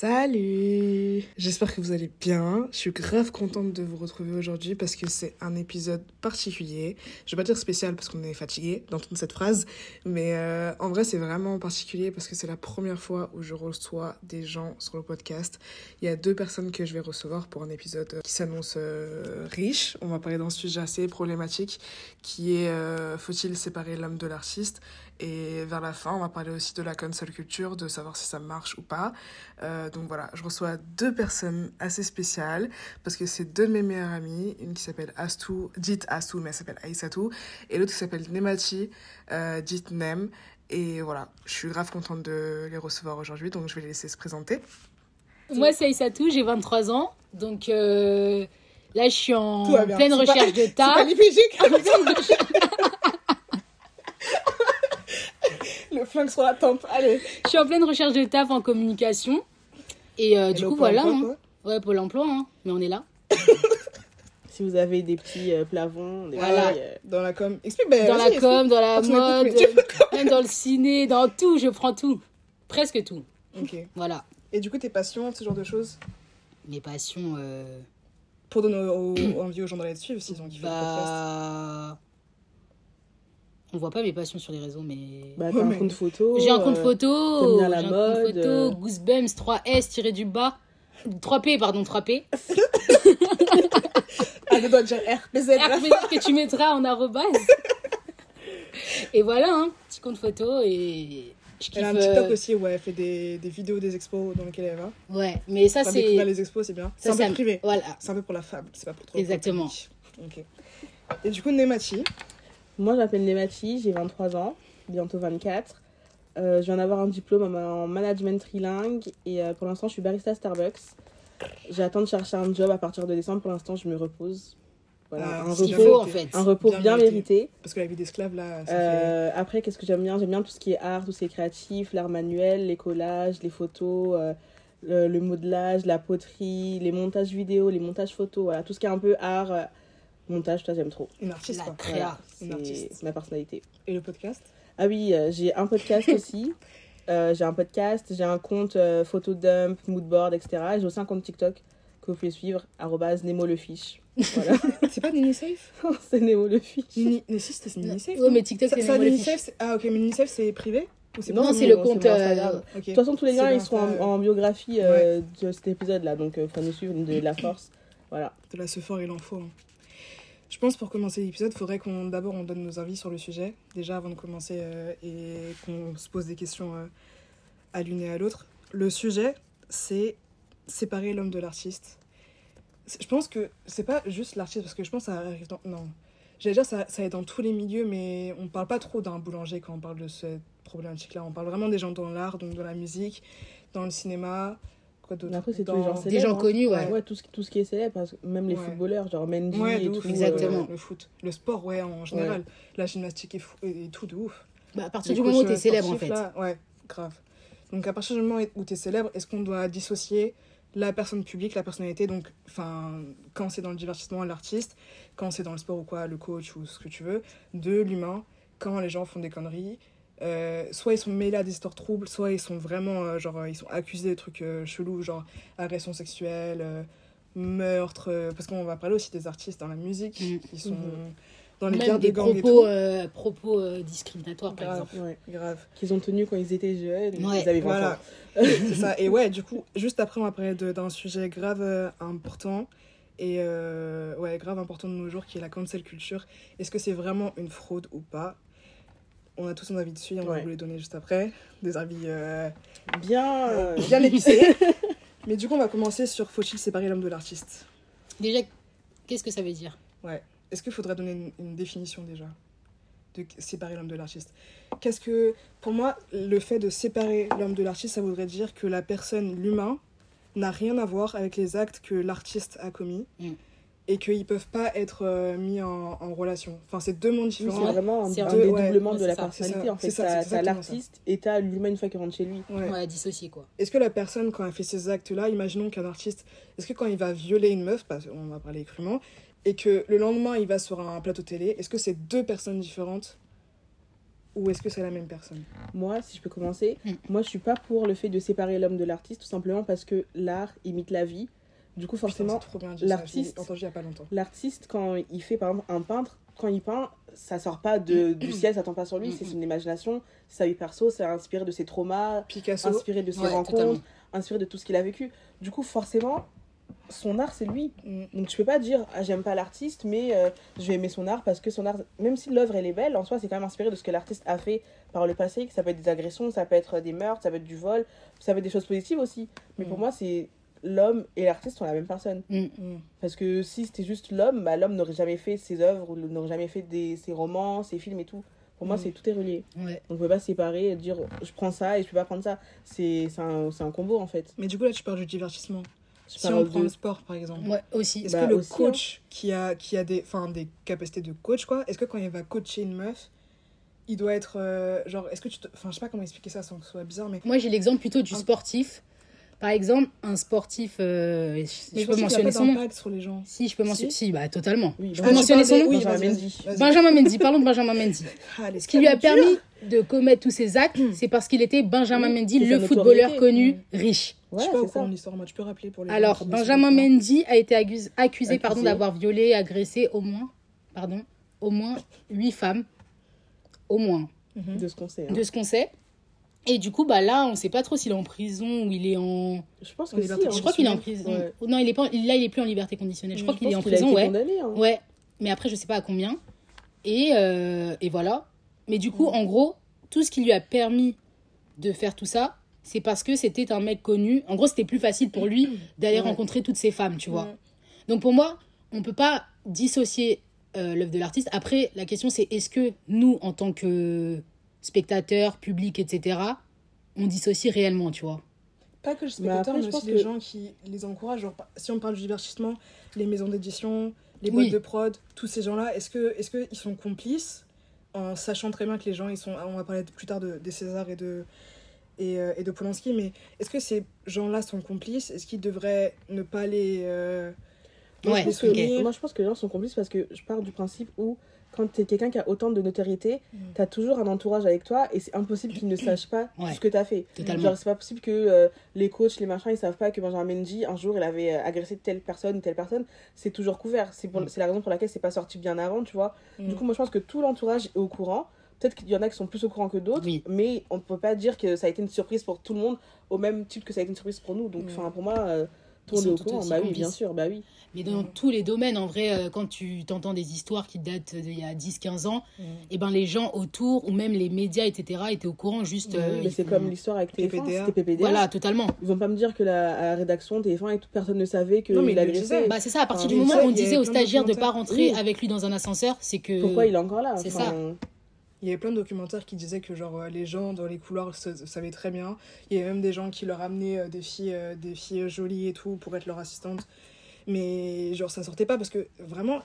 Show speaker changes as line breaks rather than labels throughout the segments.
Salut J'espère que vous allez bien. Je suis grave contente de vous retrouver aujourd'hui parce que c'est un épisode particulier. Je vais pas dire spécial parce qu'on est fatigué d'entendre cette phrase, mais euh, en vrai c'est vraiment particulier parce que c'est la première fois où je reçois des gens sur le podcast. Il y a deux personnes que je vais recevoir pour un épisode qui s'annonce euh, riche. On va parler d'un sujet assez problématique qui est euh, faut-il séparer l'homme de l'artiste? Et vers la fin, on va parler aussi de la cancel culture, de savoir si ça marche ou pas. Euh, donc voilà, je reçois deux personnes assez spéciales parce que c'est deux de mes meilleures amies. Une qui s'appelle Astou, dite Astou, mais elle s'appelle Aïssatou. Et l'autre qui s'appelle Nemati, euh, dite Nem. Et voilà, je suis grave contente de les recevoir aujourd'hui, donc je vais les laisser se présenter.
Moi, c'est Aïssatou, j'ai 23 ans. Donc euh, là, je suis en pleine recherche de taf.
Le flingue sur la tempe, allez.
Je suis en pleine recherche de taf en communication. Et, euh, du coup, voilà. Hein. Ouais, Pôle emploi, hein. mais on est là.
si vous avez des petits euh, plavons, des
voilà.
petits, euh,
Dans la com. Explique,
dans la com, dans la mode, même dans le ciné, dans tout, je prends tout. Presque tout.
Ok.
Voilà.
Et du coup, tes passions, ce genre de choses?
Mes passions.
Pour donner au- envie aux gens d'aller te suivre s'ils ont kiffé le podcast.
On voit pas mes passions sur les réseaux, mais.
bah, t'as un compte photo.
J'ai un compte
euh,
photo,
la
j'ai un
mode,
compte photo,
euh.
Goosebumps 3S tiré du bas. 3P, pardon, 3P.
Ah, dois dire RPZ.
RPZ que tu mettras en arrobase. Et voilà, hein, petit compte photo et je.
Elle a un TikTok
euh,
aussi où elle fait des, des vidéos des expos dans lesquelles elle va.
Ouais, mais ça
Ça
c'est.
les expos, c'est bien. C'est
ça,
un peu privé.
Voilà.
C'est un peu pour la fable, c'est pas pour trop.
Exactement.
Ok. Et du coup, Nemati,
Moi, je m'appelle Nemati, j'ai 23 ans, bientôt 24. Euh, je viens d'avoir un diplôme en en management trilingue et euh, pour l'instant, je suis barista à Starbucks. J'attends de chercher un job à partir de décembre. Pour l'instant, je me repose. Voilà,
Ah,
un repos,
en fait.
un repos
Bien
bien,
mérité.
mérité.
parce que la vie d'esclave là, ça
Euh, après, qu'est-ce que j'aime bien? J'aime bien tout ce qui est art, tout ce qui est créatif, l'art manuel, les collages, les photos, euh, le, le modelage, la poterie, les montages vidéo, les montages photos, voilà, tout ce qui est un peu art, montage, ça j'aime trop.
une artiste
La créa.
Voilà, c'est ma personnalité.
Et le podcast?
Ah oui, euh, j'ai un podcast aussi. Euh, j'ai un podcast, j'ai un compte euh, photo dump, moodboard, etc. Et j'ai aussi un compte TikTok que vous pouvez suivre, arrobase Nemo le fiche. Voilà,
C'est pas Nini Safe?
C'est Nemo le fiche.
Nini, mais si c'était Nini Safe.
Ouais, mais TikTok, c'est Nemo le fiche.
Ah ok, mais Nini Safe c'est privé
Non,
Non,
c'est le compte. euh.
De toute façon, tous les liens, ils sont en,
euh,
en biographie euh, de cet épisode-là. Donc, il faut nous suivre de la force. Voilà.
De la ce fort il en faut. hein. Je pense pour commencer l'épisode, il faudrait qu'on d'abord on donne nos avis sur le sujet, déjà avant de commencer euh, et qu'on se pose des questions euh, à l'une et à l'autre. Le sujet, c'est séparer l'homme de l'artiste. Je pense que c'est pas juste l'artiste, parce que je pense que ça arrive dans. Non. J'allais dire, ça, ça est dans tous les milieux, mais on parle pas trop d'un boulanger quand on parle de cette problématique-là. On parle vraiment des gens dans l'art, donc dans la musique, dans le cinéma. Quoi d'autre
après, c'est tous
Dans-
les gens
Des gens
hein.
connus, ouais.
Ouais, tout ce, qui- tout ce qui est célèbre, parce que même les
Ouais.
footballeurs, genre Mendy
Ouais,
et
ouf,
tout.
exactement.
euh, le foot, le sport, ouais, en général. La gymnastique et, fou- et tout, de ouf.
Bah, à partir
Les
du moment où t'es célèbre en fait.
là, ouais, grave. Donc à partir du moment où tu es célèbre, est-ce qu'on doit dissocier la personne publique, la personnalité, donc enfin quand c'est dans le divertissement, l'artiste, quand c'est dans le sport ou quoi, le coach ou ce que tu veux, de l'humain, quand les gens font des conneries, euh, soit ils sont mêlés à des histoires troubles, soit ils sont vraiment euh, genre euh, ils sont accusés de trucs euh, chelous, genre agression sexuelle, euh, meurtre, euh, parce qu'on va parler aussi des artistes dans la musique, qui sont
Mhm.
dans les guerres
des
de gang et
propos,
tout.
euh, propos euh, discriminatoires par exemple.
Ouais.
Grave.
Qu'ils ont tenu quand ils étaient jeunes.
Ouais.
Ils avaient 20
Voilà. c'est ça. Et ouais, du coup, juste après, on va parler de- d'un sujet grave euh, important et euh, ouais, grave important de nos jours qui est la cancel culture. Est-ce que c'est vraiment une fraude ou pas? On a tous un avis dessus et on va
Ouais.
vous les donner juste après. Des avis euh,
Bien. euh,
bien épicés. Mais du coup, on va commencer sur faut-il séparer l'homme de l'artiste?
Déjà, qu'est-ce que ça veut dire?
Ouais. Est-ce qu'il faudrait donner une, une définition déjà de séparer l'homme de l'artiste? Qu'est-ce que, pour moi, le fait de séparer l'homme de l'artiste, ça voudrait dire que la personne, l'humain, n'a rien à voir avec les actes que l'artiste a commis
Mm.
Et qu'ils peuvent pas être euh, mis en, en relation. Enfin, c'est deux mondes
Oui,
différents.
c'est vraiment un, un dédoublement
ouais,
de la
ça,
personnalité. En fait,
c'est ça, c'est
t'as l'artiste et t'as l'humain une fois qu'il rentre chez lui.
Ouais.
Ouais, dissocier quoi.
Est-ce que la personne, quand elle fait ces actes-là, imaginons qu'un artiste, est-ce que quand il va violer une meuf, parce qu'on va parler crûment, et que le lendemain il va sur un plateau télé, est-ce que c'est deux personnes différentes ou est-ce que c'est la même personne?
Moi, si je peux commencer, mm. moi je suis pas pour le fait de séparer l'homme de l'artiste, tout simplement parce que l'art imite la vie. Du coup, forcément, l'artiste, l'artiste, quand il fait par exemple un peintre, quand il peint, ça sort pas de, du ciel, ça tombe pas sur lui, c'est une imagination, sa vie perso, c'est inspiré de ses traumas,
Picasso.
inspiré de ses rencontres, inspiré de tout ce qu'il a vécu. Du coup, forcément, son art, c'est lui. Mm. Donc tu peux pas dire, ah, j'aime pas l'artiste, mais euh, je vais aimer son art parce que son art, même si l'œuvre elle est belle, en soi, c'est quand même inspiré de ce que l'artiste a fait par le passé. Ça peut être des agressions, ça peut être des meurtres, ça peut être du vol, ça peut être des choses positives aussi. Mais pour mm. moi, c'est l'homme et l'artiste sont la même personne. Mm. Parce que si c'était juste l'homme, bah, l'homme n'aurait jamais fait ses œuvres, n'aurait jamais fait des, ses romans, ses films et tout. Pour moi, c'est tout est relié. Donc, on peut pas séparer et dire je prends ça et je peux pas prendre ça. C'est un, un combo en fait.
Mais du coup, là, tu parles du divertissement si on prend le sport par exemple
ouais, aussi
est-ce que bah, le hein. coach qui a qui a des enfin des capacités de coach quoi est-ce que quand il va coacher une meuf il doit être euh, genre est-ce que tu enfin je sais pas comment expliquer ça sans que ce soit bizarre mais
moi j'ai l'exemple plutôt du sportif par exemple, un sportif, euh,
je, peux mentionner son nom. sur les gens.
Si, je peux mentionner. Si, bah totalement. je peux mentionner son nom.
Benjamin Mendy.
Benjamin Mendy. Parlons de Benjamin Mendy. Ce qui lui a permis de commettre tous ces actes, c'est parce qu'il était Benjamin Mendy, le footballeur connu, riche.
Ouais, je sais pas au courant l'histoire, moi tu peux rappeler pour les
Alors, Benjamin Mendy a été accusé, accusé pardon, d'avoir violé, agressé au moins, pardon, au moins 8 femmes. Au moins.
De ce qu'on sait.
Hein. De ce qu'on sait. Et du coup, bah là, on sait pas trop s'il est en prison ou il est en.
Je pense que
si, Je crois qu'il est en prison. Non, il est pas. Là, il est plus en liberté conditionnelle. Je crois qu'il est en prison, ouais. Hein. Ouais. Mais après, je sais pas à combien. Et, euh, et voilà. Mais du coup, en gros, tout ce qui lui a permis de faire tout ça, c'est parce que c'était un mec connu. En gros, c'était plus facile pour lui d'aller rencontrer toutes ces femmes, tu vois. Donc pour moi, on peut pas dissocier euh, l'œuvre de l'artiste. Après, la question c'est est-ce que nous, en tant que spectateurs, public, etc., on dissocie réellement, tu vois.
Pas que les spectateurs, mais, aussi les gens qui les encouragent. Genre, si on parle du divertissement, les maisons d'édition, les boîtes de prod, tous ces gens-là, est-ce qu'ils est qu'ils sont complices en sachant très bien que les gens, ils sont, on va parler plus tard de, des César et de, et, euh, et de Polanski, mais est-ce que ces gens-là sont complices? Est-ce qu'ils devraient ne pas les... Euh,
ouais,
Moi, je pense que les gens sont complices parce que je pars du principe où quand tu es quelqu'un qui a autant de notoriété, mm. tu as toujours un entourage avec toi et c'est impossible qu'ils ne sachent pas ce que tu as fait. Genre, c'est pas possible que euh, les coachs, les machins, ils savent pas que Benjamin Mendy, un jour, il avait euh, agressé telle personne, telle personne. C'est toujours couvert. C'est mm. la raison pour laquelle c'est pas sorti bien avant, tu vois. Du mm. coup, moi, je pense que tout l'entourage est au courant. Peut-être qu'il y en a qui sont plus au courant que d'autres, mais on ne peut pas dire que ça a été une surprise pour tout le monde au même titre que ça a été une surprise pour nous. Donc, enfin, pour moi, euh, monde est au courant. Bah oui, bien sûr, bah oui.
Mais dans tous les domaines, en vrai, euh, quand tu t'entends des histoires qui datent d'il y a 10-15 ans, mm. et eh ben les gens autour, ou même les médias, etc., étaient au courant juste.
Euh, mais c'est comme l'histoire avec TF1, c'était PPDA.
Voilà, totalement.
Ils vont pas me dire que la, rédaction TF1 et toute personne ne savait que non, mais il agressait.
Bah, c'est ça, à partir du moment où on disait aux stagiaires de pas rentrer avec lui dans un ascenseur, c'est que.
Pourquoi il est encore là
C'est ça.
Il y avait plein de documentaires qui disaient que genre les gens dans les couloirs savaient très bien. Il y avait même des gens qui leur amenaient euh, des filles, des filles jolies et tout pour être leur assistante. Mais genre, ça sortait pas parce que vraiment,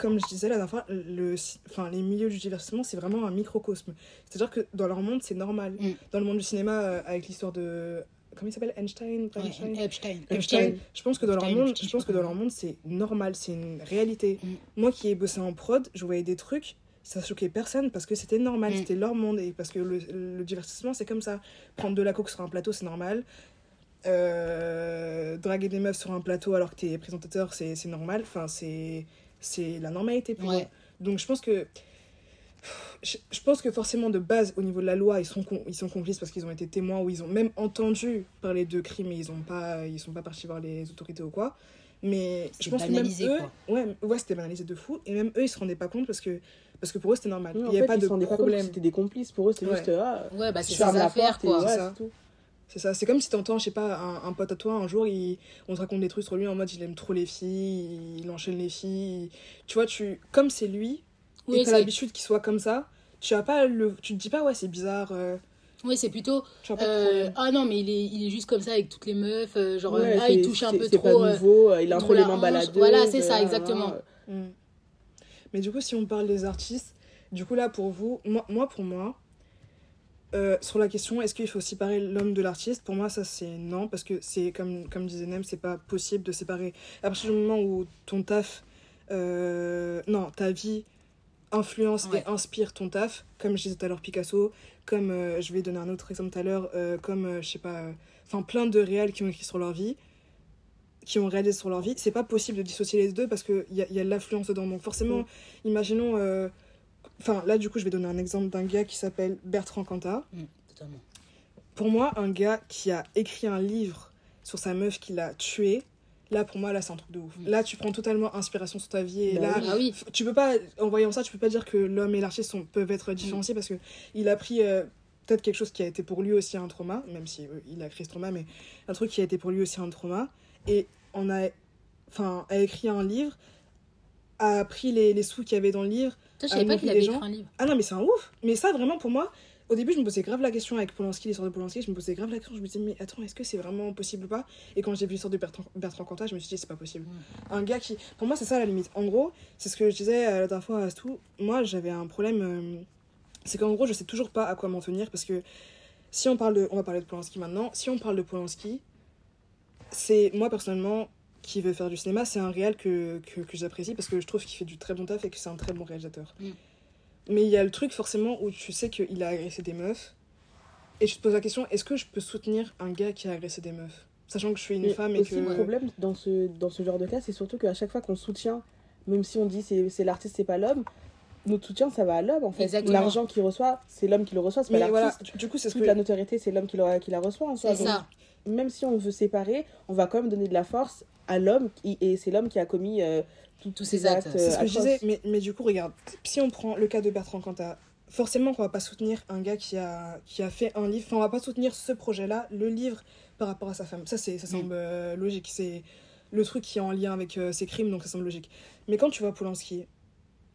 comme je disais la dernière fois, le, enfin, les milieux du divertissement, c'est vraiment un microcosme. C'est-à-dire que dans leur monde, c'est normal. Mm. Dans le monde du cinéma, euh, avec l'histoire de. Comment il s'appelle? Einstein,
Einstein,
Epstein. Je pense que dans leur monde, je pense que dans leur monde, c'est normal, c'est une réalité. Mm. Moi qui ai bossé en prod, je voyais des trucs ça choquait personne parce que c'était normal, mm. c'était leur monde et parce que le, le divertissement c'est comme ça. Prendre de la coke sur un plateau c'est normal, euh, draguer des meufs sur un plateau alors que t'es présentateur, c'est normal. Enfin, c'est la normalité pour eux. Donc je pense que je, pense que forcément de base au niveau de la loi ils sont ils sont complices parce qu'ils ont été témoins ou ils ont même entendu parler de crimes mais ils ont pas ils sont pas partis voir les autorités ou quoi mais je pense que même eux ouais ouais c'était banalisé de fou et même eux ils se rendaient pas compte parce que parce que pour eux c'était normal il y avait pas de problème
c'était des complices pour eux c'était juste ah,
ouais bah c'est ça affaires quoi
c'est ça, c'est comme si t'entends, je sais pas, un, pote à toi, un jour, il, on te raconte des trucs sur lui en mode il aime trop les filles, il enchaîne les filles. Tu vois, tu, comme c'est lui, oui, et t'as l'habitude qu'il soit comme ça, tu as pas le, tu te dis pas, ouais, c'est bizarre. Euh.
Oui, c'est plutôt. Euh, ah non, mais il est, il est juste comme ça avec toutes les meufs. Euh, genre, ah, il touche un peu trop.
Pas nouveau, il a trop les mains baladeuses.
Voilà, c'est ça, exactement.
Mm. Mais du coup, si on parle des artistes, du coup, là, pour vous, moi, moi pour moi, euh, sur la question, est-ce qu'il faut séparer l'homme de l'artiste Pour moi, ça c'est non, parce que c'est comme, comme disait Nem, c'est pas possible de séparer. À partir du moment où ton taf, euh, non, ta vie influence et inspire ton taf, comme je disais tout à l'heure Picasso, comme euh, je vais donner un autre exemple tout à l'heure, comme je sais pas, enfin plein de réels qui ont écrit sur leur vie, qui ont réalisé sur leur vie, c'est pas possible de dissocier les deux parce qu'il y a, y a l'influence dedans. Donc forcément, imaginons, enfin là du coup je vais donner un exemple d'un gars qui s'appelle Bertrand Cantat. Mm, Pour moi, un gars qui a écrit un livre sur sa meuf qui l'a tué, Là, pour moi, là, c'est un truc de ouf. Là, tu prends totalement inspiration sur ta vie. Et bah là,
oui.
tu peux pas, en voyant ça, tu peux pas dire que l'homme et l'artiste peuvent être différenciés parce que il a pris euh, peut-être quelque chose qui a été pour lui aussi un trauma, même si euh, il a créé ce trauma, mais un truc qui a été pour lui aussi un trauma. Et on a, enfin, a écrit un livre, a pris les, les sous qu'il y avait dans le livre.
Toi, je savais pas qu'il avait écrit un livre.
Ah non, mais c'est un ouf. Mais ça, vraiment, pour moi, au début, je me posais grave la question avec Polanski, l'histoire de Polanski, je me posais grave la question, je me disais, mais attends, est-ce que c'est vraiment possible ou pas? Et quand j'ai vu l'histoire de Bertrand, Bertrand Cantat, je me suis dit, c'est pas possible. Un gars qui. Pour moi, c'est ça la limite. En gros, c'est ce que je disais euh, la dernière fois à tout. Moi, j'avais un problème. Euh, c'est qu'en gros, je sais toujours pas à quoi m'en tenir parce que si on parle de. On va parler de Polanski maintenant. Si on parle de Polanski, c'est moi personnellement qui veut faire du cinéma, c'est un réel que, que, que j'apprécie parce que je trouve qu'il fait du très bon taf et que c'est un très bon réalisateur. Mm. Mais il y a le truc forcément où tu sais qu'il a agressé des meufs. Et je te pose la question, est-ce que je peux soutenir un gars qui a agressé des meufs? Sachant que je suis une femme et
aussi,
que...
Le problème dans ce, dans ce genre de cas, c'est surtout qu'à chaque fois qu'on soutient, même si on dit c'est l'artiste, c'est pas l'homme, notre soutien, ça va à l'homme en fait. L'argent qu'il reçoit, c'est l'homme qui le reçoit, c'est pas l'artiste.
Voilà, du coup, c'est
ce que... la notoriété, c'est l'homme qui, qui, la reçoit en
soi. C'est ça.
Même si on veut séparer, on va quand même donner de la force à l'homme et c'est l'homme qui a commis euh, tous ces actes.
C'est ce que je disais, mais, mais du coup, regarde, si on prend le cas de Bertrand Cantat, forcément qu'on va pas soutenir un gars qui a, qui a fait un livre, enfin, on va pas soutenir ce projet-là, le livre, par rapport à sa femme. Ça, ça semble mm. euh, logique. C'est le truc qui est en lien avec euh, ses crimes, donc ça semble logique. Mais quand tu vois Polanski,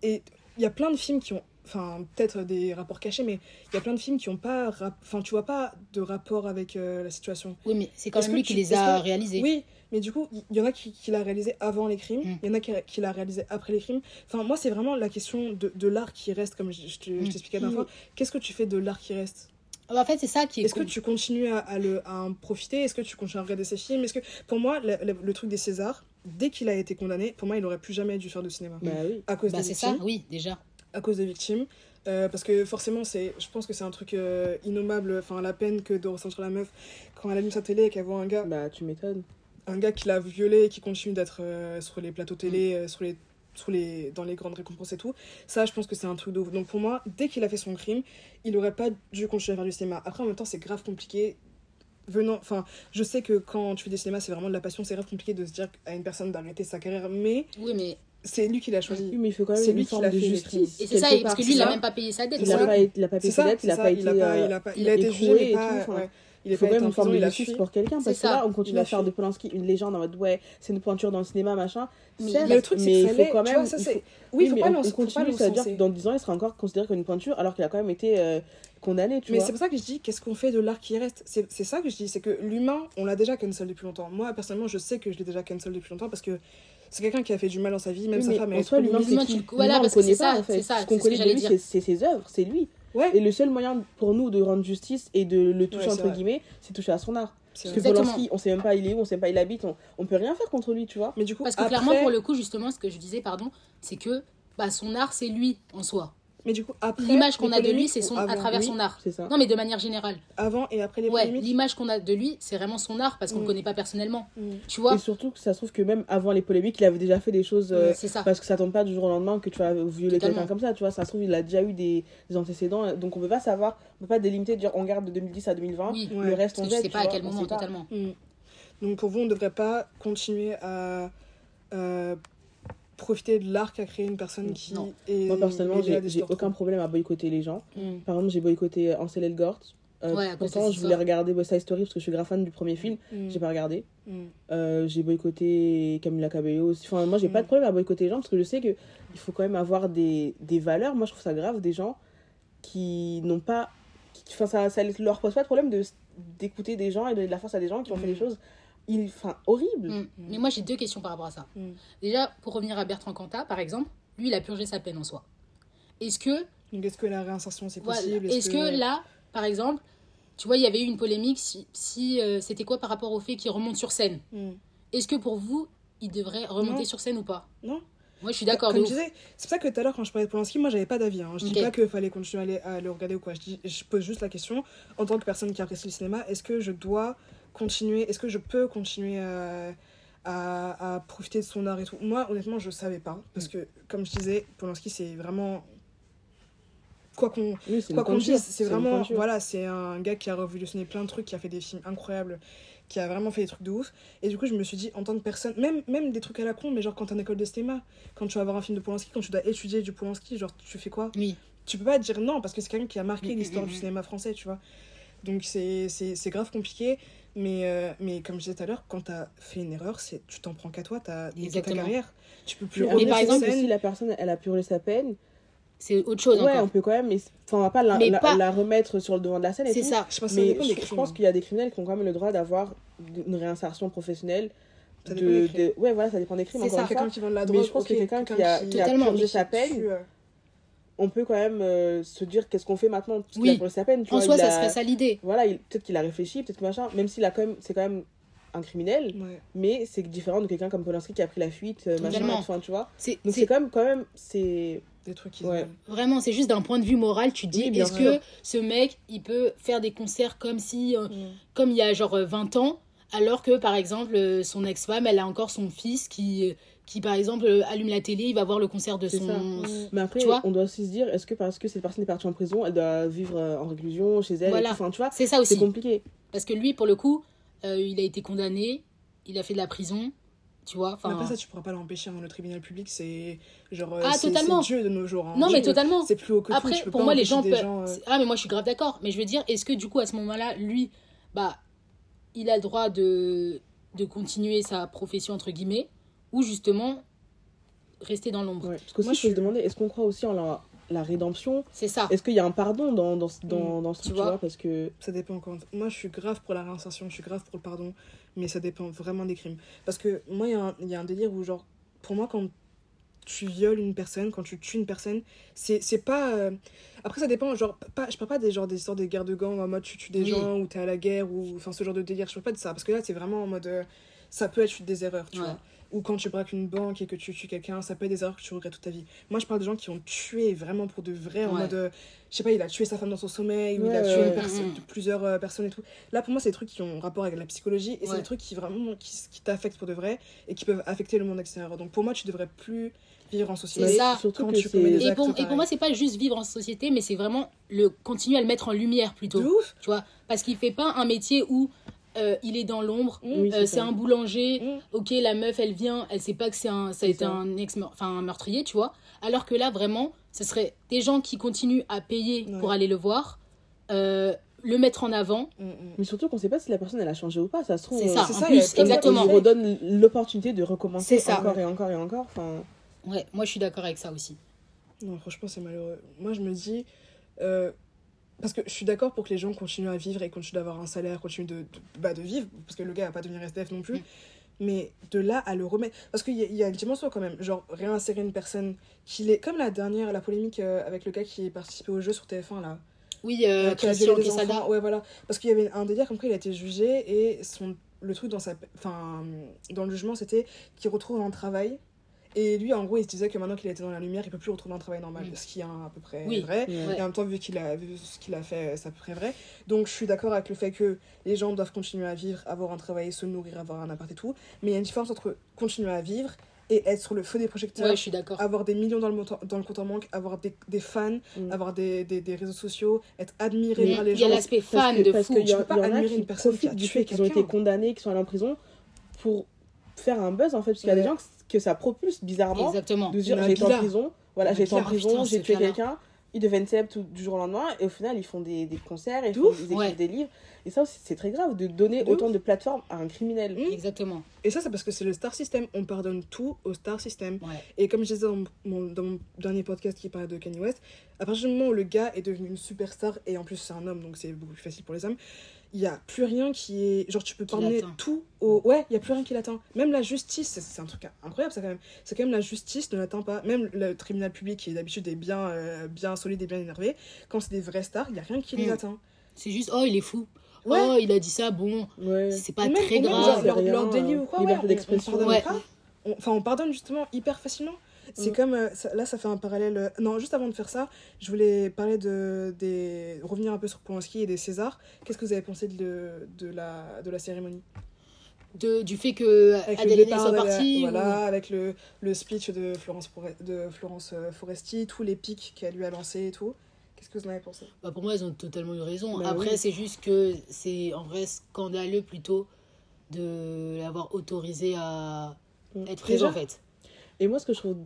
et il y a plein de films qui ont enfin peut-être des rapports cachés mais il y a plein de films qui ont pas enfin tu vois pas de rapport avec euh, la situation
oui mais c'est quand même lui qui les a réalisés
oui mais du coup, il y en a qui, qui l'a réalisé avant les crimes, mm. il y en a qui, qui l'a réalisé après les crimes. Enfin, moi, c'est vraiment la question de, de l'art qui reste, comme je, je, mm. t'expliquais la dernière fois. Qu'est-ce que tu fais de l'art qui reste?
Bah, en fait, c'est ça qui est.
Est-ce que tu continues à, à, le, à en profiter? Est-ce que tu continues à regarder ses films? Est-ce que, pour moi, le, le, truc des Césars, dès qu'il a été condamné, pour moi, il n'aurait plus jamais dû faire de cinéma.
Bah oui.
À cause
bah,
des victimes.
ça, oui, déjà.
À cause des victimes. Euh, parce que forcément, c'est, je pense que c'est un truc euh, innommable, enfin la peine que de ressentir la meuf quand elle allume sa télé et qu'elle voit un gars.
Bah, tu m'étonnes
un gars qui l'a violé et qui continue d'être euh, sur les plateaux télé, mm. euh, sur les, sur les, dans les grandes récompenses et tout, ça, je pense que c'est un truc de ouf. Donc pour moi, dès qu'il a fait son crime, il aurait pas dû continuer à faire du cinéma. Après, en même temps, c'est grave compliqué. Venant, enfin, je sais que quand tu fais du cinéma, c'est vraiment de la passion, c'est grave compliqué de se dire à une personne d'arrêter sa carrière, mais.
Oui, mais
c'est lui qui l'a choisi.
Oui, mais il faut quand même une forme de justice.
Et c'est ça, parce que lui, il n'a même pas payé sa dette.
Il n'a pas, pas, payé sa dette, il n'a pas été. Il
a, pas, il a, été jugé, mais pas.
Il faut quand même une forme de justice pour quelqu'un parce que là on continue à faire de Polanski une légende en mode ouais c'est une pointure dans le cinéma machin
mais, le truc c'est il faut quand même ça, faut...
oui faut mais pas on, continue ça veut dire que dans 10 ans il sera encore considéré comme une pointure alors qu'il a quand même été euh, condamné
mais c'est pour ça que je dis qu'est-ce qu'on fait de l'art qui reste? C'est ça que je dis c'est que l'humain on l'a déjà cancel depuis longtemps moi personnellement je sais que je l'ai déjà cancel depuis longtemps parce que c'est quelqu'un qui a fait du mal dans sa vie même sa femme
en soi l'humain c'est qui voilà parce que c'est ça ce qu'on connaît de lui c'est ses œuvres c'est lui. Et le seul moyen pour nous de rendre justice et de le toucher, entre guillemets, c'est toucher à son art. Parce que Polanski, on sait même pas il est où, on sait pas il habite, on, on peut rien faire contre lui, tu vois.
Mais du coup, Parce que clairement, pour le coup, justement, ce que je disais, pardon, c'est que bah, son art, c'est lui en soi.
Mais du coup, après.
L'image qu'on a de lui, c'est son, à travers son art.
Ça.
Non, mais de manière générale.
Avant et après les
Ouais, l'image qu'on a de lui, c'est vraiment son art parce qu'on ne le mm. connaît pas personnellement. Mm. Tu vois
Et surtout que ça se trouve que même avant les polémiques, il avait déjà fait des choses. Euh,
c'est ça.
Parce que ça tombe pas du jour au lendemain que tu vas violer quelqu'un comme ça. Tu vois, ça se trouve, il a déjà eu des, des antécédents. Donc on peut pas savoir, on peut pas délimiter, dire on garde de 2010 à 2020. Le reste, on.
Je sais pas à quel moment, totalement. Mm.
Donc pour vous, on ne devrait pas continuer à. Euh, profiter de l'art qu'a créé une personne qui
non. est moi personnellement j'ai aucun problème à boycotter les gens. Mm. par exemple j'ai boycotté Ansel Elgort. Euh, ouais, pourtant je voulais regarder West Side Story parce que je suis grave fan du premier film. Mm. j'ai pas regardé. Mm. euh, j'ai boycotté Camila Cabello aussi. Enfin moi j'ai pas de problème à boycotter les gens parce que je sais que il faut quand même avoir des, des valeurs. Moi je trouve ça grave des gens qui n'ont pas enfin ça, ça leur pose pas de problème de d'écouter des gens et de donner de la force à des gens qui ont fait des choses il, enfin, horrible. Mm.
Mais moi, j'ai deux questions par rapport à ça. Mm. Déjà, pour revenir à Bertrand Cantat, par exemple, lui, il a purgé sa peine en soi. Est-ce que.
Est-ce que la réinsertion, c'est possible?
Est-ce que... là, par exemple, tu vois, il y avait eu une polémique si, si euh, c'était quoi par rapport au fait qu'il remonte sur scène? Mm. Est-ce que pour vous, il devrait remonter sur scène ou pas?
Non.
Moi, je suis d'accord.
Comme je disais, c'est pour ça que tout à l'heure, quand je parlais de Polanski, moi, j'avais pas d'avis. Hein. Je dis pas qu'il fallait continuer à, le regarder ou quoi. Je, dis, je pose juste la question, en tant que personne qui apprécie le cinéma, est-ce que je dois continuer, est-ce que je peux continuer à, à, profiter de son art et tout? Moi, honnêtement, je savais pas. Parce mm. que, comme je disais, Polanski, c'est vraiment quoi qu'on qu'on dise c'est vraiment voilà c'est un gars qui a révolutionné plein de trucs qui a fait des films incroyables qui a vraiment fait des trucs de ouf. Et du coup, je me suis dit, en tant que personne, même, même des trucs à la con, mais genre quand t'es en école de cinéma, quand tu vas voir un film de Polanski, quand tu dois étudier du Polanski, genre tu fais quoi?
Oui.
Tu peux pas dire non parce que c'est quelqu'un qui a marqué l'histoire du cinéma français, tu vois. Donc c'est grave compliqué. Mais, euh, mais comme je disais tout à l'heure, quand t'as fait une erreur, tu t'en prends qu'à toi, t'as ta carrière. Tu peux plus
mais, par exemple, si la personne, elle a purgé sa peine,
c'est autre chose
ouais on peut quand même mais enfin on va pas la, la, remettre sur le devant de la scène
c'est ça.
Je pense mais je, pense qu'il y a des criminels qui ont quand même le droit d'avoir une réinsertion professionnelle ça de, de, ouais voilà ça dépend des crimes
c'est ça. quelqu'un qui vend de la drogue
mais je pense que quelqu'un qui a, qui a purgé sa peine on peut quand même euh, se dire qu'est-ce qu'on fait maintenant
parce oui. qu'il a sa peine tu en soi ça serait ça l'idée.
Voilà peut-être qu'il a réfléchi peut-être machin même s'il a quand même c'est quand même un criminel mais c'est différent de quelqu'un comme Polanski qui a pris la fuite euh, machin enfin tu vois. Donc c'est quand même quand même c'est
des trucs qui
Vraiment, c'est juste d'un point de vue moral, tu dis, est-ce que ce mec, il peut faire des concerts comme si, euh, mm. comme il y a genre 20 euh, ans, alors que par exemple, son ex-femme, elle a encore son fils qui, qui par exemple, allume la télé, il va voir le concert de son. Mm.
Mais après, on doit aussi se dire, est-ce que parce que cette personne est partie en prison, elle doit vivre en réclusion chez elle
Voilà,
enfin, tu vois,
c'est ça aussi.
C'est compliqué.
Parce que lui, pour le coup, il a été condamné, il a fait de la prison tu vois
mais après ça tu pourras pas l'empêcher dans le tribunal public c'est genre euh, ah totalement Dieu de nos jours hein.
non mais totalement
c'est plus haut que
après pour moi les gens, peuvent... Euh, ah mais moi je suis grave d'accord mais je veux dire est-ce que du coup à ce moment-là lui bah il a le droit de de continuer sa profession entre guillemets ou justement rester dans l'ombre
parce que moi je me demander est-ce qu'on croit aussi en la la rédemption?
C'est ça.
Est-ce qu'il y a un pardon dans, dans, dans, mm. dans ce truc, tu vois? Parce que...
Ça dépend quand. Moi, je suis grave pour la réinsertion, je suis grave pour le pardon, mais ça dépend vraiment des crimes. Parce que moi, il y, y, a un délire où, genre, pour moi, quand tu violes une personne, quand tu tues une personne, c'est pas. Euh, après, ça dépend, genre, pas, je parle pas des, genre, des sortes de guerres de gants en mode tu tues des gens ou t'es à la guerre ou enfin ce genre de délire, je parle pas de ça. Parce que là, c'est vraiment en mode. Euh, ça peut être des erreurs, tu vois ou quand tu braques une banque et que tu tues quelqu'un, ça peut être des erreurs que tu regrettes toute ta vie. Moi, je parle de gens qui ont tué vraiment pour de vrai, en mode, euh, je sais pas, il a tué sa femme dans son sommeil, ou il a tué une mm-hmm. plusieurs euh, personnes et tout. Là, pour moi, c'est des trucs qui ont rapport avec la psychologie et c'est des trucs qui vraiment qui, qui t'affectent pour de vrai et qui peuvent affecter le monde extérieur. Donc pour moi, tu devrais plus vivre en société.
C'est ça. Surtout tu des et, pour, et pour moi, c'est pas juste vivre en société, mais c'est vraiment le continuer à le mettre en lumière plutôt.
ouf.
Tu vois, parce qu'il fait pas un métier où euh, il est dans l'ombre, euh, c'est un boulanger, mm. ok, la meuf, elle vient, elle sait pas que c'est un, ça a été un, ex enfin, un meurtrier, tu vois. Alors que là, vraiment, ce serait des gens qui continuent à payer pour aller le voir, euh, le mettre en avant.
Mm, mm. Mais surtout qu'on sait pas si la personne, elle a changé ou pas, ça se trouve.
C'est ça, en plus, exactement.
On redonne l'opportunité de recommencer encore et encore et encore. Enfin...
Ouais, moi, je suis d'accord avec ça aussi.
Non, franchement, c'est malheureux. Moi, je me dis parce que je suis d'accord pour que les gens continuent à vivre et continuent d'avoir un salaire, continuent de, de, bah, de vivre, parce que le gars va pas devenir SDF non plus. Mm. Mais de là à le remettre. Parce qu'il y, y, a une dimension quand même. Genre, réinsérer une personne qui est. Comme la dernière, la polémique euh, avec le gars qui est participé au jeu sur TF1 là.
Oui, euh, euh qui a violé des enfants.
Ouais, voilà. Parce qu'il y avait un délire comme quoi il a été jugé et son, le truc dans, sa, enfin, dans le jugement c'était qu'il retrouve un travail et lui, en gros, il se disait que maintenant qu'il était dans la lumière, il peut plus retrouver un travail normal, mm. ce qui est à peu près vrai. Et en même temps, vu qu'il a vu ce qu'il a fait, c'est à peu près vrai. Donc, je suis d'accord avec le fait que les gens doivent continuer à vivre, avoir un travail, se nourrir, avoir un appart et tout. Mais il y a une différence entre continuer à vivre et être sur le feu des projecteurs.
Ouais, je suis d'accord.
Avoir des millions dans le, dans le compte en banque, avoir des, des fans, mm. avoir des, des, des, réseaux sociaux, être admiré par les gens.
Il y a l'aspect fan de fou.
tu peux pas admirer une personne qui a du fait qu'ils ont été condamnés, qui sont allés en prison pour faire un buzz en fait parce qu'il y a des gens que ça propulse bizarrement
Exactement.
de dire j'ai été en prison voilà j'ai été en prison j'ai tué quelqu'un ils deviennent célèbres du jour au lendemain et au final ils font des, des concerts et ils, écrivent des livres. Et ça aussi c'est très grave de donner autant de plateformes à un criminel.
Mmh. exactement.
Et ça c'est parce que c'est le star system. On pardonne tout au star system. Et comme je disais dans mon, dans mon, dernier podcast qui parlait de Kanye West à partir du moment où le gars est devenu une superstar et en plus c'est un homme donc c'est beaucoup plus facile pour les hommes il y a plus rien qui est genre tu peux pas emmener tout au ouais il y a plus rien qui l'atteint même la justice c'est un truc incroyable ça quand même. C'est quand même la justice ne l'atteint pas. Même le tribunal public qui d'habitude est bien euh, bien solide et bien énervé quand c'est des vrais stars il y a rien qui les mm. atteint
c'est juste oh il est fou. Oh il a dit ça bon c'est pas très grave.
leur, leur, délire ou quoi ouais, on, on pardonne pas. Enfin on pardonne justement hyper facilement C'est comme. Euh, là, ça fait un parallèle. Euh, non, juste avant de faire ça, je voulais parler de. Des, revenir un peu sur Polanski et des Césars. Qu'est-ce que vous avez pensé de, de, la, de la cérémonie?
De, du fait que avec Adèle soit
partie voilà avec le, le speech de Florence de Florence euh, Foresti tous les pics qu'elle lui a lancés et tout qu'est-ce que vous en avez pensé?
Bah pour moi ils ont totalement eu raison bah après c'est juste que c'est en vrai scandaleux plutôt de l'avoir autorisé à mm. être présent en fait
et moi, ce que je trouve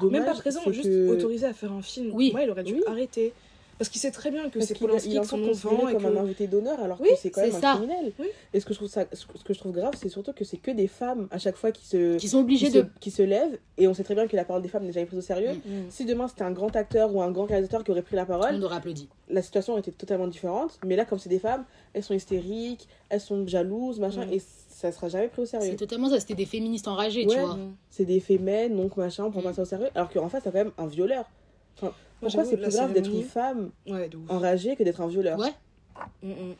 dommage.
Même pas présent, juste autorisé à faire un film. Oui. Moi, il aurait dû arrêter. Parce qu'il sait très bien que c'est Polanski qui son enfant.
comme un invité d'honneur alors que c'est quand même un criminel. Et ce que, je trouve ça, ce que je trouve grave, c'est surtout que c'est que des femmes à chaque fois qui se,
qui sont obligées de.
qui se lèvent. Et on sait très bien que la parole des femmes n'est jamais prise au sérieux. Mm, mm. Si demain c'était un grand acteur ou un grand réalisateur qui aurait pris la parole.
On aurait applaudi.
La situation aurait été totalement différente. Mais là, comme c'est des femmes, elles sont hystériques, elles sont jalouses, machin. Mm. Et ça sera jamais pris au sérieux.
C'est totalement ça, c'était des féministes enragées, tu vois.
C'est des fémènes, donc machin, on prend pas ça au sérieux. Alors qu'en fait, c'est quand même un violeur. Enfin, pourquoi c'est plus grave d'être une femme enragée que d'être un violeur?
Ouais.
Mm, mm.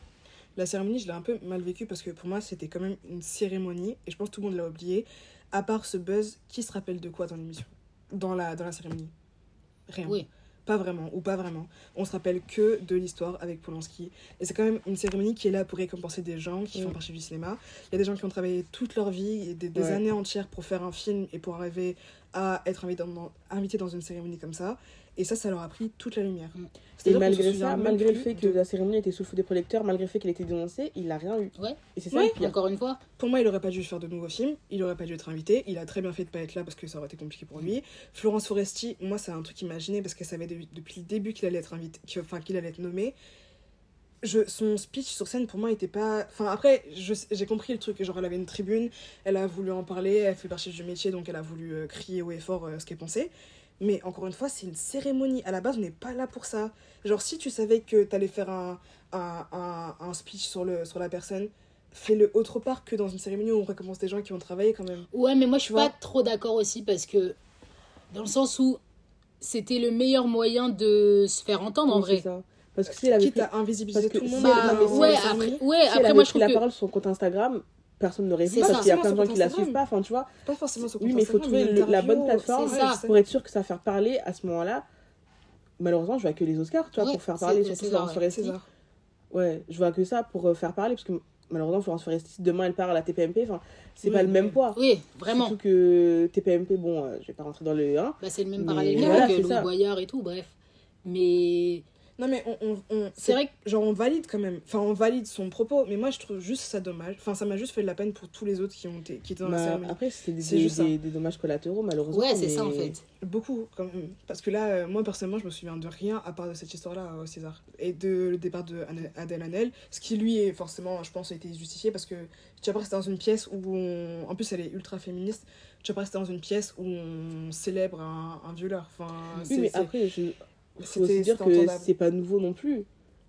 La cérémonie, je l'ai un peu mal vécue parce que pour moi, c'était quand même une cérémonie et je pense que tout le monde l'a oublié. À part ce buzz, qui se rappelle de quoi dans l'émission? Dans la, dans la cérémonie? Rien. Oui pas vraiment, ou pas vraiment. On se rappelle que de l'histoire avec Polanski. Et c'est quand même une cérémonie qui est là pour récompenser des gens qui font mm. partie du cinéma. Il y a des gens qui ont travaillé toute leur vie et des, années entières pour faire un film et pour arriver à être invité dans, invité dans une cérémonie comme ça. Et ça, ça leur a pris toute la lumière. Mm.
Et malgré ça, malgré le fait que la cérémonie était sous le feu des projecteurs, malgré le fait qu'elle était dénoncée, il n'a rien eu.
Ouais.
Et
c'est ça Encore une fois.
Pour moi, il aurait pas dû faire de nouveaux films. Il aurait pas dû être invité. Il a très bien fait de pas être là parce que ça aurait été compliqué pour lui. Florence Foresti, moi, c'est un truc imaginé parce qu'elle savait depuis le début qu'il allait être invité, enfin qu'il allait être nommé. Je, son speech sur scène pour moi était pas enfin après j'ai compris le truc genre elle avait une tribune elle a voulu en parler elle fait partie du métier donc elle a voulu euh, crier haut et fort euh, ce qu'elle pensait mais encore une fois, c'est une cérémonie. À la base, on n'est pas là pour ça. Genre, si tu savais que tu allais faire un, un, un, un, speech sur, le, sur la personne, fais-le autre part que dans une cérémonie où on récompense des gens qui ont travaillé quand même.
Ouais, mais moi, je suis pas trop d'accord aussi parce que, dans le sens où c'était le meilleur moyen de se faire entendre en vrai.
Ça. Parce que si elle avait
Quitte à invisibiliser tout le monde.
Bah, ouais, après, ouais,
si
après moi, je
trouve la que... parole sur son compte Instagram, personne n'aurait vu parce qu'il y a plein de gens qui la suivent pas enfin tu vois.
Pas forcément
oui mais il faut trouver la bonne plateforme pour être sûr que ça va faire parler à ce moment là malheureusement je vois que les Oscars tu vois pour faire parler surtout Florence Foresti. Ouais je vois que ça pour euh, faire parler parce que malheureusement Florence Foresti demain elle part à la TPMP enfin c'est pas le même poids.
Oui vraiment.
Surtout que TPMP bon euh, je vais pas rentrer dans le
hein, bah, c'est le même parallèle que Louis Boyard et tout bref. Mais
non, mais on, on, c'est vrai que, genre, on valide quand même. Enfin, on valide son propos, mais moi, je trouve juste ça dommage. Enfin, ça m'a juste fait de la peine pour tous les autres qui, ont été, qui étaient dans la bah, cérémonie.
Après, c'est des, des, dommages collatéraux, malheureusement.
Ouais, c'est ça, en fait.
Beaucoup, quand même. Parce que là, euh, moi, personnellement, je me souviens de rien à part de cette histoire-là au César. Et de le départ de Adèle Hanel. Ce qui, lui, est forcément, je pense, a été justifié parce que pas rester dans une pièce où on... En plus, elle est ultra féministe. Pas rester dans une pièce où on célèbre un, un violeur. Enfin,
oui, mais après, je faut aussi dire que c'est pas nouveau non plus.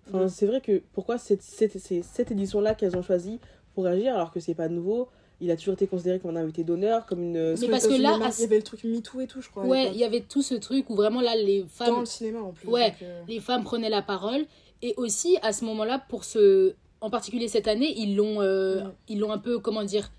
Enfin, C'est vrai que pourquoi cette, cette, cette édition-là qu'elles ont choisi pour agir alors que c'est pas nouveau? Il a toujours été considéré comme un invité d'honneur, comme une.
Mais parce que là,
il y avait le truc MeToo et tout, je crois.
Ouais, il y avait tout ce truc où vraiment là, les femmes.
Dans le cinéma en plus.
Ouais, euh. les femmes prenaient la parole. Et aussi, à ce moment-là, pour ce. En particulier cette année, ils l'ont euh, ils l'ont un peu, comment dire.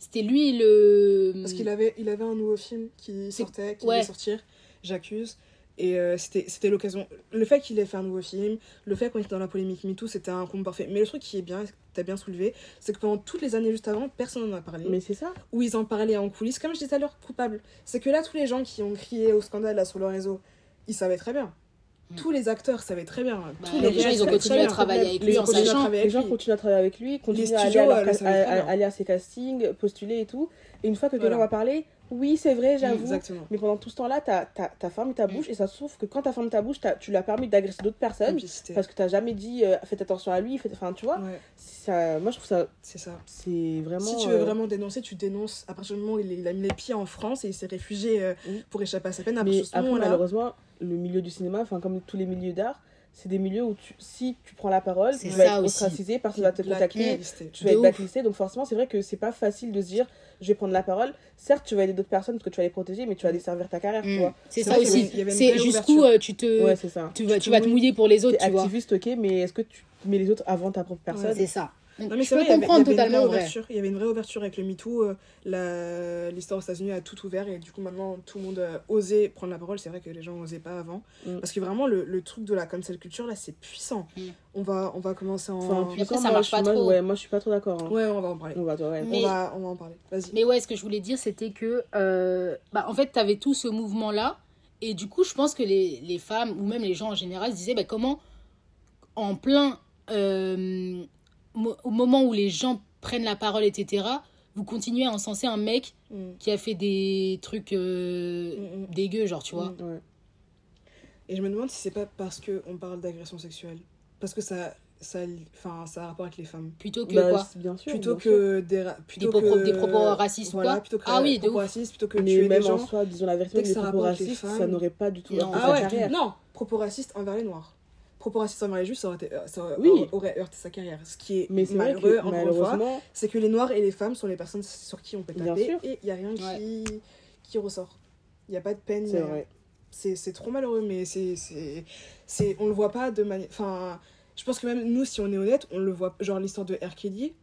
C'était lui le.
Parce qu'il avait, il avait un nouveau film qui sortait, qui ouais. sortir, J'accuse. Et euh, c'était l'occasion. Le fait qu'il ait fait un nouveau film, le fait qu'on était dans la polémique MeToo, c'était un combat parfait. Mais le truc qui est bien, t'as bien soulevé, c'est que pendant toutes les années juste avant, personne n'en a parlé.
Mais c'est ça.
Où ils en parlaient en coulisses. Comme je disais à l'heure, coupable. C'est que là, tous les gens qui ont crié au scandale là, sur le réseau, ils savaient très bien. Mm. Tous les acteurs savaient très bien.
Bah, tous les gens, ils ont continué à travailler avec lui en sachant.
Les gens continuent à travailler avec lui, continuent à aller à, aller à ses castings, postuler et tout. Et une fois que quelqu'un va parler, oui, c'est vrai, j'avoue. Mais pendant tout ce temps-là, tu as, fermé ta bouche mm. et ça se trouve que quand tu as fermé ta bouche, tu lui as permis d'agresser d'autres personnes parce que tu jamais dit euh, faites attention à lui. Faites... Enfin, tu vois, ça, moi je trouve ça.
C'est ça.
C'est vraiment.
Si tu veux euh, vraiment dénoncer, tu dénonces. À partir du moment où il, a mis les pieds en France et il s'est réfugié euh, pour échapper à sa peine,
Mais après, malheureusement, le milieu du cinéma, enfin, comme tous les milieux d'art, c'est des milieux où tu, si tu prends la parole, tu vas être ostracisé, personne va te contacter, tu vas être blacklisté. Donc forcément, c'est vrai que c'est pas facile de se dire je vais prendre la parole. Certes, tu vas aider d'autres personnes parce que tu vas les protéger, mais tu vas desservir ta carrière, tu mm. vois.
C'est ça aussi. C'est jusqu'où euh, tu te tu vas tu vas te mouiller pour les autres, tu vois.
activiste, OK, mais est-ce que tu mets les autres avant ta propre personne
C'est ça.
Non, mais je peux comprendre totalement. Il y avait une vraie ouverture avec le MeToo. Euh, l'histoire aux États-Unis a tout ouvert et du coup, maintenant, tout le monde a osé prendre la parole. C'est vrai que les gens n'osaient pas avant. Mm. Parce que vraiment, le, le, truc de la cancel culture, là, c'est puissant. Mm. On, va, on va commencer en. Enfin,
puissant, ça marche pas trop. Ouais, moi, je suis pas trop d'accord. Hein.
Ouais, on va en parler. On va, on va, on va en parler. Vas-y.
Mais ouais, ce que je voulais dire, c'était que. Euh, bah, en fait, tu avais tout ce mouvement-là. Et du coup, je pense que les, les, femmes, ou même les gens en général, se disaient bah, comment, en plein. Euh, au moment où les gens prennent la parole, etc., vous continuez à encenser un mec mm. qui a fait des trucs euh, mm, mm. dégueux, genre, tu vois.
Et je me demande si c'est pas parce qu'on parle d'agression sexuelle. Parce que ça, ça, enfin, ça a rapport avec les femmes.
Plutôt que bah, quoi
bien sûr, Plutôt que des,
plutôt des, propos, que, des propos racistes voilà,
ou quoi
Ah oui,
des propos racistes, plutôt que
Mais tuer même des gens. en soi, disons la vérité, des propos racistes, ça n'aurait pas du tout
non. Ah ouais, carrière. non, propos racistes envers les noirs propos racistes envers les juifs, ça, aurait, été, euh, ça aurait, heurté sa carrière. Ce qui est Mais malheureux, que, encore une fois, c'est que les noirs et les femmes sont les personnes sur qui on peut taper et il n'y a rien qui, qui ressort. Il n'y a pas de peine. C'est vrai. C'est trop malheureux, mais c'est c'est on le voit pas de manière. Enfin, je pense que même nous, si on est honnête, on le voit. Genre l'histoire de R. Kelly,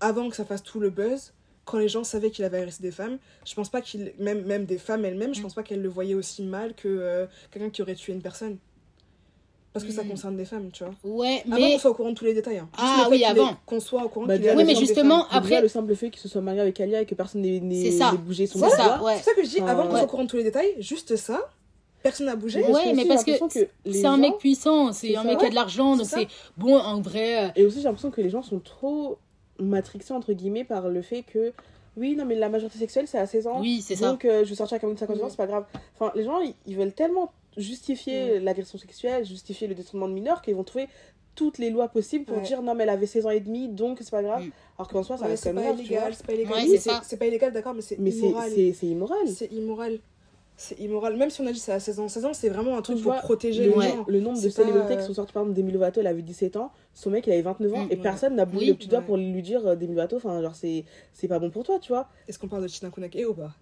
avant que ça fasse tout le buzz, quand les gens savaient qu'il avait agressé des femmes, je pense pas qu'il. Même, même des femmes elles-mêmes, je mm. pense pas qu'elles le voyaient aussi mal que euh, quelqu'un qui aurait tué une personne. Parce que ça mm. concerne des femmes, tu vois.
Ouais,
mais. Avant qu'on soit au courant de tous les détails. Hein.
ah oui, avant.
Qu'on soit au courant
bah, Oui, mais justement, après.
le simple fait qu'il se soit marié avec Alia et que personne n'ait bougé son
C'est ça, ouais. C'est ça que je dis, avant qu'on soit au courant de tous les détails, juste ça, personne n'a bougé.
Ouais, mais parce que, c'est un mec puissant, c'est un mec qui a de l'argent, donc c'est bon, en vrai. Euh.
Et aussi, j'ai l'impression que les gens sont trop matrixés, entre guillemets, par le fait que. Oui, non, mais la majorité sexuelle, c'est à 16 ans.
Oui, c'est ça.
Donc, euh, je vais sortir avec 50 ans, c'est pas grave. Enfin, les gens, ils veulent tellement justifier l'agression sexuelle, justifier le détournement de mineurs, qu'ils vont trouver toutes les lois possibles pour dire non mais elle avait 16 ans et demi donc c'est pas grave. Alors qu'en soi ça reste
quand
même
illégal c'est pas illégal. C'est pas illégal d'accord mais c'est immoral.
c'est immoral.
C'est immoral. C'est immoral. Même si on a dit ça à 16 ans 16 ans c'est vraiment un truc pour protéger les gens.
le nombre de célébrités qui sont sorties par exemple Demi Lovato elle avait 17 ans son mec il avait 29 ans mm, et personne n'a bougé le petit doigt pour lui dire euh, Demi Lovato enfin genre c'est c'est pas bon pour toi tu vois.
Est-ce qu'on parle de Tina Kunake ou pas?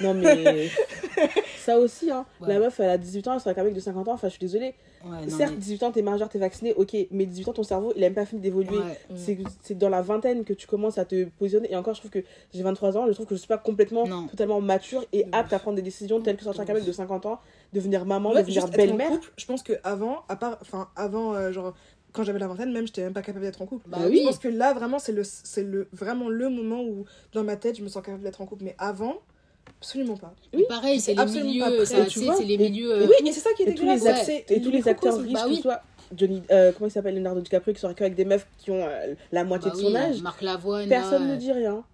Non, mais ça aussi, hein. La meuf, elle a 18 ans, elle sera avec un mec de 50 ans. Enfin, je suis désolée. Certes, 18 ans, t'es majeur, t'es vacciné, ok. Mais 18 ans, ton cerveau, il a même pas fini d'évoluer. C'est dans la vingtaine que tu commences à te positionner. Et encore, je trouve que j'ai 23 ans, je trouve que je suis pas complètement, totalement mature et apte à prendre des décisions telles que sortir avec un mec de 50 ans, devenir maman, devenir belle-mère.
Je pense que avant, à part, enfin, avant, euh, genre quand j'avais la vingtaine, même, j'étais même pas capable d'être en couple.
Bah oui.
Je pense que là, vraiment, c'est le, le, vraiment le moment où, dans ma tête, je me sens capable d'être en couple. Mais avant, Absolument pas.
Oui. Pareil, c'est les milieux, c'est les milieux.
Oui, mais c'est ça qui est dégueulasse.
Et tous les acteurs riches, bah que ce soit Johnny, euh, comment il s'appelle Leonardo DiCaprio, qui sort avec des meufs qui ont euh, la moitié bah de son âge.
Marc Lavoine.
Personne ne dit rien.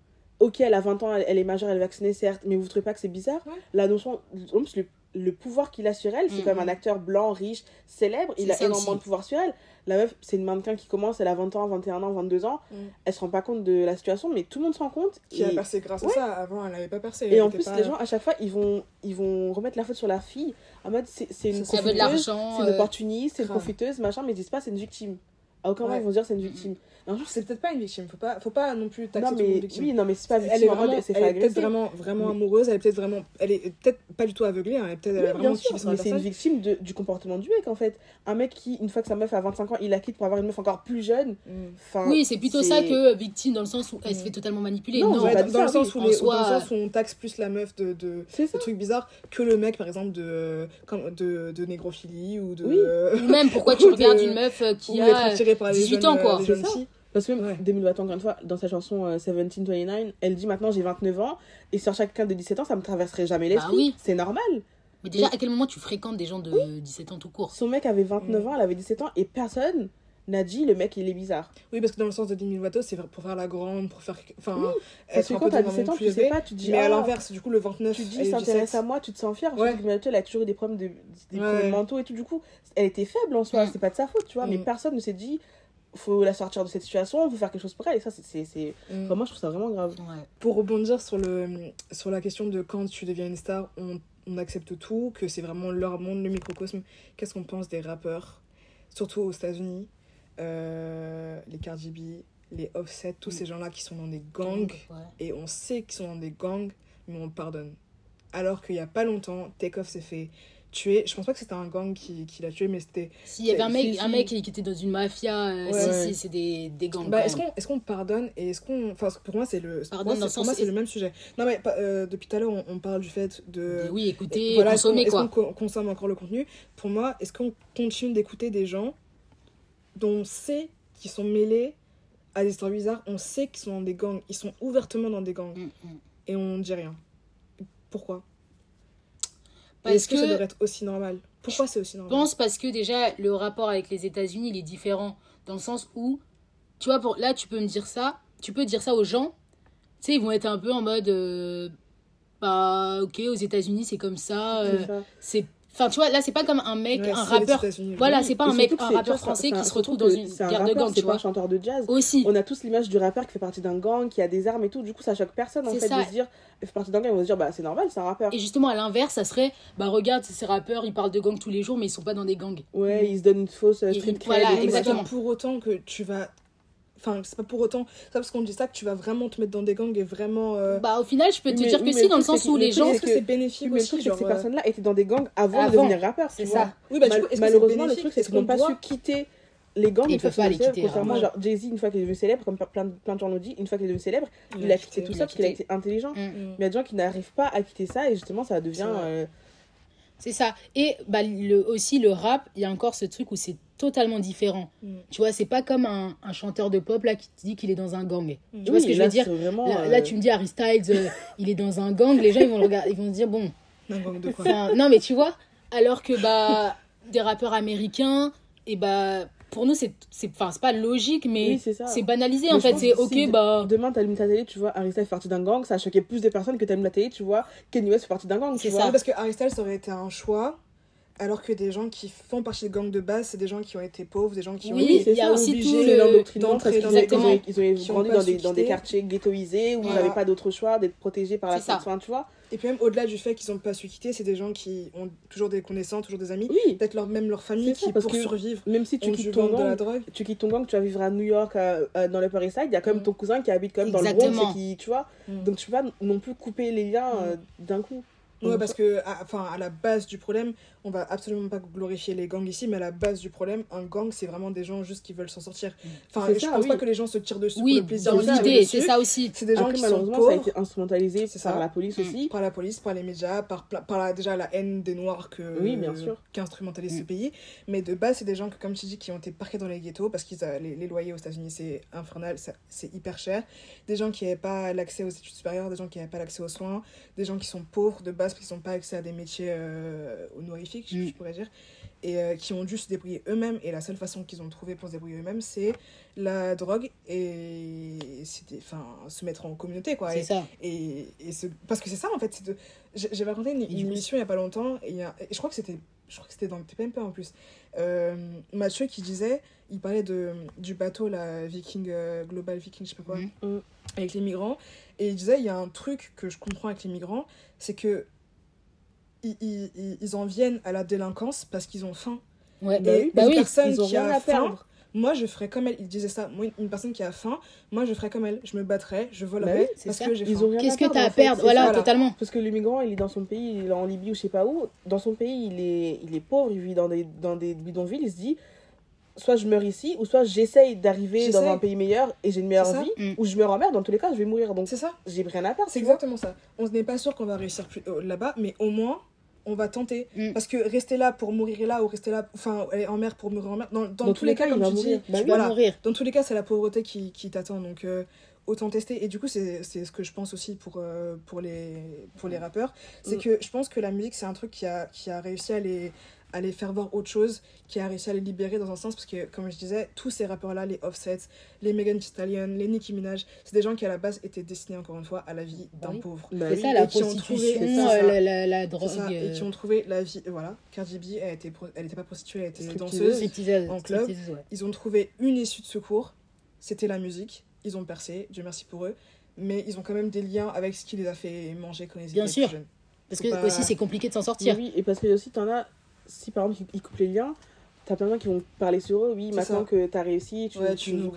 Ok, elle a 20 ans, elle, est majeure, elle est vaccinée, certes, mais vous trouvez pas que c'est bizarre? La notion, le, le pouvoir qu'il a sur elle, c'est quand même un acteur blanc, riche, célèbre, il a énormément de pouvoir sur elle. La meuf, c'est une mannequin qui commence, elle a 20 ans, 21 ans, 22 ans. Mm. Elle se rend pas compte de la situation, mais tout le monde se rend compte.
Qui a percé grâce à ça. Avant, elle n'avait pas percé.
Et en plus, les gens, à chaque fois, ils vont, ils vont remettre la faute sur la fille. En mode, c'est une profiteuse, c'est une euh, opportuniste, c'est une profiteuse, machin, mais ils disent pas, c'est une victime. À aucun moment, ils vont dire, c'est une victime
un jour c'est peut-être pas une victime. Faut pas faut pas non plus taxer non, mais, victime.
oui non mais c'est pas
victime elle est vraiment elle est peut-être vraiment vraiment amoureuse elle est peut-être vraiment elle est peut-être pas du tout aveuglée hein, elle est peut-être oui, vraiment sûr,
mais c'est une victime de, du comportement du mec en fait. Un mec qui une fois que sa meuf a 25 ans il la quitte pour avoir une meuf encore plus jeune.
Mm. oui c'est plutôt ça que victime dans le sens où elle se fait mm. totalement manipuler. Non,
dans, le sens où dans le sens où on taxe plus la meuf de de, trucs bizarres que le mec par exemple de de, de négrophilie ou de
ou même pourquoi tu regardes une meuf qui a 18 ans quoi
parce que même Demi Lovato, encore une fois, dans sa chanson 1729, euh, elle dit maintenant j'ai 29 ans et sur chacun de 17 ans, ça me traverserait jamais bah l'esprit. oui. C'est normal.
Mais déjà, à quel moment tu fréquentes des gens de 17 ans tout court?
Son mec avait 29 mm. ans, elle avait 17 ans et personne n'a dit le mec il est bizarre.
Oui, parce que dans le sens de Demi Lovato, c'est pour faire la grande, pour faire. Enfin, oui.
parce que quand t'as 17 ans, tu sais pas, tu dis.
Mais à ah, l'inverse, du coup, le 29.
Tu dis, s'intéresse à moi, tu te sens fière. Ouais. Demi elle a toujours eu des problèmes, de, des problèmes mentaux et tout. Du coup, elle était faible en soi, mm. c'est pas de sa faute, tu vois. Mais mm. personne ne s'est dit faut la sortir de cette situation, faut faire quelque chose pour elle. Et ça, c'est. c'est... Mm. moi, je trouve ça vraiment grave.
Pour rebondir sur, le, sur la question de quand tu deviens une star, on, on accepte tout, que c'est vraiment leur monde, le microcosme. Qu'est-ce qu'on pense des rappeurs, surtout aux États-Unis euh, Les Cardi B, les Offset, tous mm. ces gens-là qui sont dans des gangs. Et on sait qu'ils sont dans des gangs, mais on pardonne. Alors qu'il n'y a pas longtemps, Takeoff s'est fait tué. Je pense pas que c'était un gang qui, qui l'a tué, mais c'était.
S'il y avait un mec, un mec qui était dans une mafia, euh, si, c'est des, des gangs.
Bah, est-ce qu'on est qu'on pardonne et est-ce qu'on. Enfin, pour moi, c'est le. pour moi, c'est le même sujet. Non, mais euh, depuis tout à l'heure, on, parle du fait de.
oui, écouter, consommer, quoi.
Est-ce qu'on consomme encore le contenu? Pour moi, est-ce qu'on continue d'écouter des gens dont on sait qu'ils sont mêlés à des histoires bizarres, on sait qu'ils sont dans des gangs, ils sont ouvertement dans des gangs, mm, mm. et on ne dit rien? Pourquoi? Est-ce que, ça devrait être aussi normal? Pourquoi c'est aussi normal?
Je pense parce que déjà, le rapport avec les États-Unis, il est différent. Dans le sens où, tu vois, pour, là, tu peux me dire ça, tu peux dire ça aux gens. Tu sais, ils vont être un peu en mode. Euh, bah, ok, aux États-Unis, c'est comme ça. Euh, c'est Enfin, tu vois, là, c'est pas comme un mec, un rappeur. Voilà, c'est pas un mec, un rappeur français qui se retrouve dans une guerre de gang,
tu vois. C'est pas un chanteur de jazz.
Aussi.
On a tous l'image du rappeur qui fait partie d'un gang, qui a des armes et tout. Du coup, ça choque personne, en fait, de se dire, il fait partie d'un gang, on va se dire, bah, c'est normal, c'est un rappeur.
Et justement, à l'inverse, ça serait, bah, regarde, ces rappeurs, ils parlent de gang tous les jours, mais ils sont pas dans des gangs.
Ouais, ils se donnent une fausse euh, street cred.
Voilà, exactement.
Pour autant que tu vas Enfin, c'est pas pour autant, ça parce qu'on dit ça que tu vas vraiment te mettre dans des gangs et vraiment. Euh,
bah, au final, je peux te dire que si, dans le sens où les gens.
Est-ce que c'est bénéfique aussi
que ces euh, personnes-là étaient dans des gangs avant, de devenir rappeurs
C'est ça.
Oui, bah,
malheureusement, le truc, c'est qu'ils n'ont pas su quitter les gangs.
Ils peuvent pas les quitter.
Contrairement, genre, Jay-Z, une fois qu'il est devenu célèbre, comme plein, plein de gens l'ont dit, une fois qu'il est devenu célèbre, il a quitté tout ça parce qu'il a été intelligent. Mm, mm. Mais il y a des gens qui n'arrivent pas à quitter ça et justement, ça devient.
C'est ça. Et bah, le, aussi, le rap, il y a encore ce truc où c'est totalement différent. Mm. Tu vois, c'est pas comme un, un, chanteur de pop là qui te dit qu'il est dans un gang. Tu vois ce que je veux dire là, tu me dis Harry Styles, euh, il est dans un gang, les gens ils vont le regarder, ils vont se dire bon.
Un gang de quoi
Non mais tu vois, alors que bah des rappeurs américains et bah pour nous, c'est enfin, pas logique, mais c'est banalisé en fait. C'est ok, bah.
Demain, t'allumes ta télé, tu vois, Harry Styles fait partie d'un gang, ça a choqué plus de personnes que t'allumes la télé, tu vois, Kanye West fait partie d'un gang.
C'est ça. Parce que Harry Styles, aurait été un choix. Alors que des gens qui font partie de gangs de base, c'est des gens qui ont été pauvres, des gens qui
ont oui, il y a aussi tout le
d'entrée dans ils ont, ils ont grandi dans des, dans des quartiers ghettoisés où ils n'avaient pas d'autre choix d'être protégés par la soin, tu vois.
Et puis même au-delà du fait qu'ils n'ont pas su quitter, c'est des gens qui ont toujours des connaissances, toujours des amis, peut-être leur, même leur famille qui, pour survivre,
même si tu quittes ton gang, tu quittes ton gang, tu vas vivre à New York, euh, euh, dans l'Upper East Side, il y a quand même mm. ton cousin qui habite quand même dans le Bronx et qui, tu vois. Mm. Donc tu peux pas non plus couper les liens mm. euh, d'un coup.
Ouais, parce que, enfin, à la base du problème, on va absolument pas glorifier les gangs ici, mais à la base du problème, un gang, c'est vraiment des gens juste qui veulent s'en sortir. Enfin, je pense pas que les gens se tirent dessus
oui,
pour le plaisir
de l'idée, c'est ça aussi.
C'est des gens qui malheureusement, sont ça a été instrumentalisé par la police aussi.
Par la police, par les médias, par, par la, déjà la haine des Noirs que,
oui, bien sûr.
qui instrumentalise ce mm. pays. Mais de base, c'est des gens que, comme tu dis, qui ont été parqués dans les ghettos parce que les, les, loyers aux États-Unis, c'est infernal, c'est hyper cher. Des gens qui n'avaient pas l'accès aux études supérieures, des gens qui n'avaient pas l'accès aux soins, des gens qui sont pauvres de base parce qu'ils n'ont pas accès à des métiers euh, honorifiques, je pourrais dire et euh, qui ont dû se débrouiller eux-mêmes. Et la seule façon qu'ils ont trouvé pour se débrouiller eux-mêmes, c'est la drogue et enfin, se mettre en communauté. quoi.
C'est ça.
Et, et parce que c'est ça, en fait. De... J'avais raconté une, émission il n'y a pas longtemps, et, je crois que c'était je crois que c'était dans le TPMP en plus. Euh, Mathieu qui disait, il parlait de, du bateau, la Viking, euh, Global Viking, je sais pas quoi, mm. avec les migrants. Et il disait, il y a un truc que je comprends avec les migrants, c'est que ils, en viennent à la délinquance parce qu'ils ont faim.
Ouais, bah, oui, bah une
personne qui a faim, moi je ferais comme elle. Il disait ça. Moi, une personne qui a faim, moi je ferais comme elle. Je me battrais, je volerais bah parce que j'ai faim.
Qu'est-ce que tu as à perdre? Voilà, totalement.
Parce que le migrant, il est dans son pays, il est en Libye ou je sais pas où. Dans son pays, il est, il est pauvre, il vit dans des, dans des bidonvilles. Il se dit soit je meurs ici, ou soit j'essaye d'arriver dans un pays meilleur et j'ai une meilleure vie, mm. ou je meurs en mer, dans tous les cas, je vais mourir. Donc
c'est ça.
J'ai rien à perdre.
C'est exactement ça. On n'est pas sûr qu'on va réussir là-bas, mais au moins on va tenter. Mm. Parce que rester là pour mourir là ou rester là, enfin, aller en mer pour mourir en mer, dans, dans, tous, les cas, comme tu dis,
bah voilà, mourir.
dans tous les cas, c'est la pauvreté qui, qui t'attend. Donc, euh, autant tester. Et du coup, c'est ce que je pense aussi pour, euh, pour, les, pour les rappeurs. C'est mm. que je pense que la musique, c'est un truc qui a, qui a réussi à les, à les faire voir autre chose, qui a réussi à les libérer dans un sens, parce que, comme je disais, tous ces rappeurs-là, les Offsets, les Megan Thee Stallion, les Nicki Minaj, c'est des gens qui, à la base, étaient destinés, encore une fois, à la vie d'un pauvre.
Bah c'est ça, la prostitution, euh, la, la, drogue.
et qui ont trouvé la vie... Voilà, Cardi B, elle n'était elle était pas prostituée, elle était danseuse en club. Ils ont trouvé une issue de secours, c'était la musique. Ils ont percé, Dieu merci pour eux. Mais ils ont quand même des liens avec ce qui les a fait manger quand ils étaient
Bien sûr. jeunes. Parce que aussi, c'est compliqué de s'en sortir.
Oui, et parce que aussi, t'en as si par exemple ils coupent les liens, t'as plein de gens qui vont parler sur eux, oui, maintenant que t'as réussi, tu,
ouais, tu,
nous.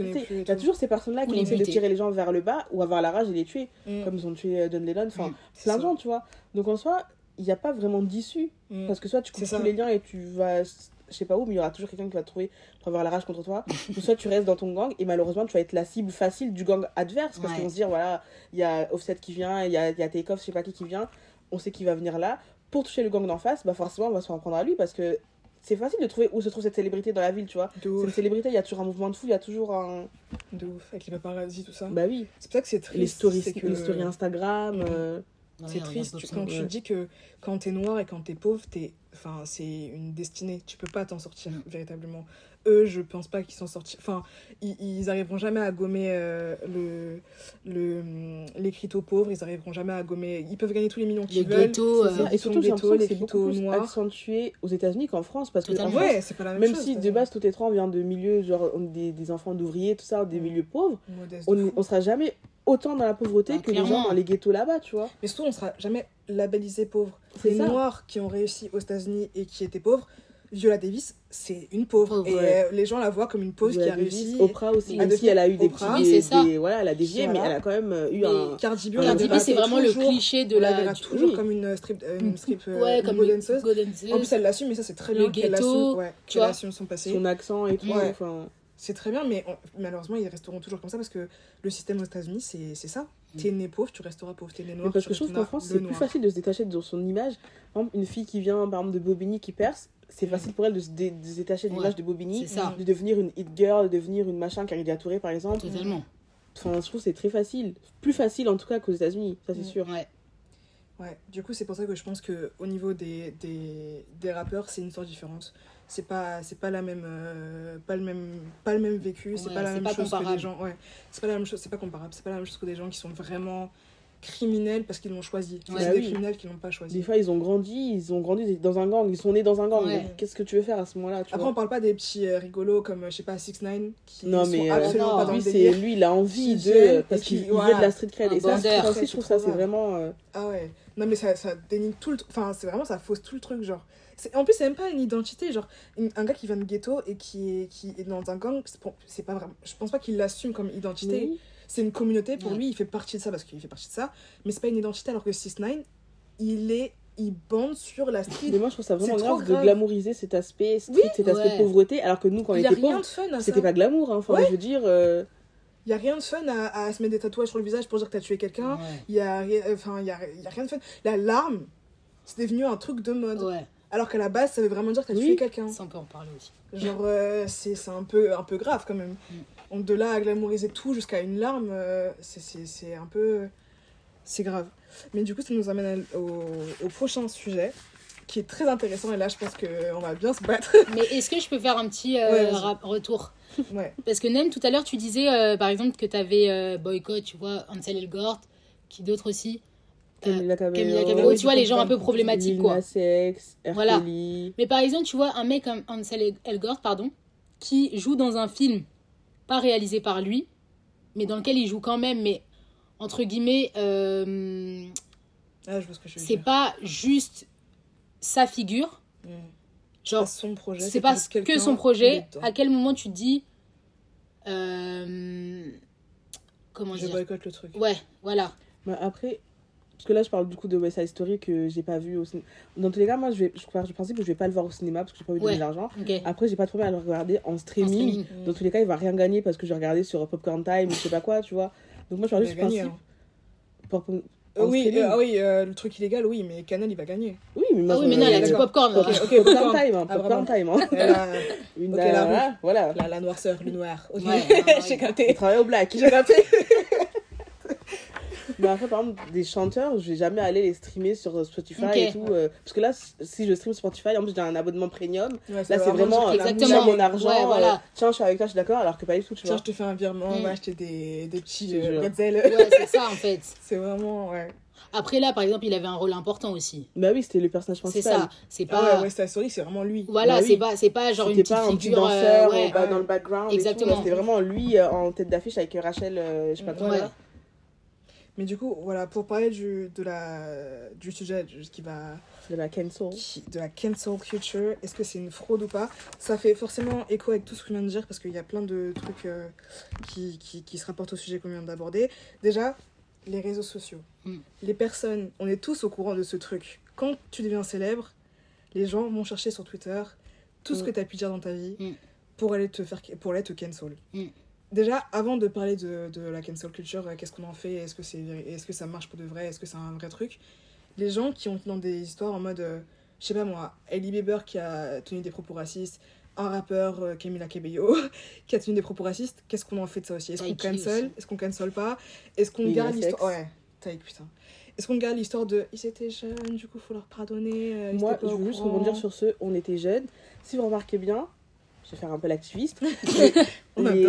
T'as toujours ces personnes-là qui essaient de tirer les gens vers le bas ou avoir la rage et les tuer, mm. comme ils ont tué euh, John Lennon, enfin, mm, plein de gens, tu vois. Donc en soi, il n'y a pas vraiment d'issue. Mm. Parce que soit tu coupes tous les liens et tu vas je sais pas où, mais il y aura toujours quelqu'un qui va te trouver pour avoir la rage contre toi. Ou soit tu restes dans ton gang et malheureusement tu vas être la cible facile du gang adverse parce qu'ils vont se dire voilà, il y a Offset qui vient, il y a, y a Takeoff, je sais pas qui qui vient, on sait qu'il va venir là. Pour toucher le gang d'en face, bah forcément on va se faire prendre à lui parce que c'est facile de trouver où se trouve cette célébrité dans la ville, tu vois. Cette célébrité, il y a toujours un mouvement de foule, il y a toujours un.
De ouf, avec les paparazzi, tout ça.
Bah oui.
C'est pour ça que c'est triste.
Les stories, les stories Instagram. Euh,
c'est triste quand tu dis que quand t'es noir et quand t'es pauvre, t'es enfin c'est une destinée tu peux pas t'en sortir véritablement eux je pense pas qu'ils s'en sortent enfin ils, ils arriveront jamais à gommer euh, le le mm, les cryptos pauvres ils arriveront jamais à gommer ils peuvent gagner tous les millions qu'ils veulent.
ghettos, euh, et surtout ghettos, les ghettos noirs. accentué aux États-Unis qu'en France parce que
ouais, c'est pas la même,
même
chose,
si de base tout est on vient de milieux genre des, des enfants d'ouvriers tout ça des mm. milieux pauvres on, on sera jamais autant dans la pauvreté bah, que les gens dans les ghettos là-bas, tu vois.
Mais surtout, on sera jamais labellisé pauvre. Les Noirs qui ont réussi aux États-Unis et qui étaient pauvres, Viola Davis, c'est une pauvre. et euh, les gens la voient comme une pauvre qui a réussi.
Oprah aussi, même si elle a eu des petits. Des, voilà, elle a dévié, mais elle a quand même euh, eu un.
Cardi B, c'est vraiment le cliché de la.
Elle toujours comme une strip, une strip ouais, comme une En plus, elle l'assume, mais ça, c'est très bien qu'elle assume, ouais, qu assume son passé.
Son accent et tout. Enfin
c'est très bien, mais malheureusement, ils resteront toujours comme ça parce que le système aux États-Unis, c'est ça. Mm. T'es né pauvre, tu resteras pauvre. T'es né noir.
parce que je trouve qu'en France, c'est plus facile de se détacher de son image. Par exemple, une fille qui vient, par exemple, de Bobigny qui perce, c'est facile pour elle de se, détacher de l'image de Bobigny, de devenir une hit girl, de devenir une machin, Carrie Touré, par exemple.
Totalement.
Enfin, je trouve que c'est très facile. Plus facile, en tout cas, qu'aux États-Unis, ça c'est sûr.
Ouais.
Ouais, du coup, c'est pour ça que je pense qu'au niveau des, des, des rappeurs, c'est une sorte différente c'est pas c'est pas la même euh, pas le même pas le même vécu c'est pas la même chose que des gens ouais c'est pas la même chose c'est pas comparable c'est pas la même chose que des gens qui sont vraiment criminels parce qu'ils l'ont choisi. C'est bah des criminels qui l'ont pas choisi.
Des fois ils ont grandi ils ont grandi dans un gang ils sont nés dans un gang. Qu'est-ce que tu veux faire à ce moment-là
après on parle pas des petits euh, rigolos comme je sais pas 6 9 qui
non mais euh, absolument pas dans lui c'est lui il a envie de parce qu'il veut de la street cred. et ça, aussi je trouve ça c'est vraiment
ah ouais. Non mais ça ça dénigre tout le enfin c'est vraiment ça fausse tout le truc genre. En plus, c'est même pas une identité. Genre, un gars qui vient de ghetto et qui est, qui est dans un gang, c'est pas vraiment. Je pense pas qu'il l'assume comme identité. C'est une communauté. Pour lui, il fait partie de ça parce qu'il fait partie de ça. Mais c'est pas une identité. Alors que 6 9 il est il bande sur la street.
Mais moi, je trouve ça vraiment grave, de glamouriser cet aspect street, cet aspect pauvreté, alors que nous, quand on était pauvres, c'était pas glamour. Hein. Enfin, je veux dire. Euh...
Il y a rien de fun à, à, se mettre des tatouages sur le visage pour dire que t'as tué quelqu'un. Il y a, enfin, y a, y a rien de fun. La larme, c'est devenu un truc de mode.
Ouais.
Alors qu'à la base, ça veut vraiment dire que tu as tué quelqu'un.
Ça, on peut en parler aussi.
Genre, euh, c'est un peu, un peu grave quand même. Mm. De là à glamouriser tout jusqu'à une larme, euh, c'est un peu. C'est grave. Mais du coup, ça nous amène au, au, prochain sujet qui est très intéressant. Et là, je pense qu'on va bien se battre.
Mais est-ce que je peux faire un petit euh, retour?
Ouais.
Parce que Nem, tout à l'heure, tu disais par exemple que tu avais boycott, tu vois, Ansel Elgort, qui d'autres aussi?
Camila Cabello,
tu vois, les gens un peu problématiques, quoi. voilà. Mais par exemple, tu vois, un mec comme Ansel Elgort, pardon, qui joue dans un film pas réalisé par lui, mais dans lequel il joue quand même, mais entre guillemets, euh,
ah,
c'est pas juste sa figure.
Mm. Genre, son projet.
C'est pas que son projet. À quel moment tu te dis. Euh, comment
je
dire
Je boycotte le truc.
Ouais, voilà.
Bah après, parce que là, je parle du coup de West Side Story que j'ai pas vu au cinéma. Dans tous les cas, moi, je, vais, je du principe que je vais pas le voir au cinéma parce que j'ai pas envie de donner de l'argent. Après, j'ai pas de problème à le regarder en streaming. Dans tous les cas, il va rien gagner parce que je vais regarder sur Popcorn Time ou je sais pas quoi, tu vois. Donc, moi, je pars juste du principe.
Hein. Euh, oui, euh, oui euh, le truc illégal, oui, mais Canal, il va gagner.
Oui, mais,
moi, ah oui, mais non, il a du popcorn.
Ok, okay, popcorn time. Hein, ah, popcorn time. Hein.
La, une, okay, la, voilà. La, la noirceur, le noir.
Okay. Ouais,
J'ai capté.
Il travaille au black.
J'ai capté.
Mais après, par exemple, des chanteurs, je vais jamais aller les streamer sur Spotify et tout. Euh, parce que là, si je stream Spotify, en plus, j'ai un abonnement premium. là, c'est vraiment,
exactement
mon argent. Ouais, voilà. Euh, tiens, je suis avec toi, je suis d'accord, alors que pas du tout. Tu
tiens, je te fais un virement, on va mm. acheter des, des petits euh,
Ouais, c'est ça, en fait.
c'est vraiment, ouais.
Après là, par exemple, il avait un rôle important aussi.
Bah oui, c'était le personnage principal.
C'est ça. C'est pas.
Ah ouais, West Story, c'est vraiment lui.
Voilà,
bah
c'est pas, c'est pas genre une petite
pas
un
petit danseur
ouais.
dans le background.
Exactement.
C'était vraiment lui en tête d'affiche avec Rachel, je sais pas trop.
Mais du coup, voilà, pour parler du, de la, du sujet qui va...
De la cancel.
de la cancel culture, est-ce que c'est une fraude ou pas? Ça fait forcément écho avec tout ce que je viens de dire parce qu'il y a plein de trucs euh, qui, qui, qui, se rapportent au sujet qu'on vient d'aborder. Déjà, les réseaux sociaux. Mm. Les personnes, on est tous au courant de ce truc quand tu deviens célèbre, les gens vont chercher sur Twitter tout ce mm. que tu as pu dire dans ta vie mm. pour aller te faire pour aller te cancel. Déjà, avant de parler de, de la cancel culture, euh, qu'est-ce qu'on en fait? Est-ce que, c'est, est-ce que ça marche pour de vrai? Est-ce que c'est un vrai truc? Les gens qui ont dans des histoires en mode, euh, je sais pas moi, Ellie Bieber qui a tenu des propos racistes, un rappeur, euh, Camila Cabello, qui a tenu des propos racistes, qu'est-ce qu'on en fait de ça aussi? Est-ce qu'on cancel? Est-ce qu'on cancel pas? Est-ce qu'on garde l'histoire? Ouais, taille, putain. Est-ce qu'on garde l'histoire de ils étaient jeunes, du coup, il faut leur pardonner euh,
Moi, je veux juste rebondir sur ce on était jeunes. Si vous remarquez bien, je vais faire un peu l'activiste. les,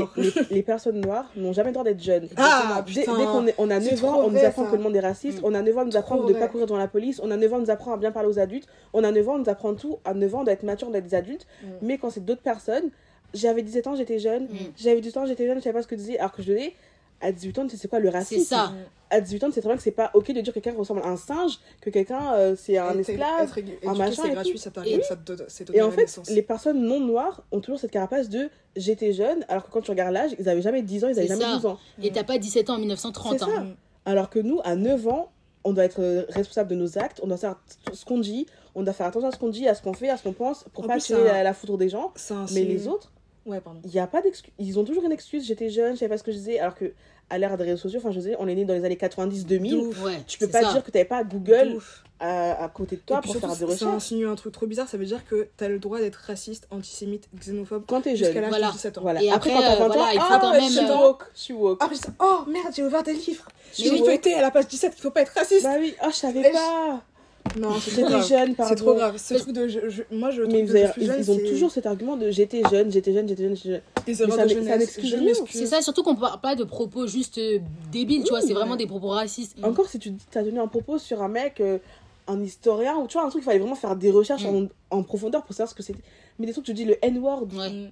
les, personnes noires n'ont jamais le droit d'être jeunes.
Ah,
dès, qu'on on a 9 ans, on nous apprend que le monde est raciste. Mm. On a 9 ans, on nous apprend de ne pas courir devant la police. On a 9 ans, on nous apprend à bien parler aux adultes. On a 9 ans, on nous apprend tout. À 9 ans, d'être mature, d'être des adultes. Mm. Mais quand c'est d'autres personnes, j'avais 17 ans, j'étais jeune. Mm. J'avais 18 ans, j'étais jeune, je savais pas ce que je disais. Alors que je disais, à 18 ans, tu sais c'est quoi le racisme?
C'est ça.
À 18 ans, c'est très bien que c'est pas ok de dire que quelqu'un ressemble à un singe, que quelqu'un euh, c'est un esclave, un machin.
C'est gratuit, ça t'arrive, ça
te Et en fait, les personnes non noires ont toujours cette carapace de j'étais jeune, alors que quand tu regardes l'âge, ils avaient jamais 10 ans, ils avaient jamais 12 ans.
Et t'as pas 17 ans en 1930. Hein.
Alors que nous, à 9 ans, on doit être euh, responsable de nos actes, on doit faire ce qu'on dit, on doit faire attention à ce qu'on dit, à ce qu'on fait, à ce qu'on pense, pour pas tirer la, la foudre des gens. Mais les autres,
Ouais, pardon.
Il y a pas d'excuse. Ils ont toujours une excuse. J'étais jeune, je savais pas ce que je disais. Alors que à l'ère des réseaux sociaux, enfin, je disais, on est né dans les années 90-2000. Ouais, tu peux pas dire que tu n'avais pas Google à, à, côté de toi pour faire des recherches. Ça
insinue un truc trop bizarre. Ça veut dire que tu as le droit d'être raciste, antisémite, xénophobe
quand tu es jeune.
Jusqu'à
voilà.
de 17 ans.
Voilà. Et après, après quand t'as 20 euh, voilà, ans, ah, quand même. Je suis euh, woke. Je suis woke.
Ah, oh merde, j'ai ouvert des livres. J'ai feuilleté à la page 17 qu'il faut pas être raciste.
Bah oui, oh, je savais pas.
Non, j'étais jeune,
C'est
trop grave. Ce truc de. Je, moi, je.
Mais ils, ont toujours cet argument de j'étais jeune, j'étais jeune, j'étais jeune, j'étais jeune.
Des erreurs de jeunesse.
C'est ça, surtout qu'on parle pas de propos juste euh, débiles, tu vois, c'est vraiment des propos racistes.
Encore si tu as tenu un propos sur un mec, euh, un historien, ou tu vois, un truc, il fallait vraiment faire des recherches mm. en, profondeur pour savoir ce que c'était. Mais des trucs, tu dis le N-word.
Ouais.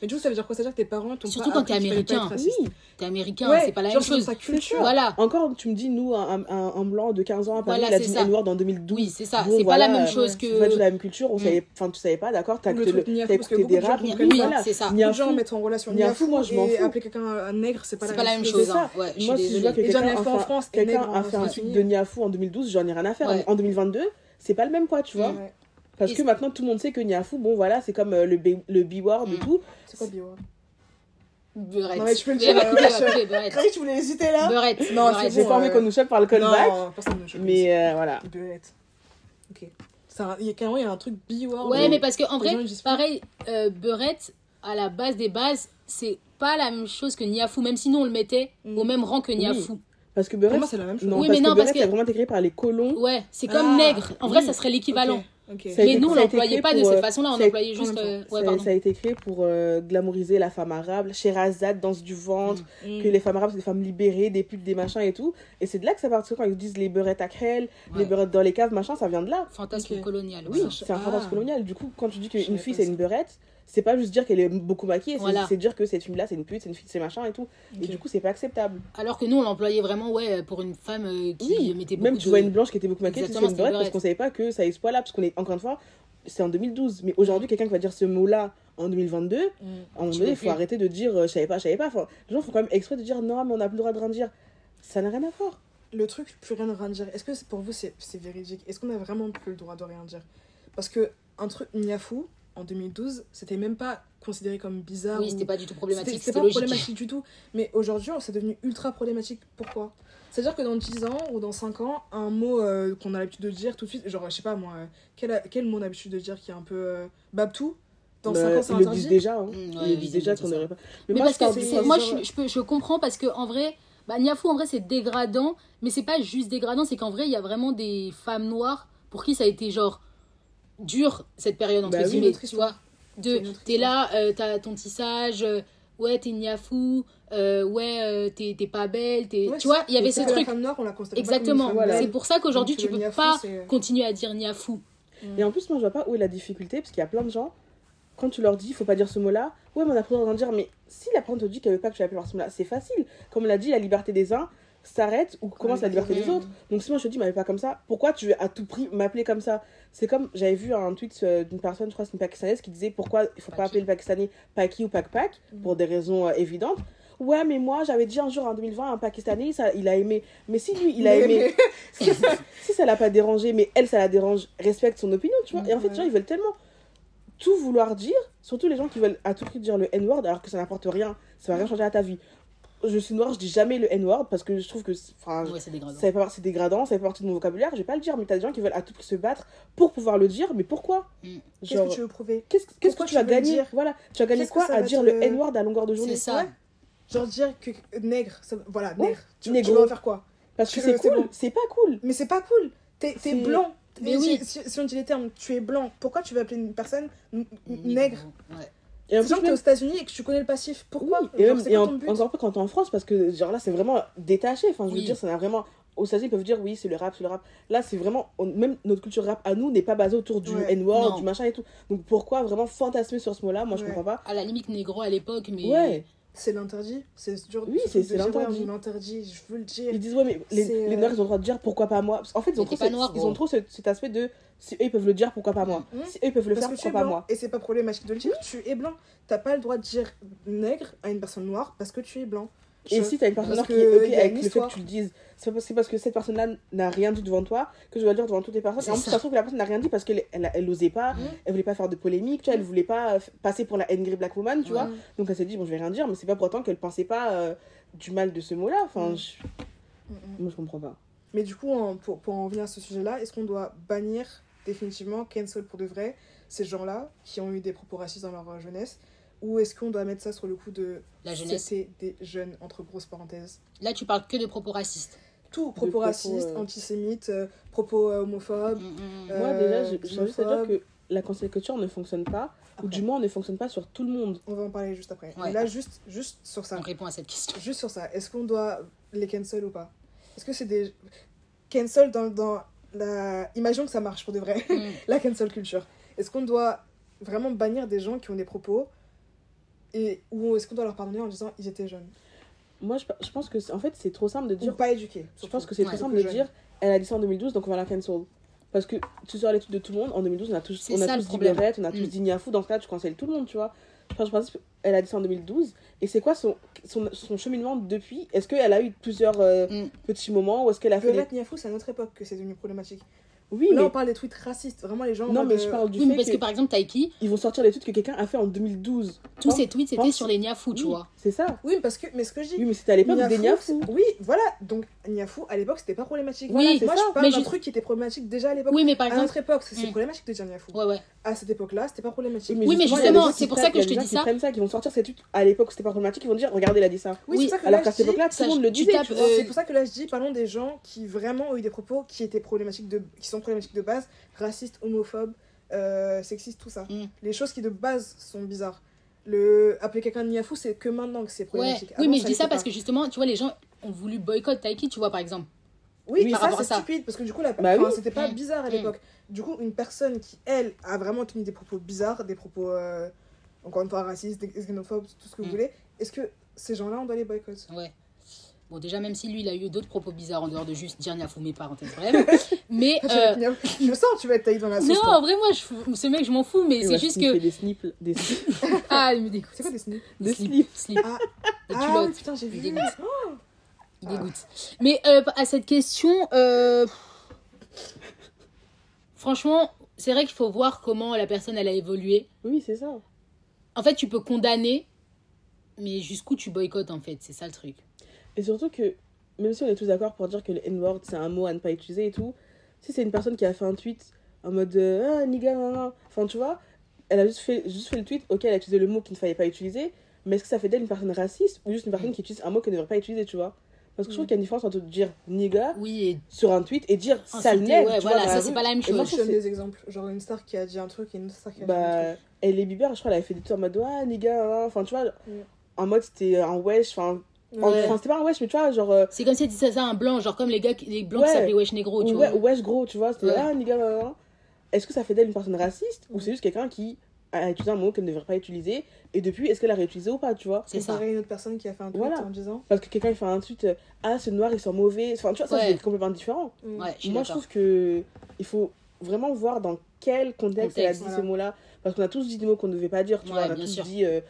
Mais du coup, ça veut dire quoi? Ça veut dire que tes parents t'ont
Surtout quand t'es américain. Oui. T'es américain, c'est pas la même chose.
culture.
Voilà.
Encore, tu me dis, nous, un, un, un blanc de 15 ans à Paris, voilà, il a dit en 2012.
Oui, c'est ça. c'est pas la même chose que.
C'est pas la même culture. On mm. savait, enfin, tu savais pas, d'accord? T'as
écouté
des rap.
Oui, c'est ça.
Les gens mettent en relation Niafou, moi, je m'en fous. appeler quelqu'un un nègre, c'est pas la même chose.
Moi, si je vois que quelqu'un a fait un truc de Niafou en 2012, j'en ai rien à faire. En 2022, c'est pas le même poids, tu vois. Parce que maintenant, tout le monde sait que Niafou, bon, voilà, c'est comme le B-word et mm. tout.
C'est quoi B-word
Beurette.
Non, mais je peux le dire. Beurette. tu voulais hésiter là
Beurette.
Non, j'ai pas envie qu'on nous chope par le callback. Non, personne ne chope. Mais euh, voilà.
Beurette. Ok. Il y a carrément il y a un truc B-word.
Ouais, mais parce qu'en vrai, pareil, euh, Beurette, à la base des bases, c'est pas la même chose que Niafou, même si nous on le mettait mm. au même rang que Niafou.
Parce que Beurette,
c'est la même chose.
Non, oui, parce mais non, que parce que. c'est vraiment écrit par les colons.
Ouais, c'est comme ah, nègre. En vrai, ça serait l'équivalent. Mais nous, on l'employait pas de cette euh, façon-là, on employait juste. Euh,
ça, a été créé pour euh, glamouriser la femme arabe. Sherazade, danse du ventre, mm. que les femmes arabes, c'est des femmes libérées, des putes, des machins et tout. Et c'est de là que ça part quand ils disent les beurrettes à crêle, les beurrettes dans les caves, machin, ça vient de là.
Fantasme colonial.
Oui, c'est un fantasme ah. colonial. Du coup, quand tu dis qu'une fille, c'est une beurrette, c'est pas juste dire qu'elle est beaucoup maquillée, c'est dire que cette fille-là, c'est une pute, c'est une fille, c'est machin et tout. Et du coup, c'est pas acceptable.
Alors que nous, on l'employait vraiment, ouais, pour une femme qui mettait beaucoup
Même tu vois une blanche qui était beaucoup maquillée, c'est une beurrette parce qu'on savait pas que ça ait ce poids-là, parce qu'on est, encore une fois, c'est en 2012. Mais aujourd'hui, quelqu'un qui va dire ce mot-là en 2022, mm. à un moment donné, il faut arrêter de dire euh, je savais pas, je savais pas. les gens font quand même exprès de dire non, mais on n'a plus le droit de rien dire. Ça n'a rien à voir.
Le truc, plus rien de rien dire, est-ce que pour vous c'est véridique? Est-ce qu'on a vraiment plus le droit de rien dire? Parce que un truc Niafou, en 2012, c'était même pas considéré comme bizarre.
Oui, c'était pas du tout problématique.
C'était pas problématique du tout. Mais aujourd'hui, c'est devenu ultra problématique. Pourquoi? C'est-à-dire que dans 10 ans ou dans 5 ans, un mot euh, qu'on a l'habitude de dire tout de suite, genre, je sais pas moi, quel, quel mot on a l'habitude de dire qui est un peu euh, babtou?
Dans 5 bah, ans, c'est interdit. Ils le disent déjà. Hein. Mmh, ils le disent déjà qu'on n'aurait pas.
Mais, moi, parce que moi je, je, peux, je comprends parce que en vrai, bah, Niafou, en vrai, c'est dégradant, mais c'est pas juste dégradant, c'est qu'en vrai, il y a vraiment des femmes noires pour qui ça a été genre dur cette période, entre bah, guillemets, tu vois. De, t'es là, euh, t'as ton tissage, euh, ouais, t'es Niafou, euh, ouais, euh, t'es pas belle, tu vois, il y avait ce truc. Exactement. C'est pour ça qu'aujourd'hui, tu peux pas continuer à dire niafou.
Mm. Et en plus, moi, je vois pas où est la difficulté, parce qu'il y a plein de gens, quand tu leur dis, il faut pas dire ce mot-là, ouais, mais on a pas le droit d'en dire, mais si la personne te dit qu'elle veut pas que tu l'appelles par ce mot-là, c'est facile. Comme on l'a dit, la liberté des uns s'arrête ou commence la liberté des autres. Donc si moi je te dis, m'appelle pas comme ça, pourquoi tu veux à tout prix m'appeler comme ça? C'est comme, j'avais vu un tweet euh, d'une personne, je crois c'est une pakistanaise, qui disait pourquoi il faut pas appeler le pakistanais Paki ou Pak Pak, mm. pour des raisons évidentes ouais, mais moi, j'avais dit un jour en 2020, un Pakistanais, ça, il a aimé. Mais si lui, il a aimé, si, ça l'a pas dérangé, mais elle, ça la dérange, respecte son opinion, tu vois. Et en fait, tu ils veulent tellement tout vouloir dire, surtout les gens qui veulent à tout prix dire le N-word alors que ça n'apporte rien, ça va rien changer à ta vie je suis noire, je dis jamais le N-word parce que je trouve que enfin c'est dégradant. Ça fait, pas, dégradant, ça fait partie de mon vocabulaire, je vais pas le dire, mais t'as des gens qui veulent à tout prix se battre pour pouvoir le dire, mais pourquoi?
Mm. Qu'est-ce que tu veux prouver?
Qu'est-ce que tu, vas gagner? Voilà, tu vas gagner quoi à dire le N-word à longueur de journée?
C'est ça. Genre dire que nègre, voilà, nègre. Tu, tu, vas en faire quoi?
Parce que c'est cool, c'est pas cool.
Mais c'est pas cool. T'es blanc. Mais oui. Si, on dit les termes, tu es blanc, pourquoi tu vas appeler une personne nègre? Ouais. Et en plus, que t'es aux États-Unis et que tu connais le passif. Pourquoi
Et, genre, et en, encore plus quand t'es en France, parce que genre là, c'est vraiment détaché. Enfin, je veux dire, ça n'a vraiment. Aux États-Unis, ils peuvent dire oui, c'est le rap, c'est le rap. Là, c'est vraiment. Même notre culture rap à nous n'est pas basée autour du N-word, du machin et tout. Donc pourquoi vraiment fantasmer sur ce mot-là? Moi, je comprends pas.
À la limite, négro à l'époque, mais.
Ouais. C'est l'interdit. C'est dur.
Oui, c'est l'interdit.
l'interdit, je veux le dire.
Ils disent, ouais, mais les, les, Noirs, ils ont le droit de dire pourquoi pas moi. En fait, ils ont trop, ils ont trop cet, aspect de si eux ils peuvent le dire, pourquoi pas moi mmh. Si eux ils peuvent le faire, pourquoi pas moi
Et c'est pas problématique de le dire, tu es blanc. T'as pas le droit de dire nègre à une personne noire parce que tu es blanc.
Et si t'as une personne qui est ok avec le fait que tu le dises, c'est parce, parce que cette personne-là n'a rien dit devant toi que je dois le dire devant toutes les personnes. Et en plus, ça se trouve que la personne n'a rien dit parce qu'elle elle, elle, osait pas, mmh. elle voulait pas faire de polémique, tu vois, elle voulait pas passer pour la angry black woman, tu vois. Donc elle s'est dit, bon, je vais rien dire, mais c'est pas pour autant qu'elle pensait pas euh, du mal de ce mot-là. Enfin, mmh. moi je comprends pas.
Mais du coup, pour, pour en venir à ce sujet-là, est-ce qu'on doit bannir définitivement cancel pour de vrai ces gens-là qui ont eu des propos racistes dans leur euh, jeunesse ou est-ce qu'on doit mettre ça sur le coup de
la jeunesse.
c'est des jeunes entre grosses parenthèses.
Là tu parles que de propos racistes.
Tout propos, racistes euh, antisémites euh, propos homophobes mm,
mm, mm. moi déjà j'ai juste à dire que la cancel culture ne fonctionne pas ou du moins ne fonctionne pas sur tout le monde.
On va en parler juste après. Mais là juste juste sur ça.
On répond à cette question.
Juste sur ça. Est-ce qu'on doit les cancel ou pas? Est-ce que c'est des cancel dans, dans la... imaginons que ça marche pour de vrai, mm. la cancel culture. Est-ce qu'on doit vraiment bannir des gens qui ont des propos et ou est-ce qu'on doit leur pardonner en disant ils étaient jeunes?
Moi, je, je pense que en fait c'est trop simple de dire.
Ou pas éduqué.
Je pense que c'est trop simple de dire elle a dit ça en 2012 donc on va la cancel. Parce que tu sors l'étude de tout le monde, en 2012 on a tous, on a tous dit Bérette, on a tous mm. dit Niafou, dans ce cas tu cancelles tout le monde, tu vois. Je pense, elle a dit ça en 2012. Et c'est quoi son, son, son, cheminement depuis? Est-ce qu'elle a eu plusieurs euh, mm. petits moments ou est-ce qu'elle a fait.
Des... Niafou, c'est à notre époque que c'est devenu problématique. Oui, Là, on parle des tweets racistes. Vraiment, les gens.
Non, mais je parle du
oui, fait parce que, par exemple, Taiki.
Ils vont sortir les tweets que quelqu'un a fait en 2012.
Tous ces tweets, c'était sur les Niafou, tu vois.
C'est ça.
Oui, parce que. Mais ce que je dis.
Oui, mais c'était à l'époque des Niafou.
Oui, voilà. Donc, Niafou, à l'époque, c'était pas problématique. Oui, voilà, moi, je parle d'un truc qui était problématique déjà à l'époque.
Oui, mais par exemple.
À notre époque, c'est mm. problématique de dire Niafou.
Ouais, ouais.
À cette époque-là, c'était pas problématique.
Oui, mais justement, c'est pour ça que je te dis ça.
Ils ça, qui vont sortir ces tweets à l'époque, c'était pas problématique. Ils vont dire, regardez, il a dit ça. Oui, alors qu'à cette époque-là, tout le monde le disait.
C'est pour ça que là, je dis, parlons des gens qui vraiment ont eu des propos qui étaient problématiques qui sont problématiques de base raciste, homophobe, euh, sexiste, tout ça. Mm. Les choses qui de base sont bizarres. Le appeler quelqu'un de niafou, c'est que maintenant que c'est problématique.
Oui, mais je dis ça parce que justement, tu vois, les gens ont voulu boycott Taiki, tu vois, par exemple.
Oui, oui ça c'est stupide parce que du coup, la... bah, c'était pas mm. bizarre à mm. l'époque. Du coup, une personne qui, elle, a vraiment tenu des propos bizarres, des propos, euh, encore une fois, racistes, xénophobes, tout ce que vous voulez, est-ce que ces gens-là, on doit les boycotter?
Ouais. Bon, déjà, même si lui, il a eu d'autres propos bizarres en dehors de juste dire mes parenthèse bref. Mais.
Euh... je sens, tu vas être taillé dans la sauce.
Non, en vrai, moi, je, ce mec, je m'en fous, mais c'est juste que.
des snips. Des
ah, il me dégoûte.
C'est quoi des snips?
Des slips.
Slip.
Ah, ah putain, j'ai vu.
Il dégoûte. Oh il dégoûte. Mais euh, à cette question, euh... franchement, c'est vrai qu'il faut voir comment la personne, elle a évolué.
Oui, c'est ça.
En fait, tu peux condamner, mais jusqu'où tu boycottes, en fait? C'est ça le truc.
Et surtout que, même si on est tous d'accord pour dire que le N-word c'est un mot à ne pas utiliser et tout, si c'est une personne qui a fait un tweet en mode euh, ah, nigga, enfin tu vois, elle a juste fait, juste fait le tweet, ok, elle a utilisé le mot qu'il ne fallait pas utiliser, mais est-ce que ça fait d'elle une personne raciste ou juste une personne qui utilise un mot qu'elle ne devrait pas utiliser, tu vois? Parce que je trouve qu'il y a une différence entre dire nigga sur un tweet et dire sale nègre.
Ouais, voilà, ça c'est pas la même chose.
Moi, je donne des exemples. Genre une star qui a dit un truc et une star qui a dit un
bah, truc. Elle est Bieber, je crois, elle avait fait des trucs en mode ah nigga, enfin tu vois, en mode c'était un wesh, enfin Enfin, c'était pas un wesh, mais tu vois, genre. Euh,
c'est comme si tu disais ça un blanc, genre comme les gars, les blancs qui s'appelaient wesh négro, tu
ouais, vois. Wesh gros, tu vois. C'était ah, nigga, Est-ce que ça fait d'elle une personne raciste ou c'est juste quelqu'un qui a utilisé un mot qu'elle ne devrait pas utiliser et depuis, est-ce qu'elle a réutilisé ou pas, tu vois?
C'est ça. une autre personne qui a fait un tweet en disant?
Parce que quelqu'un il fait un tweet, euh, ah, ce noir, ils sont mauvais. Enfin, tu vois, ça, c'est complètement différent.
Mm.
Moi, je trouve que il faut vraiment voir dans quel contexte, elle a dit ces mots-là. Parce qu'on a tous dit des mots qu'on ne devait pas dire, tu vois. On a tous dit. Euh,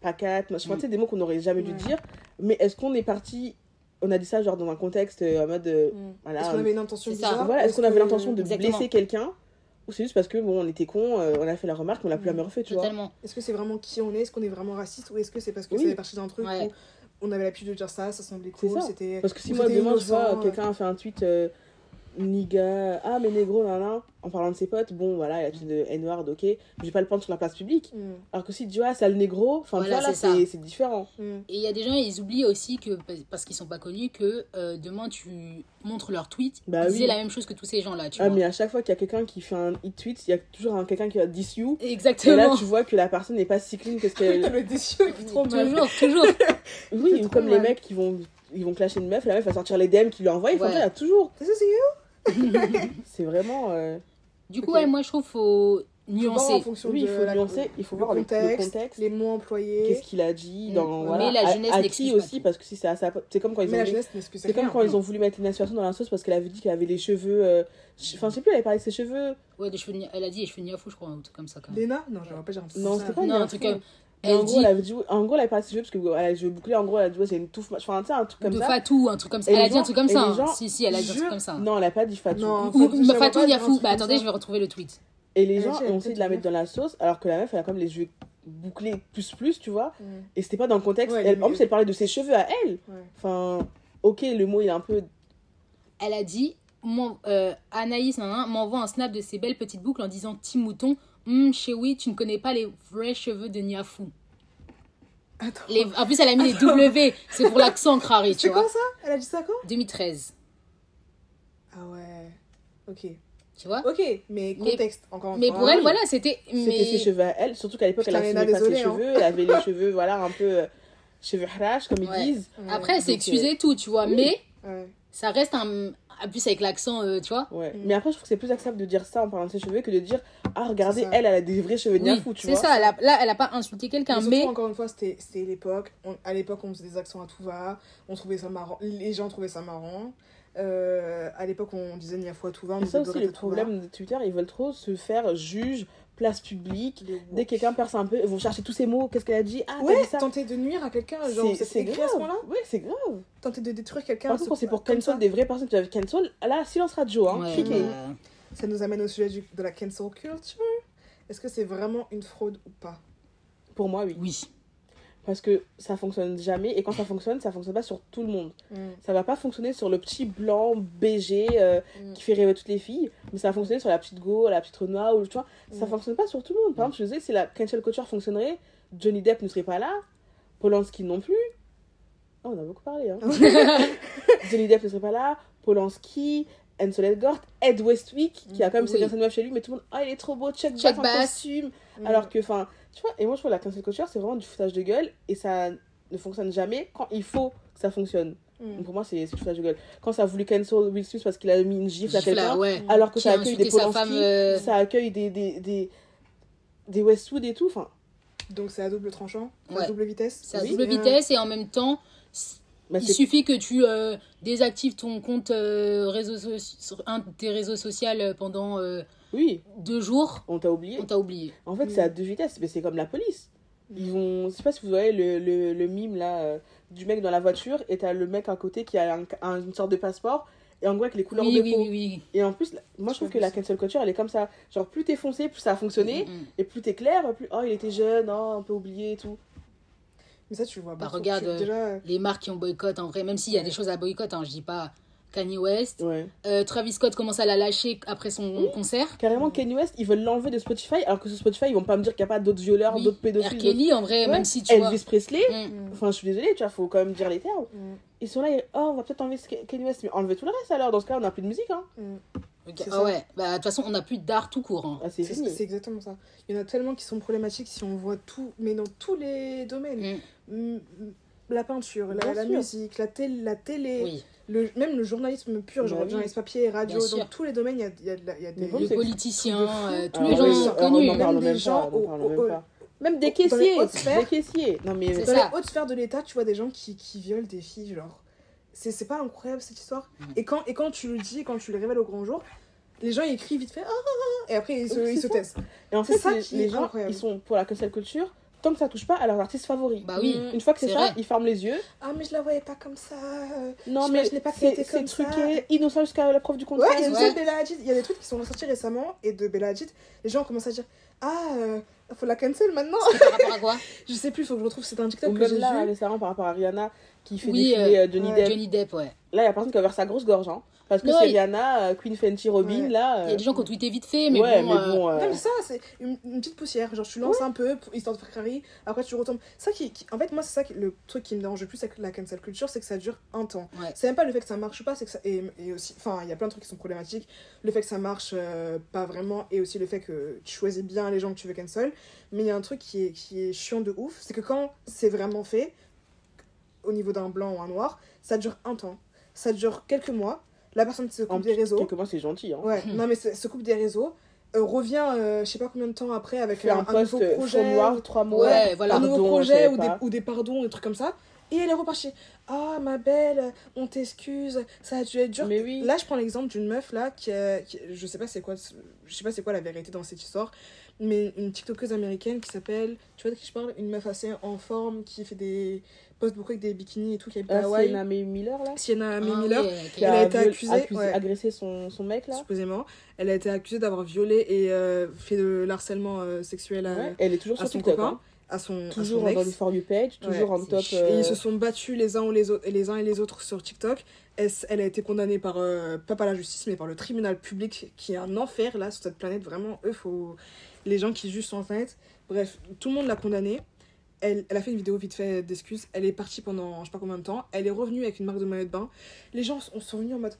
pacate, machin, tu sais, des mots qu'on n'aurait jamais dû dire. Mais est-ce qu'on est parti on a dit ça genre dans un contexte en mode
mm. est-ce qu'on avait une intention
bizarre voilà, est-ce qu'on avait l'intention de blesser quelqu'un ou c'est juste parce que bon on était con on a fait la remarque on l'a plus jamais refait tu vois.
Est-ce que c'est vraiment qui on est? Est-ce qu'on est vraiment raciste ou est-ce que c'est parce que oui. ça fait partie d'un truc où on avait l'habitude de dire ça ça semblait cool c'était
parce que si moi demain je vois quelqu'un a fait un tweet niga, ah mais négro, nan, en parlant de ses potes, bon voilà, il a de N-word, ok, mais je vais pas le prendre sur la place publique. Mm. Alors que si tu dis, ah, c'est le négro, enfin voilà, c'est différent.
Mm. Et il y a des gens, ils oublient aussi que, parce qu'ils sont pas connus, que euh, demain tu montres leur tweet, bah, ils oui. la même chose que tous ces gens-là, tu
ah,
vois.
mais à chaque fois qu'il y a quelqu'un qui fait un hit tweet, il y a toujours quelqu'un qui va diss you.
Exactement.
Et là, tu vois que la personne n'est pas si clean que ce qu'elle.
le diss you, trop mal.
Toujours, toujours.
oui, ou comme les mecs qui vont ils vont clasher une meuf, la meuf va sortir les DM qui lui envoient, il faut dire, il y a toujours.
C'est ça, c'est you?
c'est vraiment. Euh,
du coup, moi je trouve qu'il faut nuancer.
En fonction oui, il faut nuancer, il faut voir le contexte,
les mots employés.
Qu'est-ce qu'il a dit dans. Voilà,
mais la jeunesse
n'excuse aussi, parce que si c'est C'est comme quand ils ont.
C'est
comme quand ils ont voulu mettre une situation dans la sauce parce qu'elle avait dit qu'elle avait les cheveux. Euh, enfin, je sais plus, elle avait parlé de ses cheveux.
Ouais, des cheveux. Elle a dit les cheveux niafou, je crois, un truc comme ça. Quand
même. Léna Non, je me rappelle, j'ai
Non, c'était pas
Non, un truc comme.
Elle en, dit... gros, elle avait dit, en gros, elle avait pas ses cheveux parce qu'elle a cheveux bouclés. En gros, elle a dit, ouais, c'est une touffe. Enfin, tu sais, un truc comme
de
ça.
De Fatou, un truc comme ça. elle a dit un truc comme ça. Hein. Si, si, elle a dit un truc comme ça.
Non, elle a pas dit Fatou.
Non, Fatou, Fatou Yafou. Bah attendez, je vais retrouver le tweet.
Et les gens ont essayé de la mettre dans la sauce alors que la meuf, elle a comme les yeux bouclés plus plus, tu vois. Et c'était pas dans le contexte. En plus, elle parlait de ses cheveux à elle. Enfin, ok, le mot, il est un peu.
Elle a dit, euh, Anaïs m'envoie un snap de ses belles petites boucles en disant Petit mouton, hum, chérie, tu ne connais pas les vrais cheveux de Niafou. Les... En plus, elle a mis les W. C'est pour l'accent crari, tu vois.
C'est quand ça? Elle a dit ça quand?
2013.
Ah ouais. Ok.
Tu vois?
Ok, mais contexte, mais, encore
Mais pour elle, voilà, c'était.
C'était ses cheveux à elle, surtout qu'à l'époque, elle avait pas ses cheveux. Elle avait les cheveux, voilà, un peu. Euh, cheveux hrash, comme ils disent.
Après, elle s'est excusée tout, tu vois. Mais ça reste un, en plus avec l'accent, euh, tu vois.
Ouais. Mm. Mais après, je trouve que c'est plus acceptable de dire ça en parlant de ses cheveux que de dire Ah, regardez, elle, elle a des vrais cheveux de fou, tu vois.
C'est ça, elle a, là, elle a pas insulté quelqu'un, mais.
encore une fois, c'était l'époque. À l'époque, on faisait des accents à tout va. On trouvait ça marrant. Les gens trouvaient ça marrant. Euh, à l'époque, on disait Niafou à tout va. On
ça aussi, le problème de Twitter, ils veulent trop se faire juge place publique. Dès que quelqu'un perce un peu, ils vont chercher tous ces mots. Qu'est-ce qu'elle a dit? Ah,
ouais,
dit ça.
tenter de nuire à quelqu'un. Genre, c'est grave. À ce moment-là?
Ouais, c'est grave.
Tenter de détruire quelqu'un.
Par contre, c'est pour cancel des vraies personnes qui avaient cancel, là, silence radio. Hein,
ouais,
Ça nous amène au sujet de la cancel culture. Est-ce que c'est vraiment une fraude ou pas?
Pour moi, oui.
Oui
parce que ça fonctionne jamais et quand ça fonctionne ça fonctionne pas sur tout le monde mm. ça va pas fonctionner sur le petit blanc BG euh, mm. qui fait rêver toutes les filles mais ça va fonctionner sur la petite go la petite Renoir ou tu vois ça mm. fonctionne pas sur tout le monde par exemple je disais si la cancel culture fonctionnerait Johnny Depp ne serait pas là Polanski non plus oh on a beaucoup parlé hein Johnny Depp ne serait pas là Polanski Ansel Elgort Ed Westwick qui a quand même ses oui. meuf chez lui mais tout le monde ah il est trop beau check, check bass en costume alors que enfin tu vois, et moi je trouve la cancel culture, c'est vraiment du foutage de gueule et ça ne fonctionne jamais quand il faut que ça fonctionne. Mm. Donc pour moi, c'est du foutage de gueule. Quand ça a voulu cancel Will Smith parce qu'il a mis une gifle à quelqu'un, alors que ça accueille des Polanski, euh, ça accueille des, des, des, des Westwood et tout. Enfin,
Donc c'est à double tranchant, à double vitesse.
C'est à double vitesse et en même temps, bah, il suffit que tu euh, désactives ton compte euh, réseau sur un de tes réseaux sociaux pendant
oui.
Deux jours.
On t'a oublié.
On t'a oublié.
En fait, c'est à deux vitesses. Mais c'est comme la police. Ils vont. Je sais pas si vous voyez le, le, le mime là euh, du mec dans la voiture et t'as le mec à côté qui a un, une sorte de passeport et en gros avec les couleurs de
peau. Oui, oui.
Et en plus, moi je trouve que la cancel culture elle est comme ça. Genre plus t'es foncé, plus ça a fonctionné. Mm, mm, mm. Et plus t'es clair, plus oh il était jeune, oh, un peu oublié et tout.
Mais ça tu vois.
Bah, regarde euh, les marques qui ont boycott en vrai, même s'il y a des choses à boycott, hein, je dis pas Kanye West. Euh, Travis Scott commence à la lâcher après son concert.
Carrément, Kanye West, ils veulent l'enlever de Spotify, alors que sur Spotify, ils vont pas me dire qu'il n'y a pas d'autres violeurs, d'autres pédophiles.
Kelly, en vrai, même si tu
Elvis Presley, mm. enfin, je suis désolée, tu vois, faut quand même dire les termes. Mm. Ils sont là, oh, on va peut-être enlever Kanye West, mais enlever tout le reste alors. Dans ce cas, on n'a plus de musique, hein.
Mm. Ah ouais, bah de toute façon, on n'a plus d'art tout court. Hein.
Ah, c'est
exactement ça. Il y en a tellement qui sont problématiques si on voit tout, mais dans tous les domaines. La peinture, la, musique, la, télé, la télé. Oui le, même le journalisme pur, genre le journalisme papier, radio, dans tous les domaines, il y a, y a, y a des.
Les politiciens, euh, tous les gens sont connus.
Même des gens
même des caissiers, des caissiers.
Non, mais dans les hautes sphères de l'État, tu vois des gens qui, qui violent des filles, genre. C'est pas incroyable cette histoire mm. et, quand, et quand tu le dis, quand tu le révèles au grand jour, les gens ils écrivent vite fait ah, ah, ah, et après ils se, ils se taisent.
Et en fait, ça les gens, ils sont pour la cancel culture tant que ça touche pas à leurs artistes favoris.
Bah oui.
Une fois que c'est ça, ils ferment les yeux.
Ah, mais je la voyais pas comme ça.
Non, mais je l'ai pas c'est truqué, innocent jusqu'à la preuve du contraire.
Ouais, ils Bella Hadid. Il y a des trucs qui sont ressortis récemment et de Bella Hadid, les gens ont commencé à dire Ah, euh, faut la cancel maintenant.
Par rapport à quoi?
Je sais plus, faut que je retrouve. C'est un TikTok
que j'ai là, récemment par rapport à Rihanna qui fait oui, défiler euh, euh, Johnny Depp.
Johnny Depp, ouais.
Là, il y a personne qui a ouvert sa grosse gorge. Hein. Parce que c'est Rihanna, euh, Queen Fenty Robin, là.
Il y a des gens qui ont tweeté vite fait, mais
ouais,
bon.
Mais bon
Non, mais ça, c'est une, petite poussière. Genre, tu lances un peu, histoire de faire carré, après tu retombes. Ça qui, En fait, moi, c'est ça qui, le truc qui me dérange le plus avec la cancel culture, c'est que ça dure un temps. C'est même pas le fait que ça marche pas, c'est que ça. Et, et aussi, enfin, il y a plein de trucs qui sont problématiques. Le fait que ça marche pas vraiment, et aussi le fait que tu choisis bien les gens que tu veux cancel. Mais il y a un truc qui est, qui est chiant de ouf, c'est que quand c'est vraiment fait, au niveau d'un blanc ou un noir, ça dure un temps. Ça dure quelques mois. La personne se coupe des réseaux.
Quelques mois, c'est gentil. Hein.
Ouais, non, mais se coupe des réseaux. Euh, revient, euh, je sais pas combien de temps après, avec
un, un, nouveau projet. noir, trois mois.
Ouais, voilà.
Un nouveau projet ou des, ou des pardons, des trucs comme ça. Et elle est repartie. Ah, ma belle, on t'excuse, ça a dû être dur.
Mais oui.
Là, je prends l'exemple d'une meuf, là, qui, qui, je sais pas c'est quoi, je sais pas c'est quoi la vérité dans cette histoire, mais une TikTokeuse américaine qui s'appelle, tu vois de qui je parle? Une meuf assez en forme qui fait des poste beaucoup avec des bikinis et tout qui habite
à ah, Hawaï. Sienna May Miller là
Sienna May ah Miller. qui elle a, été accusée
ouais. agressé son, son mec là.
Supposément. Elle a été accusée d'avoir violé et euh, fait de l'harcèlement euh, sexuel à,
elle est toujours
à
son TikTok,
copain
hein.
à son
toujours
à son
dans le for you page toujours en top
et ils se sont battus les uns ou les autres les uns et les autres sur TikTok. Elle, elle a été condamnée par euh, pas par la justice mais par le tribunal public qui est un enfer là sur cette planète vraiment eux faut les gens qui jugent sur internet bref tout le monde l'a condamnée elle, elle, a fait une vidéo vite fait d'excuses. Elle est partie pendant je sais pas combien de temps. Elle est revenue avec une marque de maillot de bain. Les gens sont, sont venus en mode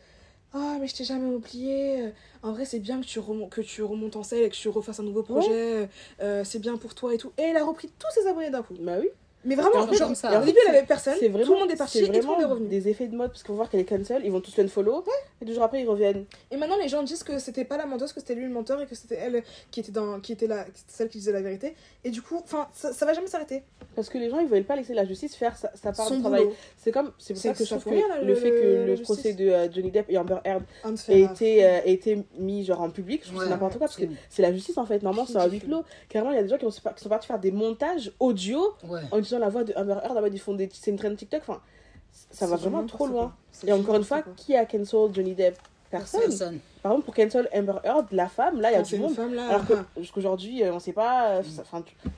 Ah, mais je t'ai jamais oublié. En vrai, c'est bien que tu, que tu remontes en selle et que tu refasses un nouveau projet. Euh, c'est bien pour toi et tout. Et elle a repris tous ses abonnés d'un coup.
Bah oui.
Mais vraiment, genre, ça. au début, elle avait personne. Vraiment, tout le monde est parti et tout le monde est revenu.
des effets de mode parce qu'on va voir qu'elle est cancel, ils vont tous follow et deux jours après, ils reviennent.
Et maintenant, les gens disent que c'était pas la menteuse, que c'était lui le menteur et que c'était elle qui était, dans, qui était la, celle qui disait la vérité. Et du coup, enfin, ça, ça va jamais s'arrêter.
Parce que les gens, ils veulent pas laisser la justice faire sa, sa part de travail. C'est comme, c'est pour ça que je trouve que le, fait que le procès de euh, Johnny Depp et Amber Heard ait été, euh, été mis genre en public, je trouve c'est n'importe quoi parce que c'est la justice en fait. Normalement, c'est un huis clos. Carrément, il y a des gens qui, sont partis faire des montages audio en la voix de Amber Heard ils font des c'est une trend TikTok enfin ça va vraiment trop loin et encore une fois qui a cancel Johnny Depp? Personne. Par exemple, pour cancel Amber Heard, la femme, là, il y a du monde. Femme, là, alors qu'aujourd'hui, euh, on sait pas. Euh,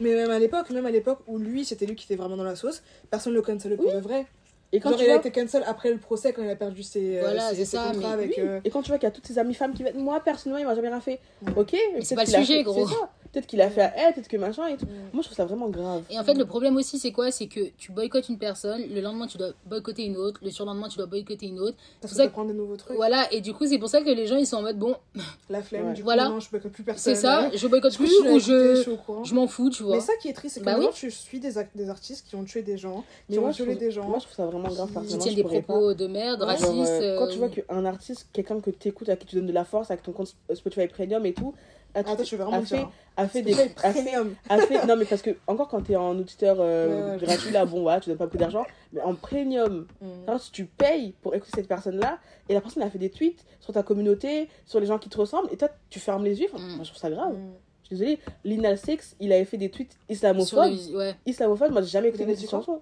Mais même à l'époque, même à l'époque où lui, c'était lui qui était vraiment dans la sauce, personne ne le cancel pour de vrai.
Et quand
Genre, il a été cancel après le procès quand il a perdu ses, euh,
voilà,
ses,
ça,
contrats avec.
Et quand tu vois qu'il y a toutes ces amies femmes qui viennent, moi personnellement, il m'a jamais rien fait. Ok,
c'est pas le sujet, gros.
Peut-être qu'il a fait à elle, peut-être que machin et tout. Moi, je trouve ça vraiment grave.
Et en fait, le problème aussi, c'est quoi? C'est que tu boycottes une personne, le lendemain, tu dois boycotter une autre, le surlendemain, tu dois boycotter une autre.
Parce que ça prend des nouveaux trucs.
Voilà, et du coup, c'est pour ça que les gens, ils sont en mode bon.
La flemme, du coup,
voilà.
non, je boycotte plus personne.
C'est ça, je boycotte plus ou je. Je m'en fous, tu vois.
Mais ça qui est triste, c'est que bah maintenant, tu suis des, des artistes qui ont tué des gens, qui ont violé des gens.
Moi, je trouve ça vraiment grave.
Qui tiennent des propos de merde, racistes.
Quand tu vois euh, qu'un artiste, quelqu'un que tu écoutes, à qui tu donnes de la force, avec ton compte Spotify Premium et tout,
a, ah, je vraiment
fait, a fait des a fait, a fait, non mais parce que encore quand tu es en auditeur euh, gratuit là bon voilà tu donnes pas beaucoup d'argent mais en premium. Mm. si tu payes pour écouter cette personne là et la personne a fait des tweets sur ta communauté sur les gens qui te ressemblent et toi tu fermes les yeux mm. moi je trouve ça grave. Mm. je suis désolée Lina Six il avait fait des tweets islamophobes ouais. islamophobes moi j'ai jamais écouté des chansons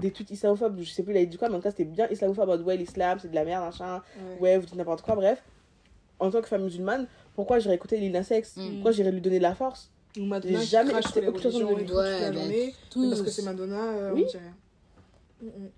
des tweets islamophobes je sais plus il a dit quoi mais en tout cas c'était bien islamophobe ouais l'islam c'est de la merde machin. Ouais vous dites n'importe quoi bref. En tant que femme musulmane pourquoi j'irais écouter Lina Sex mm. Pourquoi j'irais lui donner de la force
Ou Madonna J'ai jamais écouté aucune chanson de lui. Ouais, parce que c'est Madonna, euh, oui. on dirait. Mm, mm.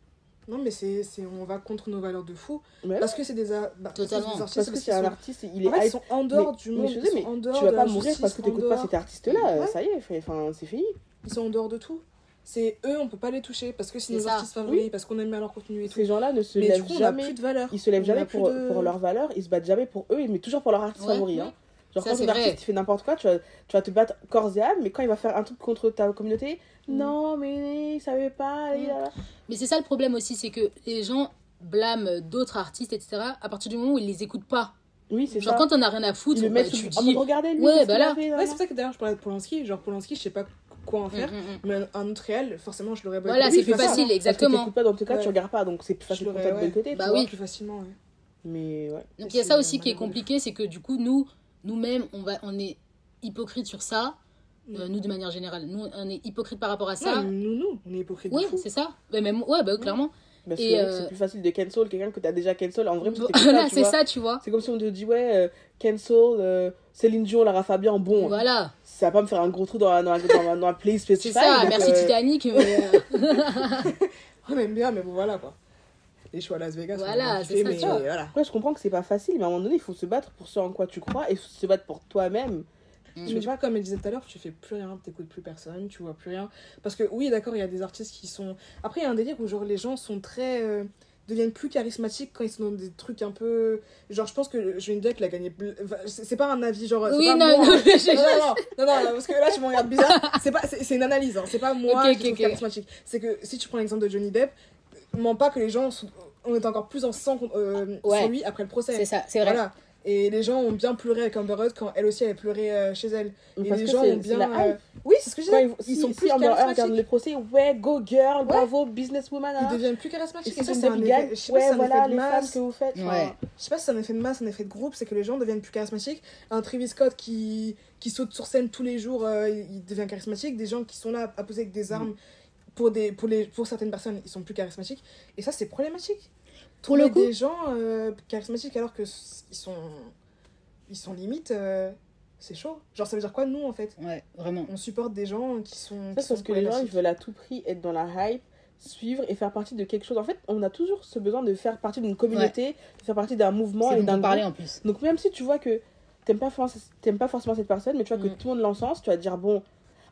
Non, mais c'est, on va contre nos valeurs de fou. parce que c'est des, bah,
Totalement.
Parce que c'est un artiste, il est.
En fait, ils sont en dehors du monde. Mais, ils en dehors
tu vas pas mourir parce que tu n'écoutes pas cet artiste-là. Ça y est, enfin, c'est fini.
Ils sont en dehors de tout c'est eux on peut pas les toucher parce que c'est nos artistes favoris parce qu'on aime bien leur contenu et tout
ces gens là ne se lèvent jamais
plus de valeur.
ils se lèvent jamais pour, pour leurs valeurs ils se battent jamais pour eux mais toujours pour leur artiste favori hein. genre quand un artiste fait n'importe quoi tu vas, tu vas te battre corps et âme mais quand il va faire un truc contre ta communauté mm. non mais il savait pas mm.
mais c'est ça le problème aussi c'est que les gens blâment d'autres artistes etc à partir du moment où ils les écoutent pas
oui, c'est
genre ça. quand on a rien à foutre,
bah, tu dis. regardez lui.
Ouais, bah là.
Ouais, c'est pour ça que d'ailleurs je parlais de Polanski. Genre Polanski, je sais pas quoi en faire. Mm, mm, mm. Mais un autre réel, forcément, je l'aurais
boycotté. Voilà, c'est plus facile, exactement.
Parce que pas, dans tout cas, tu regardes pas, donc c'est plus facile pour toi de boycotter.
Bah oui.
plus facilement, ouais.
Mais ouais.
Donc il y a ça aussi qui est compliqué, c'est que du coup, nous, nous-mêmes, on, va, on est hypocrite sur ça. Euh, nous, de manière générale. Nous, on est hypocrite par rapport à ça.
nous, nous, on est hypocrite.
Oui, c'est ça. Mais même, ouais, bah, clairement.
Parce que euh, c'est plus facile de cancel quelqu'un que tu as déjà cancel. En vrai,
c'est ça, tu vois.
C'est comme si on te dit, ouais, euh, cancel Céline Dion, Lara Fabian, bon.
Voilà.
Ça va pas me faire un gros trou dans la, dans la, dans la, C'est
ça, merci Titanic. Mais
on aime bien, mais bon, voilà quoi. Les choix à Las Vegas.
Voilà, c'est ça. Mais,
voilà. je comprends que c'est pas facile, mais à un moment donné, il faut se battre pour ce en quoi tu crois et se battre pour toi-même.
Mm. Tu vois, comme elle disait tout à l'heure, tu fais plus rien, t'écoutes plus personne, tu vois plus rien. Parce que oui, d'accord, il y a des artistes qui sont. Après, il y a un délire où genre les gens sont très. Euh, deviennent plus charismatiques quand ils sont dans des trucs un peu. Genre, je pense que Johnny Depp l'a gagné. C'est pas un avis, genre.
Oui,
pas
non,
moi. non, non, non, non, parce que là, tu me regardes bizarre. C'est pas... une analyse, hein. c'est pas moi qui suis charismatique. C'est que si tu prends l'exemple de Johnny Depp, mens pas que les gens sont... on est encore plus en sang euh, sur lui après le procès.
C'est ça, c'est vrai.
Voilà. Et les gens ont bien pleuré avec Amber Heard quand elle aussi avait pleuré euh, chez elle. et les gens ont bien. Euh, oui, c'est ce que je disais.
ils, sont plus Amber Heard regarde les procès. Ouais, go girl, bravo, businesswoman.
Ils deviennent plus charismatiques.
Et ça, c'est un effet. Je sais pas si voilà, les femmes que vous faites.
Ouais. Je sais pas si c'est un effet de masse, un effet de groupe, c'est que les gens deviennent plus charismatiques. Un Travis Scott qui, qui saute sur scène tous les jours, euh, il devient charismatique. Des gens qui sont là à poser avec des armes. Pour, des, pour, les, pour certaines personnes, ils sont plus charismatiques. Et ça, c'est problématique. Pour le coup. des gens charismatiques alors qu'ils sont ils sont limite. Euh, c'est chaud. Genre, ça veut dire quoi, nous, en fait?
Ouais, vraiment.
On supporte des gens qui sont.
parce que les gens, ils veulent à tout prix être dans la hype, suivre et faire partie de quelque chose. En fait, on a toujours ce besoin de faire partie d'une communauté, de faire partie d'un mouvement et d'un
parler en plus.
Donc, même si tu vois que t'aimes pas, pas forcément cette personne, mais tu vois que mm. tout le monde l'encense, tu vas te dire, bon.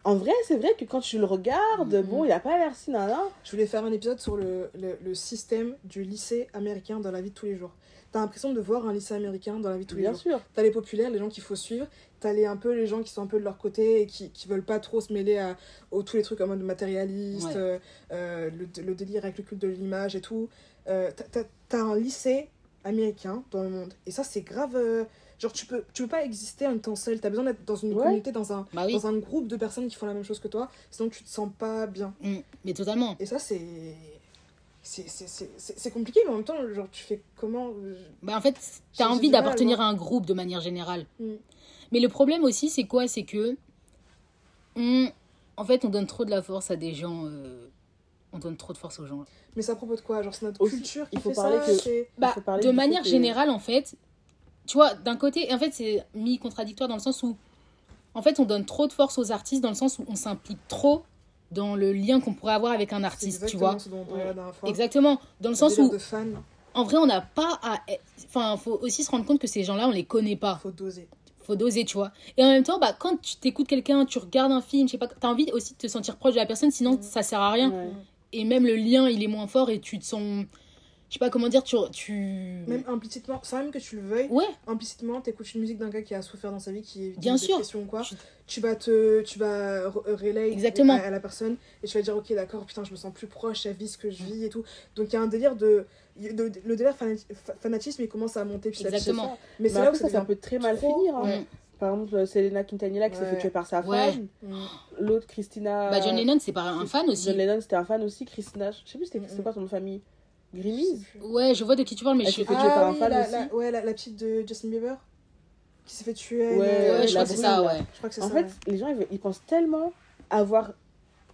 En vrai, c'est vrai que quand tu le regardes, mm-hmm. bon, il a pas l'air si nana.
Je voulais faire un épisode sur le, le, le système du lycée américain dans la vie de tous les jours t'as l'impression de voir un lycée américain dans la vie de tous les
Bien
jours.
sûr.
T'as les populaires, les gens qu'il faut suivre. T'as les, un peu les gens qui sont un peu de leur côté et qui, qui veulent pas trop se mêler à, tous les trucs en mode matérialiste, euh, euh, le, le, délire avec le culte de l'image et tout. Euh, t'as un lycée américain dans le monde. Et ça, c'est grave. Genre, tu peux, tu peux pas exister en étant seul. T'as besoin d'être dans une communauté, dans un,
bah
dans un groupe de personnes qui font la même chose que toi. Sinon, tu te sens pas bien.
Mm, mais totalement.
Et ça, c'est c'est compliqué, mais en même temps, genre, tu fais comment euh,
bah En fait, tu as envie d'appartenir à un groupe de manière générale. Mm. Mais le problème aussi, c'est quoi? C'est que. en fait, on donne trop de la force à des gens. Euh, on donne trop de force aux gens.
Mais ça à propos de quoi? Genre, c'est notre culture
il faut parler que...
Bah, de manière générale, en fait, tu vois, d'un côté, en fait, c'est mi-contradictoire dans le sens où. En fait, on donne trop de force aux artistes dans le sens où on s'implique trop dans le lien qu'on pourrait avoir avec un artiste, tu vois. Exactement, dans le sens où en vrai, on n'a pas à enfin, faut aussi se rendre compte que ces gens-là, on les connaît pas.
Faut doser.
Faut doser, tu vois. Et en même temps, bah quand tu t'écoutes quelqu'un, tu regardes un film, je sais pas, as envie aussi de te sentir proche de la personne, sinon mm. ça sert à rien. Et même le lien, il est moins fort et tu te sens je sais pas comment dire, tu, tu...
Même implicitement, sans même que tu le veuilles,
ouais.
implicitement, t'écoutes une musique d'un gars qui a souffert dans sa vie, qui est
Bien sûr.
ou quoi, tu vas te, tu vas relayer
Exactement.
À, la personne et tu vas dire, ok, d'accord, putain, je me sens plus proche, elle vit ce que je vis et tout. Donc il y a un délire de... le délire fanatisme, il commence à monter
petit Exactement.
Mais c'est là où ça, ça peut très mal finir. Hein. Par exemple, Selena Quintanilla qui s'est fait tuer par sa femme. L'autre, Christina.
Bah, John Lennon, c'est pas un fan aussi.
John Lennon, c'était un fan aussi. Christina, je sais plus c'était quoi son famille. Grimise
Ouais, je vois de qui tu parles, mais
Elle
je sais
pas. Ah, oui, la, la, ouais, la, la, petite de Justin Bieber qui s'est fait tuer.
Ouais, ouais je crois que c'est ça, ouais.
Je crois que c'est
en
ça.
fait, les gens, ils, pensent tellement avoir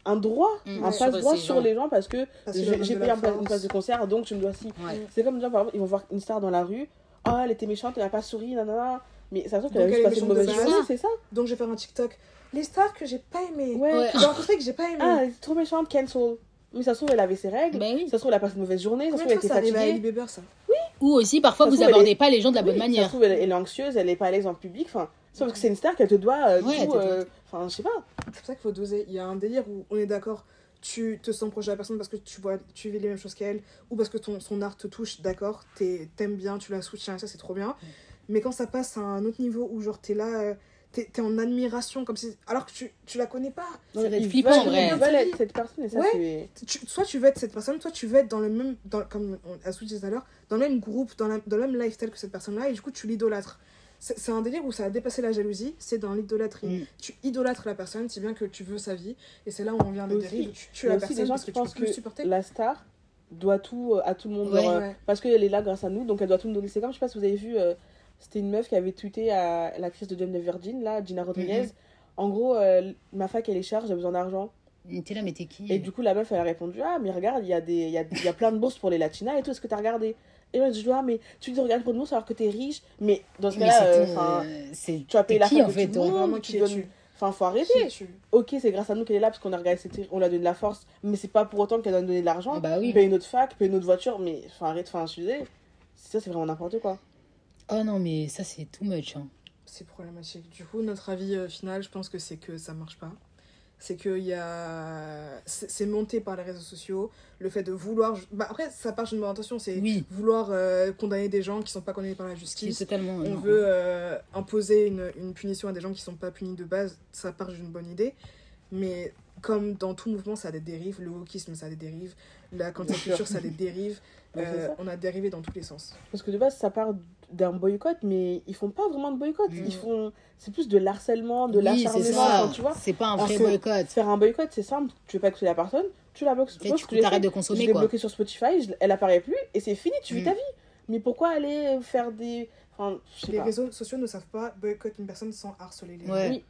un droit, mmh, un passe droit sur, les gens parce que j'ai payé une place de concert, donc je me dois si. C'est comme, genre, par exemple, ils vont voir une star dans la rue. Oh, elle était méchante, elle n'a pas souri, nanana. Mais ça se trouve qu'elle a juste passé une mauvaise journée, c'est ça.
Donc je vais faire un TikTok. Les stars que j'ai pas aimé.
Ouais.
J'ai rencontré que j'ai pas aimé.
Ah, elle est trop méchante, cancel. Mais ça se trouve, elle avait ses règles.
Ben oui.
Ça se trouve, elle a passé une mauvaise journée. Ça se trouve, elle était fatiguée.
Bieber, ça?
Oui. Ou aussi, parfois, vous abordez pas les gens de la bonne manière. Ça
se trouve, elle, est anxieuse, elle est pas à l'aise en public. Enfin, sauf que c'est une star qu'elle te doit. Euh,
ouais,
tout, euh, Enfin, je sais pas.
C'est pour ça qu'il faut doser. Il y a un délire où on est d'accord. Tu te sens proche de la personne parce que tu vois, tu vis les mêmes choses qu'elle, ou parce que ton, son art te touche, d'accord, t'aimes bien, tu la soutiens, ça c'est trop bien. Mais quand ça passe à un autre niveau où genre t'es là, euh, t'es es en admiration comme si alors que tu tu la connais pas.
C'est flippant en vrai
être cette personne et ça
ouais. soit tu veux être cette personne soit tu veux être dans le même dans, comme on a dit tout à l'heure dans le même groupe dans, la, dans le même lifestyle que cette personne là et du coup tu l'idolâtres. C'est un délire où ça a dépassé la jalousie c'est dans l'idolâtrie. Mm. tu idolâtres la personne si bien que tu veux sa vie et c'est là où on vient de dérive. Tu tues la personne parce que tu peux plus supporter.
la star doit tout euh, à tout le monde euh, parce qu'elle est là grâce à nous donc elle doit tout nous donner. C'est comme je sais pas si vous avez vu euh, c'était une meuf qui avait tweeté à l'actrice de Jane the Virgin, là, Gina Rodriguez, En gros, euh, ma fac, elle est chère, j'ai besoin d'argent.
T'es là, mais t'es qui
Et du coup, la meuf, elle a répondu Ah, mais regarde, il y, a des, il y, a, il y a plein de bourses pour les latinas et tout, est-ce que t'as regardé? Et moi, je dis Ah, mais tu dis regarde pour une bourse alors que t'es riche? Mais dans ce cas-là, euh, tu vas payer la fac en fait, vraiment qui donne... Enfin, faut arrêter. Ok, c'est grâce à nous qu'elle est là parce qu'on a regardé on l'a donné de la force, mais c'est pas pour autant qu'elle a donné de l'argent.
Ah bah oui.
Payer notre fac, payer notre voiture, mais faut arrêter. Enfin, je suis désolée. Ça, c'est vraiment n'importe quoi.
Oh non, mais ça, c'est too much. Hein.
C'est problématique. Du coup, notre avis euh, final, je pense que c'est que ça marche pas. C'est qu'il y a c'est monté par les réseaux sociaux le fait de vouloir bah après ça part d'une bonne intention c'est vouloir euh, condamner des gens qui sont pas condamnés par la justice.
totalement
on veut euh, imposer une, une, punition à des gens qui sont pas punis de base ça part d'une bonne idée. Mais comme dans tout mouvement ça a des dérives le wokisme ça a des dérives la culture ça a des dérives euh, on a dérivé dans tous les sens.
Parce que de base ça part d'un boycott, mais ils font pas vraiment de boycott. Ils font, c'est plus de l'harcèlement, de oui, l'acharnement, tu vois.
C'est pas un vrai boycott.
Faire un boycott, c'est simple. Tu veux pas écouter la personne, tu la bloques.
Et tu t'arrêtes de consommer,
je quoi. bloqué sur Spotify, elle apparaît plus, et c'est fini, tu vis mm. ta vie. Mais pourquoi aller faire des... Enfin,
les réseaux sociaux ne savent pas boycott une personne sans harceler les gens. Oui.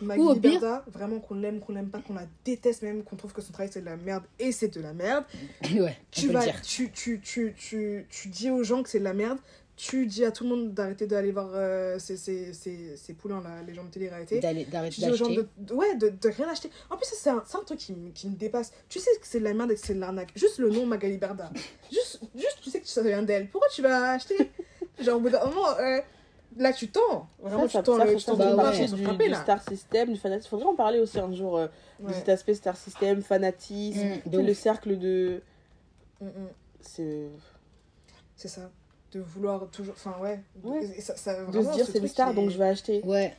Maggie Berda, vraiment qu'on l'aime, qu'on l'aime pas, qu'on la déteste même, qu'on trouve que son travail c'est de la merde et c'est de la merde.
Ouais,
tu vas, tu, tu, tu, tu, tu dis aux gens que c'est de la merde, tu dis à tout le monde d'arrêter d'aller voir euh, ces, ces, ces, ces poulains, là, les gens de télé-réalité.
D'arrêter d'acheter.
De, ouais, de, de, rien acheter. En plus, c'est un, un, truc qui, qui, me dépasse. Tu sais que c'est de la merde et que c'est de l'arnaque. Juste le nom Magali Berda. juste, juste, tu sais que ça vient d'elle. Pourquoi tu vas acheter? Genre, au bout d'un moment, euh, là, tu tends. Vraiment,
ça, tu tends ça, le, ça, tu bah, ouais. du, frapper, du Star System, du fanatisme. Faudrait en parler aussi un jour euh, ouais. de cet aspect Star System, fanatisme, mmh, le cercle de.
Mmh, mmh.
C'est.
C'est ça de vouloir toujours. Enfin, ouais.
Ça, ça, de se dire, c'est une star, donc je vais acheter.
Ouais.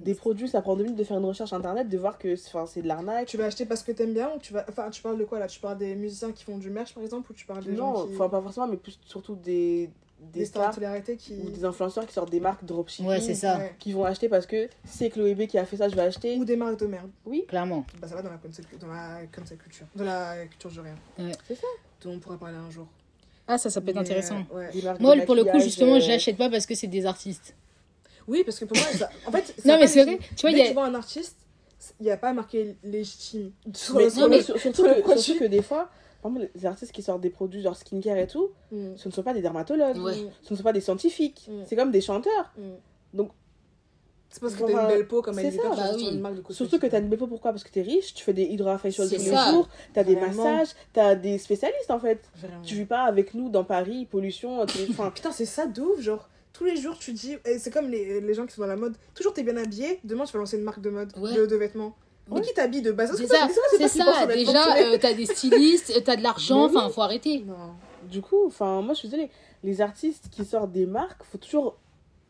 Des produits, ça prend deux minutes de faire une recherche internet, de voir que c'est de l'arnaque.
Tu vas acheter parce que t'aimes bien ou tu vas. Enfin, tu parles de quoi là? Tu parles des musiciens qui font du merch par exemple ou tu parles des
non,
gens qui.
enfin, pas forcément, mais plus surtout des.
Des, stars, qui...
ou des influenceurs qui sortent des marques dropshipping
ouais, c'est ça.
qui vont acheter parce que c'est Chloé B qui a fait ça je vais acheter
ou des marques de merde
oui
clairement
bah ça va dans la concept, dans la concept culture de la culture jurienne
ouais.
c'est ça
dont on pourra parler un jour
ah, ça, ça peut être intéressant. Moi, pour le coup, justement, je l'achète pas parce que c'est des artistes.
Oui, parce que pour moi, ça... en fait,
non, mais c'est vrai. Tu vois,
il y a... tu vois un artiste, il n'y a pas marqué légitime.
Mais, non, mais surtout, que, surtout que des fois, par exemple, les artistes qui sortent des produits genre skincare et tout, mm. ce ne sont pas des dermatologues, ce ne sont pas des scientifiques, mm. c'est comme des chanteurs. Mm. Donc,
c'est parce que t'as une belle peau comme elle
ça, bah oui. une marque de Surtout que t'as une belle peau, pourquoi? Parce que t'es riche, tu fais des hydrofacials tous les jours, t'as des massages, t'as des spécialistes en fait. Vraiment. Tu vis pas avec nous dans Paris, pollution. Enfin...
Putain, c'est ça d'ouf, genre tous les jours tu dis, c'est comme les, les, gens qui sont dans la mode, toujours t'es bien habillé, demain tu vas lancer une marque de mode, de, de, vêtements. Mais qui t'habille de base?
C'est ça, c'est ça. Déjà, euh, t'as des stylistes, t'as de l'argent, enfin, faut arrêter.
Du coup, enfin, moi je suis désolée, les artistes qui sortent des marques, faut toujours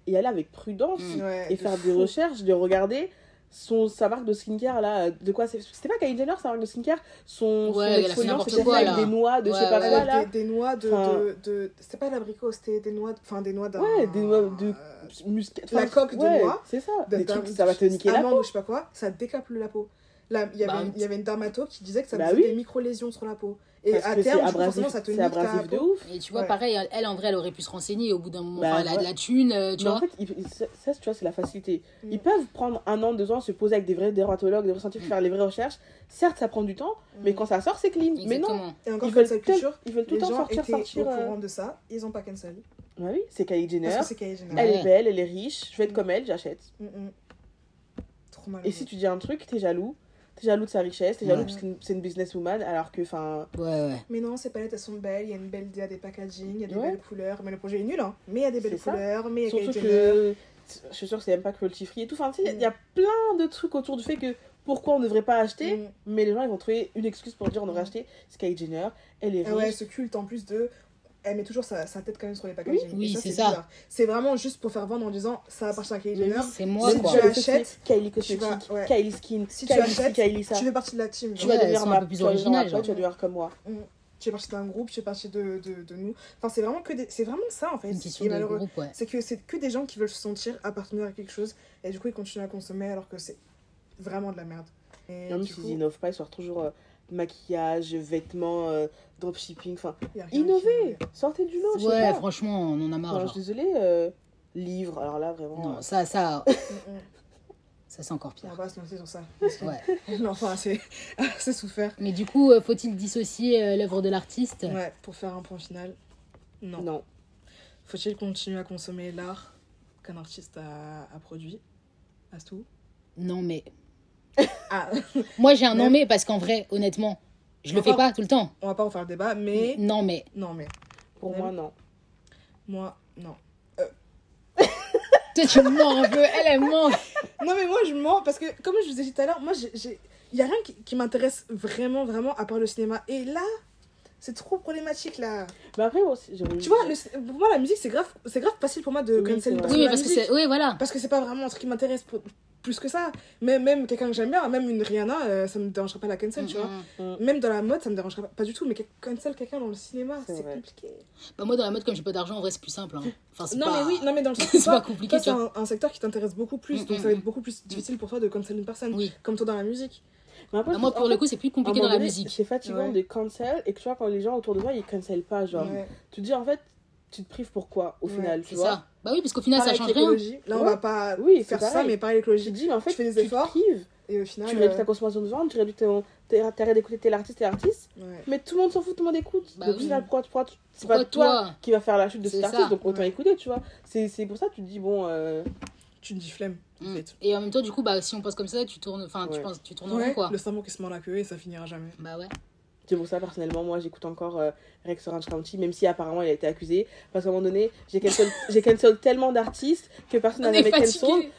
y aller avec prudence mm. et faire des recherches, de regarder son, sa marque de skincare là, de quoi C'était pas Kylie Jenner sa marque de skincare Son,
ouais, son quoi, avec
des noix de
ouais,
je sais pas quoi là.
Des, des noix de. Enfin, de, de c'était pas l'abricot, c'était des noix. Enfin, des noix d'un.
Ouais, des noix de. Euh,
muscat. La coque de noix.
C'est ça. Des trucs, ça va te niquer la peau.
je sais pas quoi, ça décape la peau. Il y avait, bah, il y avait une dermato qui disait que ça bah faisait des micro-lésions sur la peau. Et à terme, abrasif, ça te nique
abrasif de ouf.
Et tu vois, pareil, elle, en vrai, elle aurait pu se renseigner au bout d'un moment. Bah, elle a de la thune, euh, tu vois.
En fait, ça, tu vois, c'est la facilité. Mm. Ils peuvent prendre un an, deux ans, se poser avec des vrais dermatologues, des vrais scientifiques, faire les vraies recherches. Certes, ça prend du temps, mm. mais quand ça sort, c'est clean. Mais non.
Et encore ils veulent, culture,
ils veulent tout le temps sortir, sortir.
au euh, courant de ça, ils ont pas cancel.
Bah oui, c'est Kylie Jenner. Elle est belle, elle est riche, je vais être mm. comme elle, j'achète.
Trop mal.
Et si tu dis un truc, t'es jaloux t'es jaloux de sa richesse, t'es jaloux parce que c'est une businesswoman, alors que, enfin...
Ouais, ouais.
Mais non, ces palettes, elles sont belles, il y a une belle idée, des packaging, il y a des belles couleurs, mais le projet est nul, hein. Mais il y a des belles couleurs, mais il y a
Surtout que, je suis sûre que c'est même pas cruelty free et tout, enfin, tu sais, il y a mm. plein de trucs autour du fait que pourquoi on ne devrait pas acheter, mm. mais les gens, ils vont trouver une excuse pour dire on devrait mm. acheter Sky Jenner, elle est riche.
Ouais, ce culte en plus de elle met toujours sa, sa, tête quand même sur les packaging.
Oui, c'est ça.
C'est vraiment juste pour faire vendre en disant ça appartient à Kylie Jenner.
C'est moi, si
quoi. tu achètes,
Kylie Cosmetics, ouais. Kylie Skin,
si
Kylie
tu achètes,
Kylie ça.
tu fais partie de la team.
Tu vas devenir ma plus originale. Tu vas devenir comme moi.
Mm. Tu fais partie d'un groupe, tu fais partie de, de, de nous. Enfin, c'est vraiment que des... c'est vraiment ça en fait.
Une question de groupe, ouais.
C'est que c'est que des gens qui veulent se sentir appartenir à quelque chose et du coup ils continuent à consommer alors que c'est vraiment de la merde.
Et même s'ils innovent pas, ils sortent toujours euh, maquillage, vêtements, euh, dropshipping, enfin, innover, sortez du lot.
Ouais, franchement, on en a marre.
je suis désolée, euh, livre, alors là, vraiment.
Non, ça, ça. Ça, c'est encore pire.
On va pas se lancer sur ça. Ouais. non, enfin, c'est souffert.
Mais du coup, euh, faut-il dissocier euh, l'œuvre de l'artiste?
Ouais, pour faire un point final. Non. Non. Faut-il continuer à consommer l'art qu'un artiste a, a produit? À tout
Non, mais. Ah. Moi, j'ai un non, mais parce qu'en vrai, honnêtement, je le fais pas, tout le temps.
On va pas en faire le débat, mais.
Non, mais.
Non, mais.
Pour moi, non.
Moi, non.
Toi, tu mens un peu, elle, elle ment.
Non, mais moi, je mens parce que, comme je vous ai dit tout à l'heure, moi, il n'y a rien qui, m'intéresse vraiment, vraiment à part le cinéma. Et là, c'est trop problématique là.
Mais après aussi,
tu vois, pour moi la musique c'est grave, c'est grave facile pour moi de
oui, cancel. Oui, parce que c'est, oui voilà.
Parce que c'est pas vraiment un truc qui m'intéresse plus que ça. Même, même quelqu'un que j'aime bien, même une Rihanna, euh, ça me dérangerait pas la cancel, tu vois. Mm, mm. Même dans la mode, ça me dérangerait pas, du tout. Mais cancel quelqu'un dans le cinéma, c'est compliqué.
Bah, moi, dans la mode, comme j'ai pas d'argent, en vrai, c'est plus simple. Hein.
Enfin, non, mais oui, non, mais dans le sens c'est pas compliqué. C'est un, un, secteur qui t'intéresse beaucoup plus, mm, donc ça va être beaucoup plus difficile pour toi de cancel une personne. Comme toi dans la musique.
Bah, moi, pour le coup, c'est plus compliqué dans la musique.
C'est fatigant de cancel et que tu vois, quand les gens autour de toi, ils cancel pas. Genre, tu te dis en fait, tu te prives pourquoi au final, tu vois? ça.
Bah oui, parce qu'au final, ça change rien.
Là, on va pas oui, faire ça, mais pareil, l'écologie. Tu dis, en fait, tu fais des efforts. prives. Et au final.
Tu réduis ta euh, consommation de viande, tu réduis ton. T'arrêtes d'écouter tel artiste, tel artiste. Mais tout le monde s'en fout, tout le monde écoute. Bah donc, oui. pourquoi, c'est pas toi, qui va faire la chute de cet artiste, donc autant écouter, tu vois? C'est pour ça que tu te dis, bon. Euh,
tu te dis flemme.
Mm. Et en même temps, du coup, bah, si on pense comme ça, tu tournes, enfin, tu penses, tu tournes
ouais,
quoi.
Le cerveau qui se mord la queue et ça finira jamais.
Bah ouais.
C'est pour ça, personnellement, moi, j'écoute encore euh, Rex Orange County, même si apparemment il a été accusé. Parce qu'à un moment donné, j'ai cancel, j'ai cancel tellement d'artistes que personne n'a jamais cancel.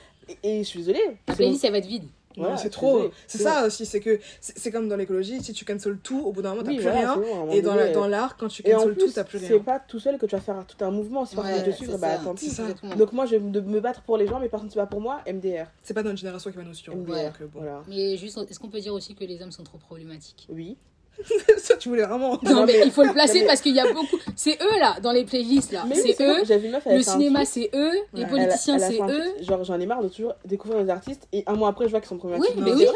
Et, et je suis désolée.
La playlist, elle va être vide.
Ouais, c'est trop. C'est ça aussi, c'est que c'est comme dans l'écologie, si tu cancel tout, au bout d'un moment, t'as plus rien. et dans euh, l'art, quand tu cancel tout, t'as plus rien.
C'est pas tout seul que tu vas faire tout un mouvement. Si personne ne te suivre, bah tant pis. Donc moi, je vais me battre pour les gens, mais personne ne se bat pour moi, MDR.
C'est pas notre génération qui va nous suivre.
MDR. Euh, bon.
Mais juste, est-ce qu'on peut dire aussi que les hommes sont trop problématiques?
Oui.
ça tu voulais vraiment
non mais il faut le placer parce qu'il y a beaucoup c'est eux là dans les playlists là. C'est eux. le cinéma c'est eux. Les politiciens c'est eux.
genre j'en ai marre de toujours découvrir des artistes et un mois après je vois qu'ils sont problématiques.
Oui mais oui.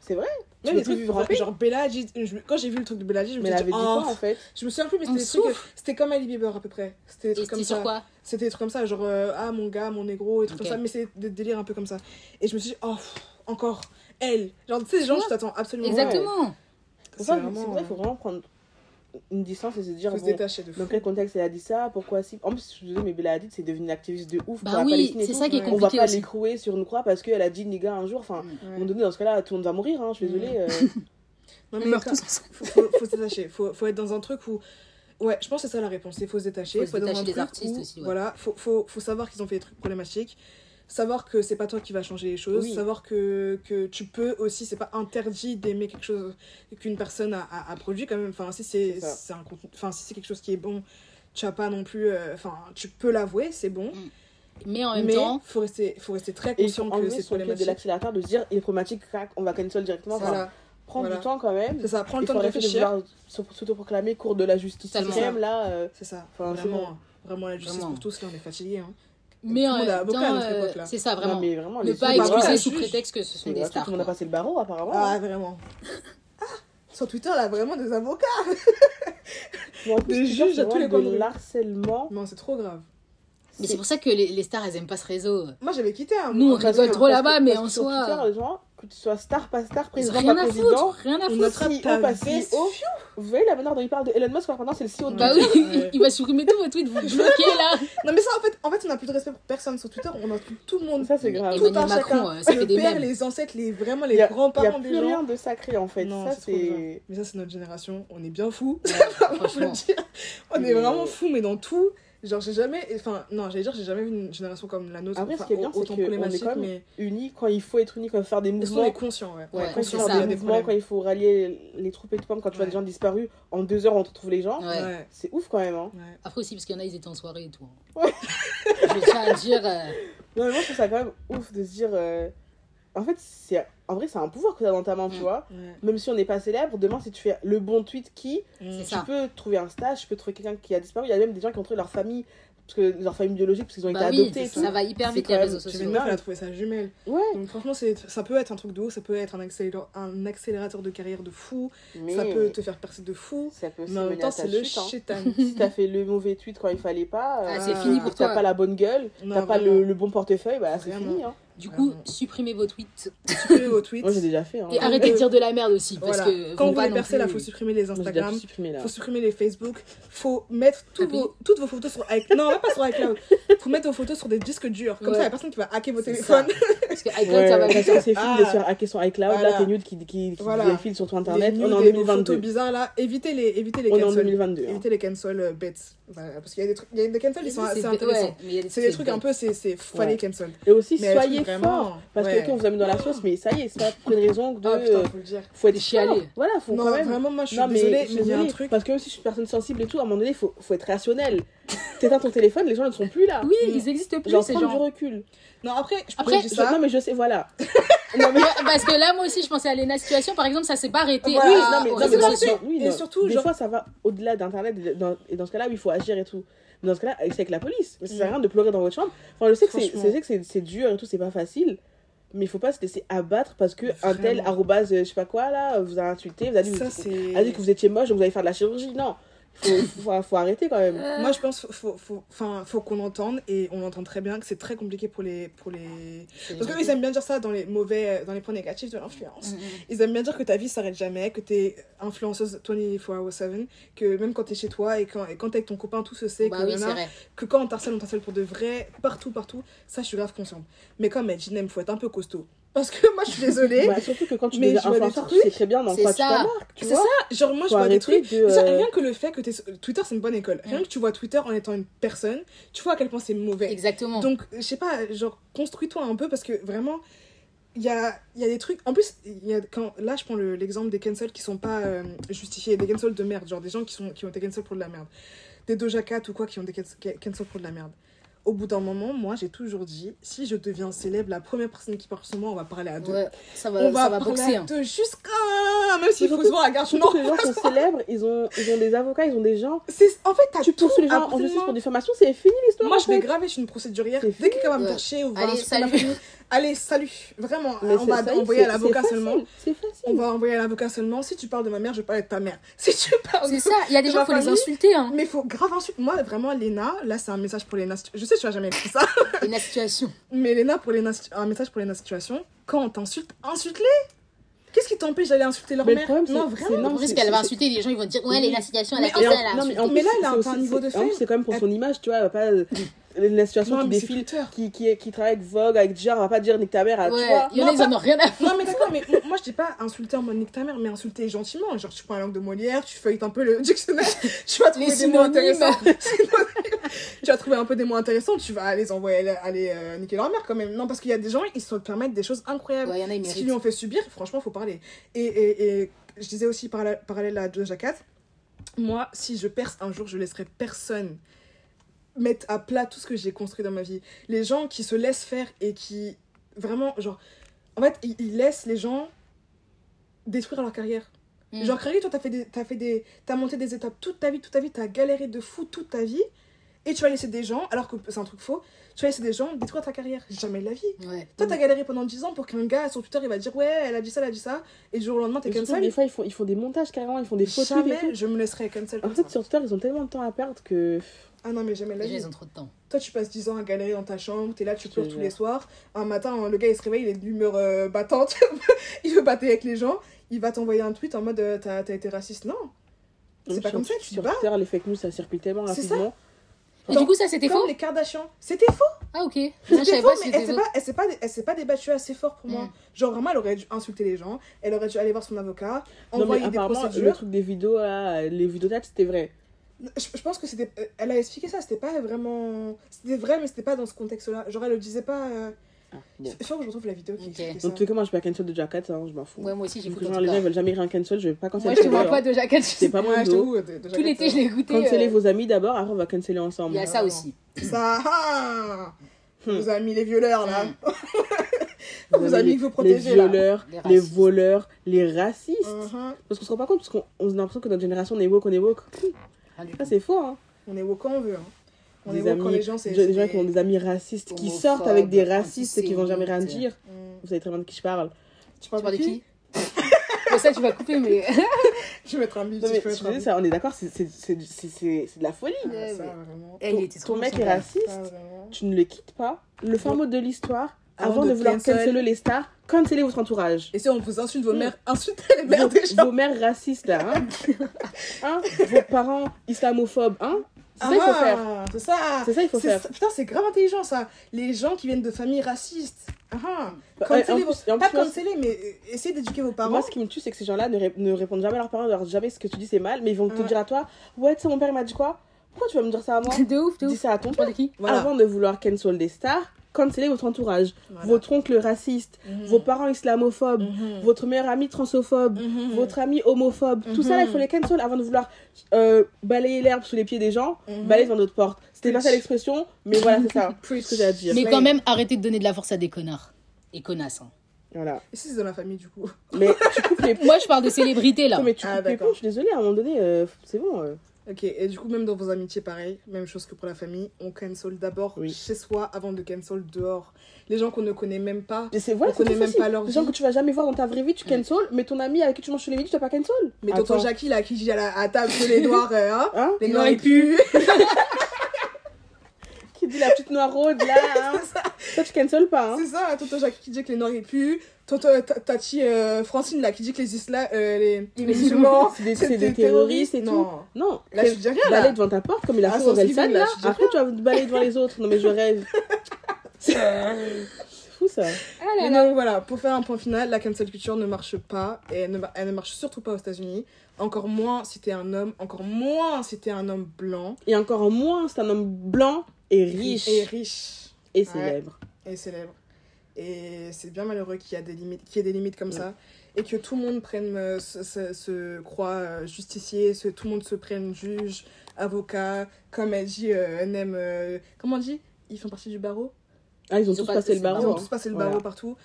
c'est vrai.
Même les trucs genre Bella quand j'ai vu le truc de Bella je me suis dit oh, en fait. je me souviens plus mais c'était des trucs c'était comme Ali Bieber à peu près. C'était des trucs comme ça.
quoi?
C'était des trucs comme ça genre euh, ah mon gars mon négro et trucs comme ça mais c'est des délires un peu comme ça. Et je me suis dit oh encore. Elle. Genre tu sais les gens je t'attends absolument.
Exactement
c'est vrai, il faut vraiment prendre une distance et se dire
se détacher de
dans quel contexte elle a dit ça pourquoi si en plus je suis désolée mais Bella Hadid c'est devenu une activiste de ouf
bah pour oui c'est ça qui est compliqué
on va pas l'écrouer sur une croix parce qu'elle a dit nigga un jour enfin à un moment donné dans ce cas là tout le monde va mourir hein, je suis désolée euh.
non mais quand, faut, faut, faut, se détacher faut, faut être dans un truc où ouais je pense que c'est ça la réponse il faut se détacher
faut, faut se détacher des artistes aussi
voilà faut, faut, faut savoir qu'ils ont fait des trucs problématiques savoir que c'est pas toi qui va changer les choses, savoir que, que tu peux aussi, c'est pas interdit d'aimer quelque chose qu'une personne a, a, produit quand même. Enfin, si c'est un enfin si c'est quelque chose qui est bon, tu as pas non plus, euh, enfin, tu peux l'avouer, c'est bon. Mm.
Mais en même Mais temps,
faut rester, faut rester très conscient que c'est problématique.
de l'accélérateur de dire il est problématique, crac, on va cancel directement. Voilà. prendre du temps quand même.
C'est ça, prendre le temps de réfléchir.
proclamer cours de la justice extrême là. Euh,
c'est ça. Vraiment, vraiment la justice pour tous là, on est fatigué. Hein.
Mais en même temps, c'est ça vraiment. mais vraiment ne pas excuser sous prétexte que ce sont des stars.
On a passé le barreau apparemment.
Ah vraiment. Ah, sur Twitter, là, vraiment des avocats.
des juges à tous les coins. l'harcèlement.
Non, c'est trop grave.
Mais c'est pour ça que les, les, stars, elles aiment pas ce réseau.
Moi, j'avais quitté. Hein,
Nous, on rigole trop là-bas, mais en soi.
Twitter, les gens, que tu sois star, pas star, président, rien pas président,
rien à foutre.
CEO, pas CEO. Vous voyez la manière dont il parle de Elon Musk, maintenant c'est le CEO de
Bah oui, il va supprimer tous vos tweets, vous bloquez là.
Non, mais ça, en fait, en fait, on n'a plus de respect pour personne sur Twitter, on a tout le monde.
Ça, c'est grave.
Tout un chacun. Euh, ça fait des
pères, les ancêtres, les, vraiment les grands-parents des gens.
Il n'y a plus rien de sacré en fait.
ça, c'est. Mais ça, c'est notre génération, on est bien fous. Franchement. On est vraiment fous, mais dans tout. Genre, j'ai jamais. Enfin, non, j'allais dire, j'ai jamais vu une génération comme la nôtre.
Après, ce qui est bien, c'est qu'on est quand même mais... unis quand il faut être unis, quand il faut faire des mouvements.
Est conscients, ouais.
ouais, quand il faut faire des mouvements, quand il faut rallier les troupes et tout, comme quand tu vois des gens disparus, en deux heures, on retrouve les gens. Ouais. C'est ouf quand même. Hein.
Après aussi, parce qu'il y en a, ils étaient en soirée et tout. Hein. je tiens à dire. Euh,
non, mais moi, je trouve ça quand même ouf de se dire. Euh, en fait, c'est en vrai, c'est un pouvoir que tu as dans ta main, tu mm. vois. Même si on n'est pas célèbre, demain, si tu fais le bon tweet qui, mm. tu peux trouver un stage, tu peux trouver quelqu'un qui a disparu. Il y a même des gens qui ont trouvé leur famille parce que leur famille biologique parce qu'ils ont
bah
été adoptés
ça. va hyper vite les réseaux sociaux
une meuf elle a trouvé sa jumelle
ouais
donc franchement ça peut être un truc de haut ça peut être un accélérateur, un accélérateur de carrière de fou ça peut te faire percer de fou
ça peut
mais en même temps c'est le hein. chétan
si t'as fait le mauvais tweet quand il fallait pas
ah, c'est fini pour
toi t'as pas la bonne gueule t'as pas le, bon portefeuille bah c'est fini hein.
Du coup, supprimez vos tweets.
Supprimez vos tweets.
Moi, j'ai déjà fait. Hein.
Et arrêtez de dire de la merde aussi. Parce que
Quand vous voulez percer, là, faut supprimer les Instagram. Il faut supprimer les Facebook. faut mettre vos, toutes vos photos sur iCloud. Non, pas sur iCloud. faut mettre vos photos sur des disques durs. Comme ça, il y a personne qui va hacker vos téléphones.
Parce que iCloud, ça va
bien. C'est fini de se faire hacker sur iCloud. Là, t'es nude qui, qui, qui défile sur ton internet. On est en 2022. photos
bizarres, là. Évitez les, évitez les
On est en 2022.
Évitez les cancel euh, bêtes. Parce qu'il y a des trucs, il y a des cancels, ils sont assez intéressants. C'est des trucs un peu, c'est, faut aller cancel.
Et aussi, soyez fort. Parce que on vous a mis dans la sauce, mais ça y est, c'est pas pour une raison de.
Ah, faut le dire.
Faut être chialé. Voilà, faut
quand même. vraiment, moi, je suis désolée, mais il y a un truc.
Parce que aussi, je suis une personne sensible et tout, à un moment donné, faut, faut être rationnel. T'éteins ton téléphone, les gens ne sont plus là.
Oui, ils existent plus.
Genre, prendre du recul.
Non, après, je après,
ça. Non, mais je sais, voilà.
non, mais... Parce que là, moi aussi, je pensais à Lena Situation, par exemple, ça s'est pas arrêté.
Oui, non, mais, non,
mais et surtout, des fois, ça va au-delà d'Internet, et dans ce cas-là, il faut agir et tout. Mais dans ce cas-là, c'est avec la police. Mais ça sert à rien de pleurer dans votre chambre. Enfin, je sais que c'est dur et tout, c'est pas facile mais il faut pas se laisser abattre parce que un tel arrobase je sais pas quoi là vous a insulté vous a dit, vous, a dit que vous étiez moche donc vous allez faire de la chirurgie non faut, faut, faut, arrêter quand même.
Moi, je pense qu'il faut, faut, faut qu'on entende, et on entend très bien que c'est très compliqué pour les. Pour les... Parce qu'ils aiment bien dire ça dans les mauvais, dans les points négatifs de l'influence. Mm, mm. Ils aiment bien dire que ta vie s'arrête jamais, que tu es influenceuse 24-7, que même quand tu es chez toi et quand, et quand t'es avec ton copain, tout se sait,
bah que,
que quand on t'harcèle, on t'harcèle pour de vrai, partout, partout. Ça, je suis grave consciente. Mais comme elle dit, il faut être un peu costaud. Parce que moi, je suis désolée.
Bah, surtout que quand tu deviens influenceur, tu sais très bien dans quoi ça.
tu C'est ça. Genre, moi, je vois des trucs. Euh, rien que le fait que Twitter, c'est une bonne école. Rien que tu vois Twitter en étant une personne, tu vois à quel point c'est mauvais.
Exactement.
Donc, je sais pas, genre, construis-toi un peu parce que vraiment, il y a, y a des trucs. En plus, y a, quand, là, je prends l'exemple des cancels qui sont pas euh, justifiés. Des cancels de merde. Genre, des gens qui, sont, qui ont été cancels pour de la merde. Des Doja Cat ou quoi qui ont été cancels pour de la merde au bout d'un moment, moi, j'ai toujours dit, si je deviens célèbre, la première personne qui parle sur moi, on va parler à deux.
Ouais, ça va, on va, ça va boxer. À
hein. jusqu'à... Même s'il faut se voir à garde
que les gens sont célèbres, ils ont, ils ont des avocats, ils ont des gens...
En fait,
tu poursuis les gens en justice pour diffamation, c'est fini l'histoire.
Moi, je vais graver, je suis une procédurière. Dès que quelqu'un va me faire chier ou va
Allez, salut.
Vraiment, on va envoyer à l'avocat seulement.
C'est facile.
On va envoyer à l'avocat seulement. Si tu parles de ma mère, je vais parler de ta mère. Si tu parles
C'est ça, il y a des gens, il faut les insulter. Hein.
Mais il faut grave insulter. Moi, vraiment, Léna, là, c'est un message pour Léna. Je sais que tu vas jamais écrit ça.
Léna Situation.
Mais Léna, pour Léna, un message pour Léna Situation. Quand on t'insulte, insulte-les. Qu'est-ce qui t'empêche d'aller insulter leur mère?
Non, vraiment. En plus, qu'elle va insulter, les gens ils vont dire Ouais, Léna Situation, elle a fait
ça, Mais là, elle a un niveau de fait.
c'est quand même pour son image, tu vois. Pas la situation qui défile, qui, qui, qui travaille avec Vogue, avec Dior, on va pas dire nique ta mère à
ouais, toi. Il y en a, ils en ont rien à
faire. Non, mais d'accord, mais moi je dis pas insulter en mode nique ta mère, mais insulter gentiment. Genre, tu prends la langue de Molière, tu feuilles un peu le dictionnaire, tu vas trouver des mots intéressants. tu vas trouver un peu des mots intéressants, tu vas les envoyer aller euh, niquer leur mère quand même. Non, parce qu'il y a des gens, ils se permettent des choses incroyables.
Ouais, y en a,
Ce qu'ils lui ont fait subir, franchement, faut parler. Et, et, et je disais aussi parallèle à Doja Cat, moi, si je perce un jour, je laisserai personne mettre à plat tout ce que j'ai construit dans ma vie. Les gens qui se laissent faire et qui vraiment, genre, en fait, ils, laissent les gens détruire leur carrière. Mm. Genre, Crary, toi, t'as fait des, as fait des, t'as monté des étapes toute ta vie, toute ta vie, t'as galéré de fou toute ta vie, et tu vas laisser des gens, alors que c'est un truc faux, tu vas laisser des gens détruire ta carrière. Jamais de la vie.
Ouais.
Toi, t'as galéré pendant 10 ans pour qu'un gars sur Twitter, il va dire, ouais, elle a dit ça, elle a dit ça, et du jour au lendemain, t'es cancel.
Des fois, ils font, ils font des montages carrément, ils font des photos.
Jamais je me laisserai cancel.
En fait, sur Twitter, ils ont tellement de temps à perdre que.
Ah non, mais jamais la
vie. Ils ont trop de temps.
Toi, tu passes 10 ans à galérer dans ta chambre, t'es là, tu pleures tous les soirs. Un matin, le gars, il se réveille, il est d'humeur euh, battante, il veut battre avec les gens, il va t'envoyer un tweet en mode euh, t'as été raciste. Non. C'est pas comme ça, tu
Sur Twitter, les fake news, ça circule tellement rapidement.
Et du coup, ça c'était faux
les Kardashians. C'était faux
Ah, ok.
C'était faux, mais elle s'est pas, elle pas, elle s'est pas débattue assez fort pour moi. Mm. Genre, vraiment, elle aurait dû insulter les gens, elle aurait dû aller voir son avocat, envoyer des procédures.
Le truc des vidéos, les vidéos c'était vrai
je, pense que c'était euh, elle a expliqué ça c'était pas vraiment c'était vrai mais c'était pas dans ce contexte là genre elle le disait pas euh... ah, bon. il faut que je retrouve la vidéo qui okay.
donc tu sais moi je vais pas cancel de Jacket hein, je m'en fous.
Ouais moi aussi j'ai
écouté les gens ils veulent jamais rien cancel je vais pas canceller
moi je te vois pas de Jacket.
C'est pas moi
tout
l'été je l'ai écouté
canceller euh... vos amis d'abord après on va canceller ensemble.
Il y a ça aussi.
Ça ah. Hmm. vos amis les violeurs là. Vos amis que vous protégez
les violeurs les, voleurs les racistes. Uh-huh. parce qu'on se rend pas compte parce qu'on a l'impression que notre génération on est woke on est woke ça c'est faux hein
on est beau quand on veut. Hein. On est beau quand les gens, c'est.
Des gens qui ont des amis racistes, qui sortent avec des racistes et qui vont jamais rien dire. Mm. Vous savez très bien de qui je parle.
Tu parles de qui ça, tu vas couper, mais.
je vais mettre un
on est d'accord, c'est de la folie.
Ah, ça,
ton, ton mec est raciste, tu ne le quittes pas. Le fin mot de l'histoire, avant, de, vouloir canceler les stars, canceler votre entourage.
Et si on vous insulte vos mères, insultez les mères des gens.
Vos mères racistes, là. Hein? hein vos parents islamophobes, hein c'est ça qu'il faut faire.
Ah, c'est ça.
C'est ça il faut faire.
Putain, c'est grave intelligent ça. Les gens qui viennent de familles racistes. Ah, canceller vos... Pas canceller, mais essayez d'éduquer vos parents.
Moi, ce qui me tue, c'est que ces gens-là ne, ne, répondent jamais à leurs parents, leur jamais ce que tu dis c'est mal, mais ils vont te dire à toi Ouais, tu sais, mon père m'a dit quoi? Pourquoi tu vas me dire ça à moi?
De ouf, de ouf.
Dis ça à ton père. Avant de vouloir cancel des stars, canceller votre entourage, votre oncle raciste, mhm. vos parents islamophobes, mhm. votre meilleur ami transphobe, mhm. votre ami homophobe. Tout ça, il faut les cancel avant de vouloir euh, balayer l'herbe sous les pieds des gens, balayer dans notre porte. C'était pas ça l'expression, mais voilà, c'est ça. ce que j'ai à dire.
Mais quand même, arrêtez de donner de la force à des connards et connasses. Hein.
Voilà.
Et si c'est dans la famille, du coup?
Mais tu coupes les...
Moi, je parle de célébrités, là.
mais tu ah, coupes les je suis désolée, à un moment donné, euh, c'est bon. Euh.
Ok, et du coup, même dans vos amitiés, pareil, même chose que pour la famille, on cancel d'abord chez soi avant de cancel dehors. Les gens qu'on ne connaît même pas,
c'est voilà, on connaît même pas leur Les gens que tu vas jamais voir dans ta vraie vie, tu cancel, mais ton ami avec qui tu manges sur les vies, tu dois pas cancel.
Mais tonton Jackie, là, qui dit à, la, à table que les noirs, euh, hein, hein les noirs, ils puent.
qui dit la petite noire rôde, là, hein. ça. tu cancel pas, hein.
C'est ça, tonton Jackie qui dit que les noirs, ils puent. Tati euh, Francine là qui dit que les islam euh, les, les musulmans
c'est des, terroristes et
tout.
Non,
là je dis rien
là. Balayer devant ta porte comme il a ah, fait au là. Après tu vas balayer devant les autres. Non mais je rêve. c'est fou ça.
Ah mais donc voilà, pour faire un point final, la cancel culture ne marche pas et elle ne, elle ne marche surtout pas aux États-Unis. Encore moins si t'es un homme, encore moins si t'es un homme blanc.
Et encore moins si t'es un homme blanc et riche.
Et riche.
Et célèbre.
Et célèbre. Et c'est bien malheureux qu'il y, a des limites, qu'il y ait des limites comme ça. Et que tout le monde prenne, euh, se, se, croit euh, justicier, se, tout le monde se prenne juge, avocat. Comme elle dit, euh, elle aime. comment on dit? Ils font partie du barreau?
Ah, ils ont tous passé le barreau.
Ils ont tous passé le barreau partout.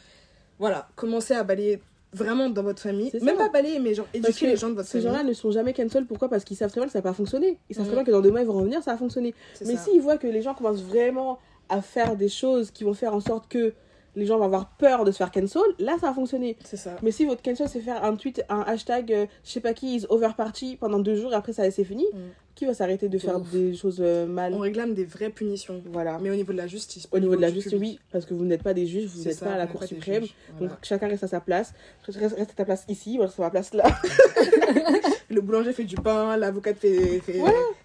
Voilà, commencez à balayer vraiment dans votre famille. Même pas balayer, mais genre éduquer les gens de votre
famille.
Ces
gens-là ne sont jamais cancel. Pourquoi? Parce qu'ils savent très bien que ça va pas fonctionner. Ils savent très bien que dans deux mois, ils vont revenir, ça va fonctionner. Mais s'ils voient que les gens commencent vraiment à faire des choses qui vont faire en sorte que les gens vont avoir peur de se faire cancel, là ça va fonctionner.
C'est ça.
Mais si votre cancel c'est faire un tweet, un hashtag, euh, je sais pas qui, is over party pendant deux jours et après ça c'est fini, mm. Qui va s'arrêter de faire des choses euh, mal
On réclame des vraies punitions.
Voilà.
Mais au niveau de la justice.
Au niveau, de la justice, oui, parce que vous n'êtes pas des juges, vous n'êtes pas à la Cour suprême. Donc chacun reste à sa place. Reste, à ta place ici, moi reste à ma place là.
le boulanger fait du pain, l'avocate fait, fait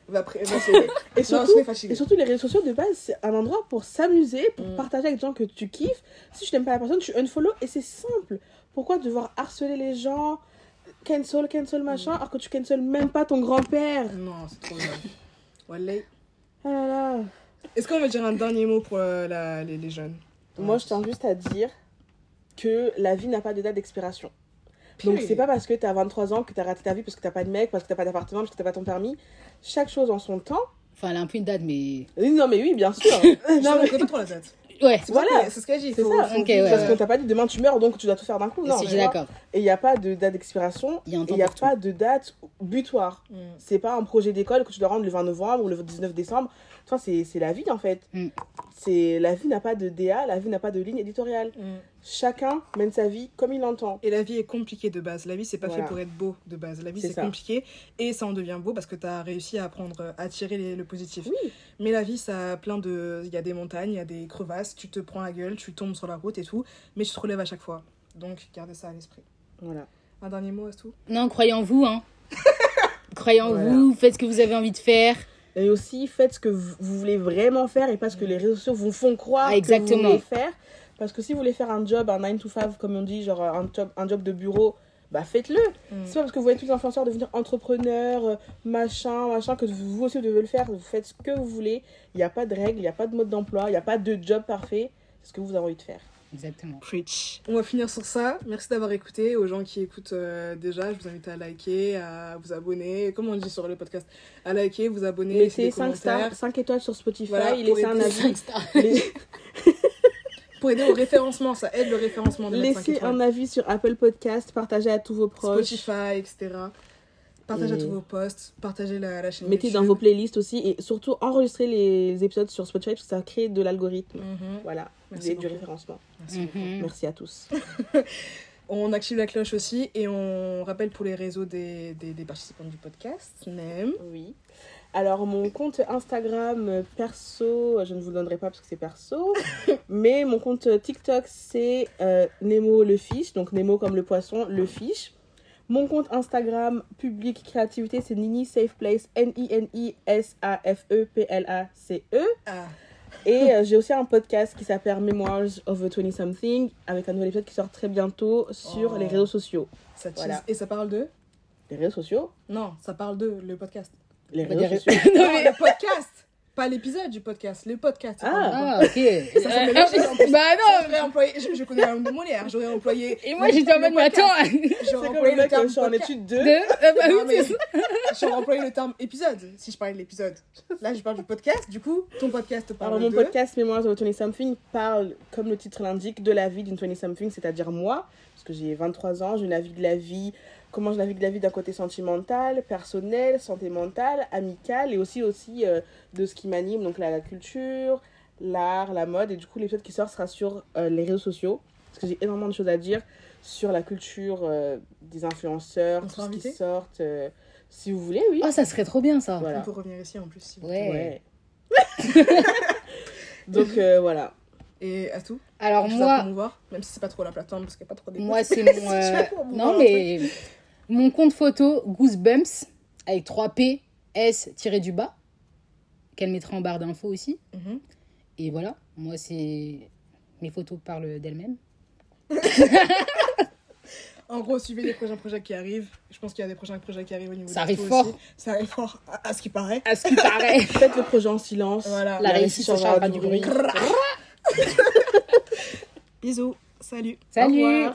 va,
et, surtout, et surtout les réseaux sociaux de base c'est un endroit pour s'amuser pour mm. partager avec des gens que tu kiffes si tu n'aimes pas la personne tu unfollow et c'est simple pourquoi devoir harceler les gens cancel cancel machin alors que tu cancel même pas ton grand-père
non c'est trop bien voilà
ah
est-ce qu'on veut dire un dernier mot pour euh, la, les, les, jeunes?
Moi je tiens juste à dire que la vie n'a pas de date d'expiration donc c'est pas parce que t'as 23 ans que t'as raté ta vie parce que t'as pas de mec, parce que t'as pas d'appartement, parce que t'as pas ton permis. Chaque chose en son temps.
Enfin, elle a un peu une date, mais.
Non, mais oui, bien sûr.
non, mais pas trop la date.
Ouais.
Voilà.
C'est ce que j'ai
dit. C'est ça. parce que t'as pas dit demain tu meurs donc tu dois tout faire d'un coup. Non,
si, d'accord.
Et il n'y a pas de date d'expiration.
Il
n'y a, pas de date butoir. Mm. C'est pas un projet d'école que tu dois rendre le 20 novembre ou le 19 décembre. Enfin, c'est la vie en fait. Mm. C'est La vie n'a pas de DA, la vie n'a pas de ligne éditoriale. Mm. Chacun mène sa vie comme il l'entend.
Et la vie est compliquée de base. La vie, c'est pas fait pour être beau de base. La vie, c'est compliqué. Et ça en devient beau parce que tu as réussi à apprendre à tirer le positif. Mais la vie, ça a plein de. Il y a des montagnes, il y a des crevasses, tu te prends la gueule, tu tombes sur la route et tout. Mais tu te relèves à chaque fois. Donc, gardez ça à l'esprit.
Voilà.
Un dernier mot, à tout
Non, croyez en vous, hein. croyez en vous, faites ce que vous avez envie de faire.
Et aussi, faites ce que vous voulez vraiment faire et pas ce que les réseaux sociaux vous font croire exactement. que vous voulez faire. Parce que si vous voulez faire un job, un 9 to 5, comme on dit, genre un job, un job de bureau, bah faites-le. Mm. C'est pas parce que vous voyez tous les influenceurs devenir entrepreneurs, euh, machin, machin, que vous aussi devez le faire. Vous faites ce que vous voulez. Il n'y a pas de règles, il n'y a pas de mode d'emploi, il n'y a pas de job parfait. C'est ce que vous avez envie de faire.
Exactement.
Preach. On va finir sur ça. Merci d'avoir écouté. Aux gens qui écoutent euh, déjà, je vous invite à liker, à vous abonner. Comme on dit sur le podcast, à liker, vous abonner.
Mettez 5 stars, 5 étoiles sur Spotify. Voilà, laissez un avis. 5 stars.
pour aider au référencement, ça aide le référencement. De
Laissez un avis sur Apple Podcast, partagez à tous vos proches.
Spotify, etc. Partagez à tous vos posts, partagez la, la chaîne
Mettez dans vos playlists aussi et surtout enregistrez les épisodes sur Spotify parce que ça crée de l'algorithme. Mhm. Voilà, Merci du référencement. Merci, Merci à tous.
on active la cloche aussi et on rappelle pour les réseaux des, des, des participants du podcast, même.
Oui. Alors, mon compte Instagram perso, je ne vous le donnerai pas parce que c'est perso, mais mon compte TikTok, c'est euh, Nemo le fiche, donc Nemo comme le poisson, le fiche. Mon compte Instagram public créativité, c'est Nini Safe Place, N-I-N-I-S-A-F-E-P-L-A-C-E. Ah. Et euh, j'ai aussi un podcast qui s'appelle Memoirs of a 20 Something, avec un nouvel épisode qui sort très bientôt sur les oh. réseaux sociaux.
Et ça parle de?
Les réseaux sociaux?
Non, ça parle de le podcast.
Les réseaux sociaux.
non, mais le podcast pas l'épisode du podcast, le podcast.
Ah, ah ok.
Ça Bah non J'aurais employé, je, je, connais un de mon air, j'aurais employé...
Et moi j'étais en mode, mais attends
J'aurais employé le terme... Je suis en étude 2.
Ah bah
J'aurais employé le terme épisode, si je parlais de l'épisode. Là, je parle du podcast, du coup, ton podcast parle
Alors, mon podcast, Memoirs of 20 Something, parle, comme le titre l'indique, de la vie d'une 20 Something, c'est-à-dire moi, parce que j'ai 23 ans, j'ai une vie de la vie comment je navigue la vie d'un côté sentimental, personnel, santé mentale, amical et aussi, aussi euh, de ce qui m'anime, donc la, culture, l'art, la mode. Et du coup, l'épisode qui sort sera sur euh, les réseaux sociaux, parce que j'ai énormément de choses à dire sur la culture euh, des influenceurs, tout ce qui sortent. si vous voulez, oui.
Ah, ça serait trop bien ça.
Voilà. On peut revenir ici en plus. Si
ouais.
donc voilà.
Et à tout
Alors moi.
même si c'est pas trop la plateforme parce qu'il n'y a pas trop
Moi, c'est mon. non, mais mon compte photo Goosebumps avec 3 P S tiré du bas qu'elle mettra en barre d'infos aussi. Mhm. Et voilà, moi c'est mes photos parlent d'elles-mêmes.
en gros, suivez les prochains projets qui arrivent. Je pense qu'il y a des prochains projets qui arrivent au niveau
Ça arrive fort.
Ça arrive fort, à, ce qui paraît.
À ce qui paraît.
Faites le projet en silence.
Voilà. La, réussite changera du bruit.
Bisous. Salut.
Salut.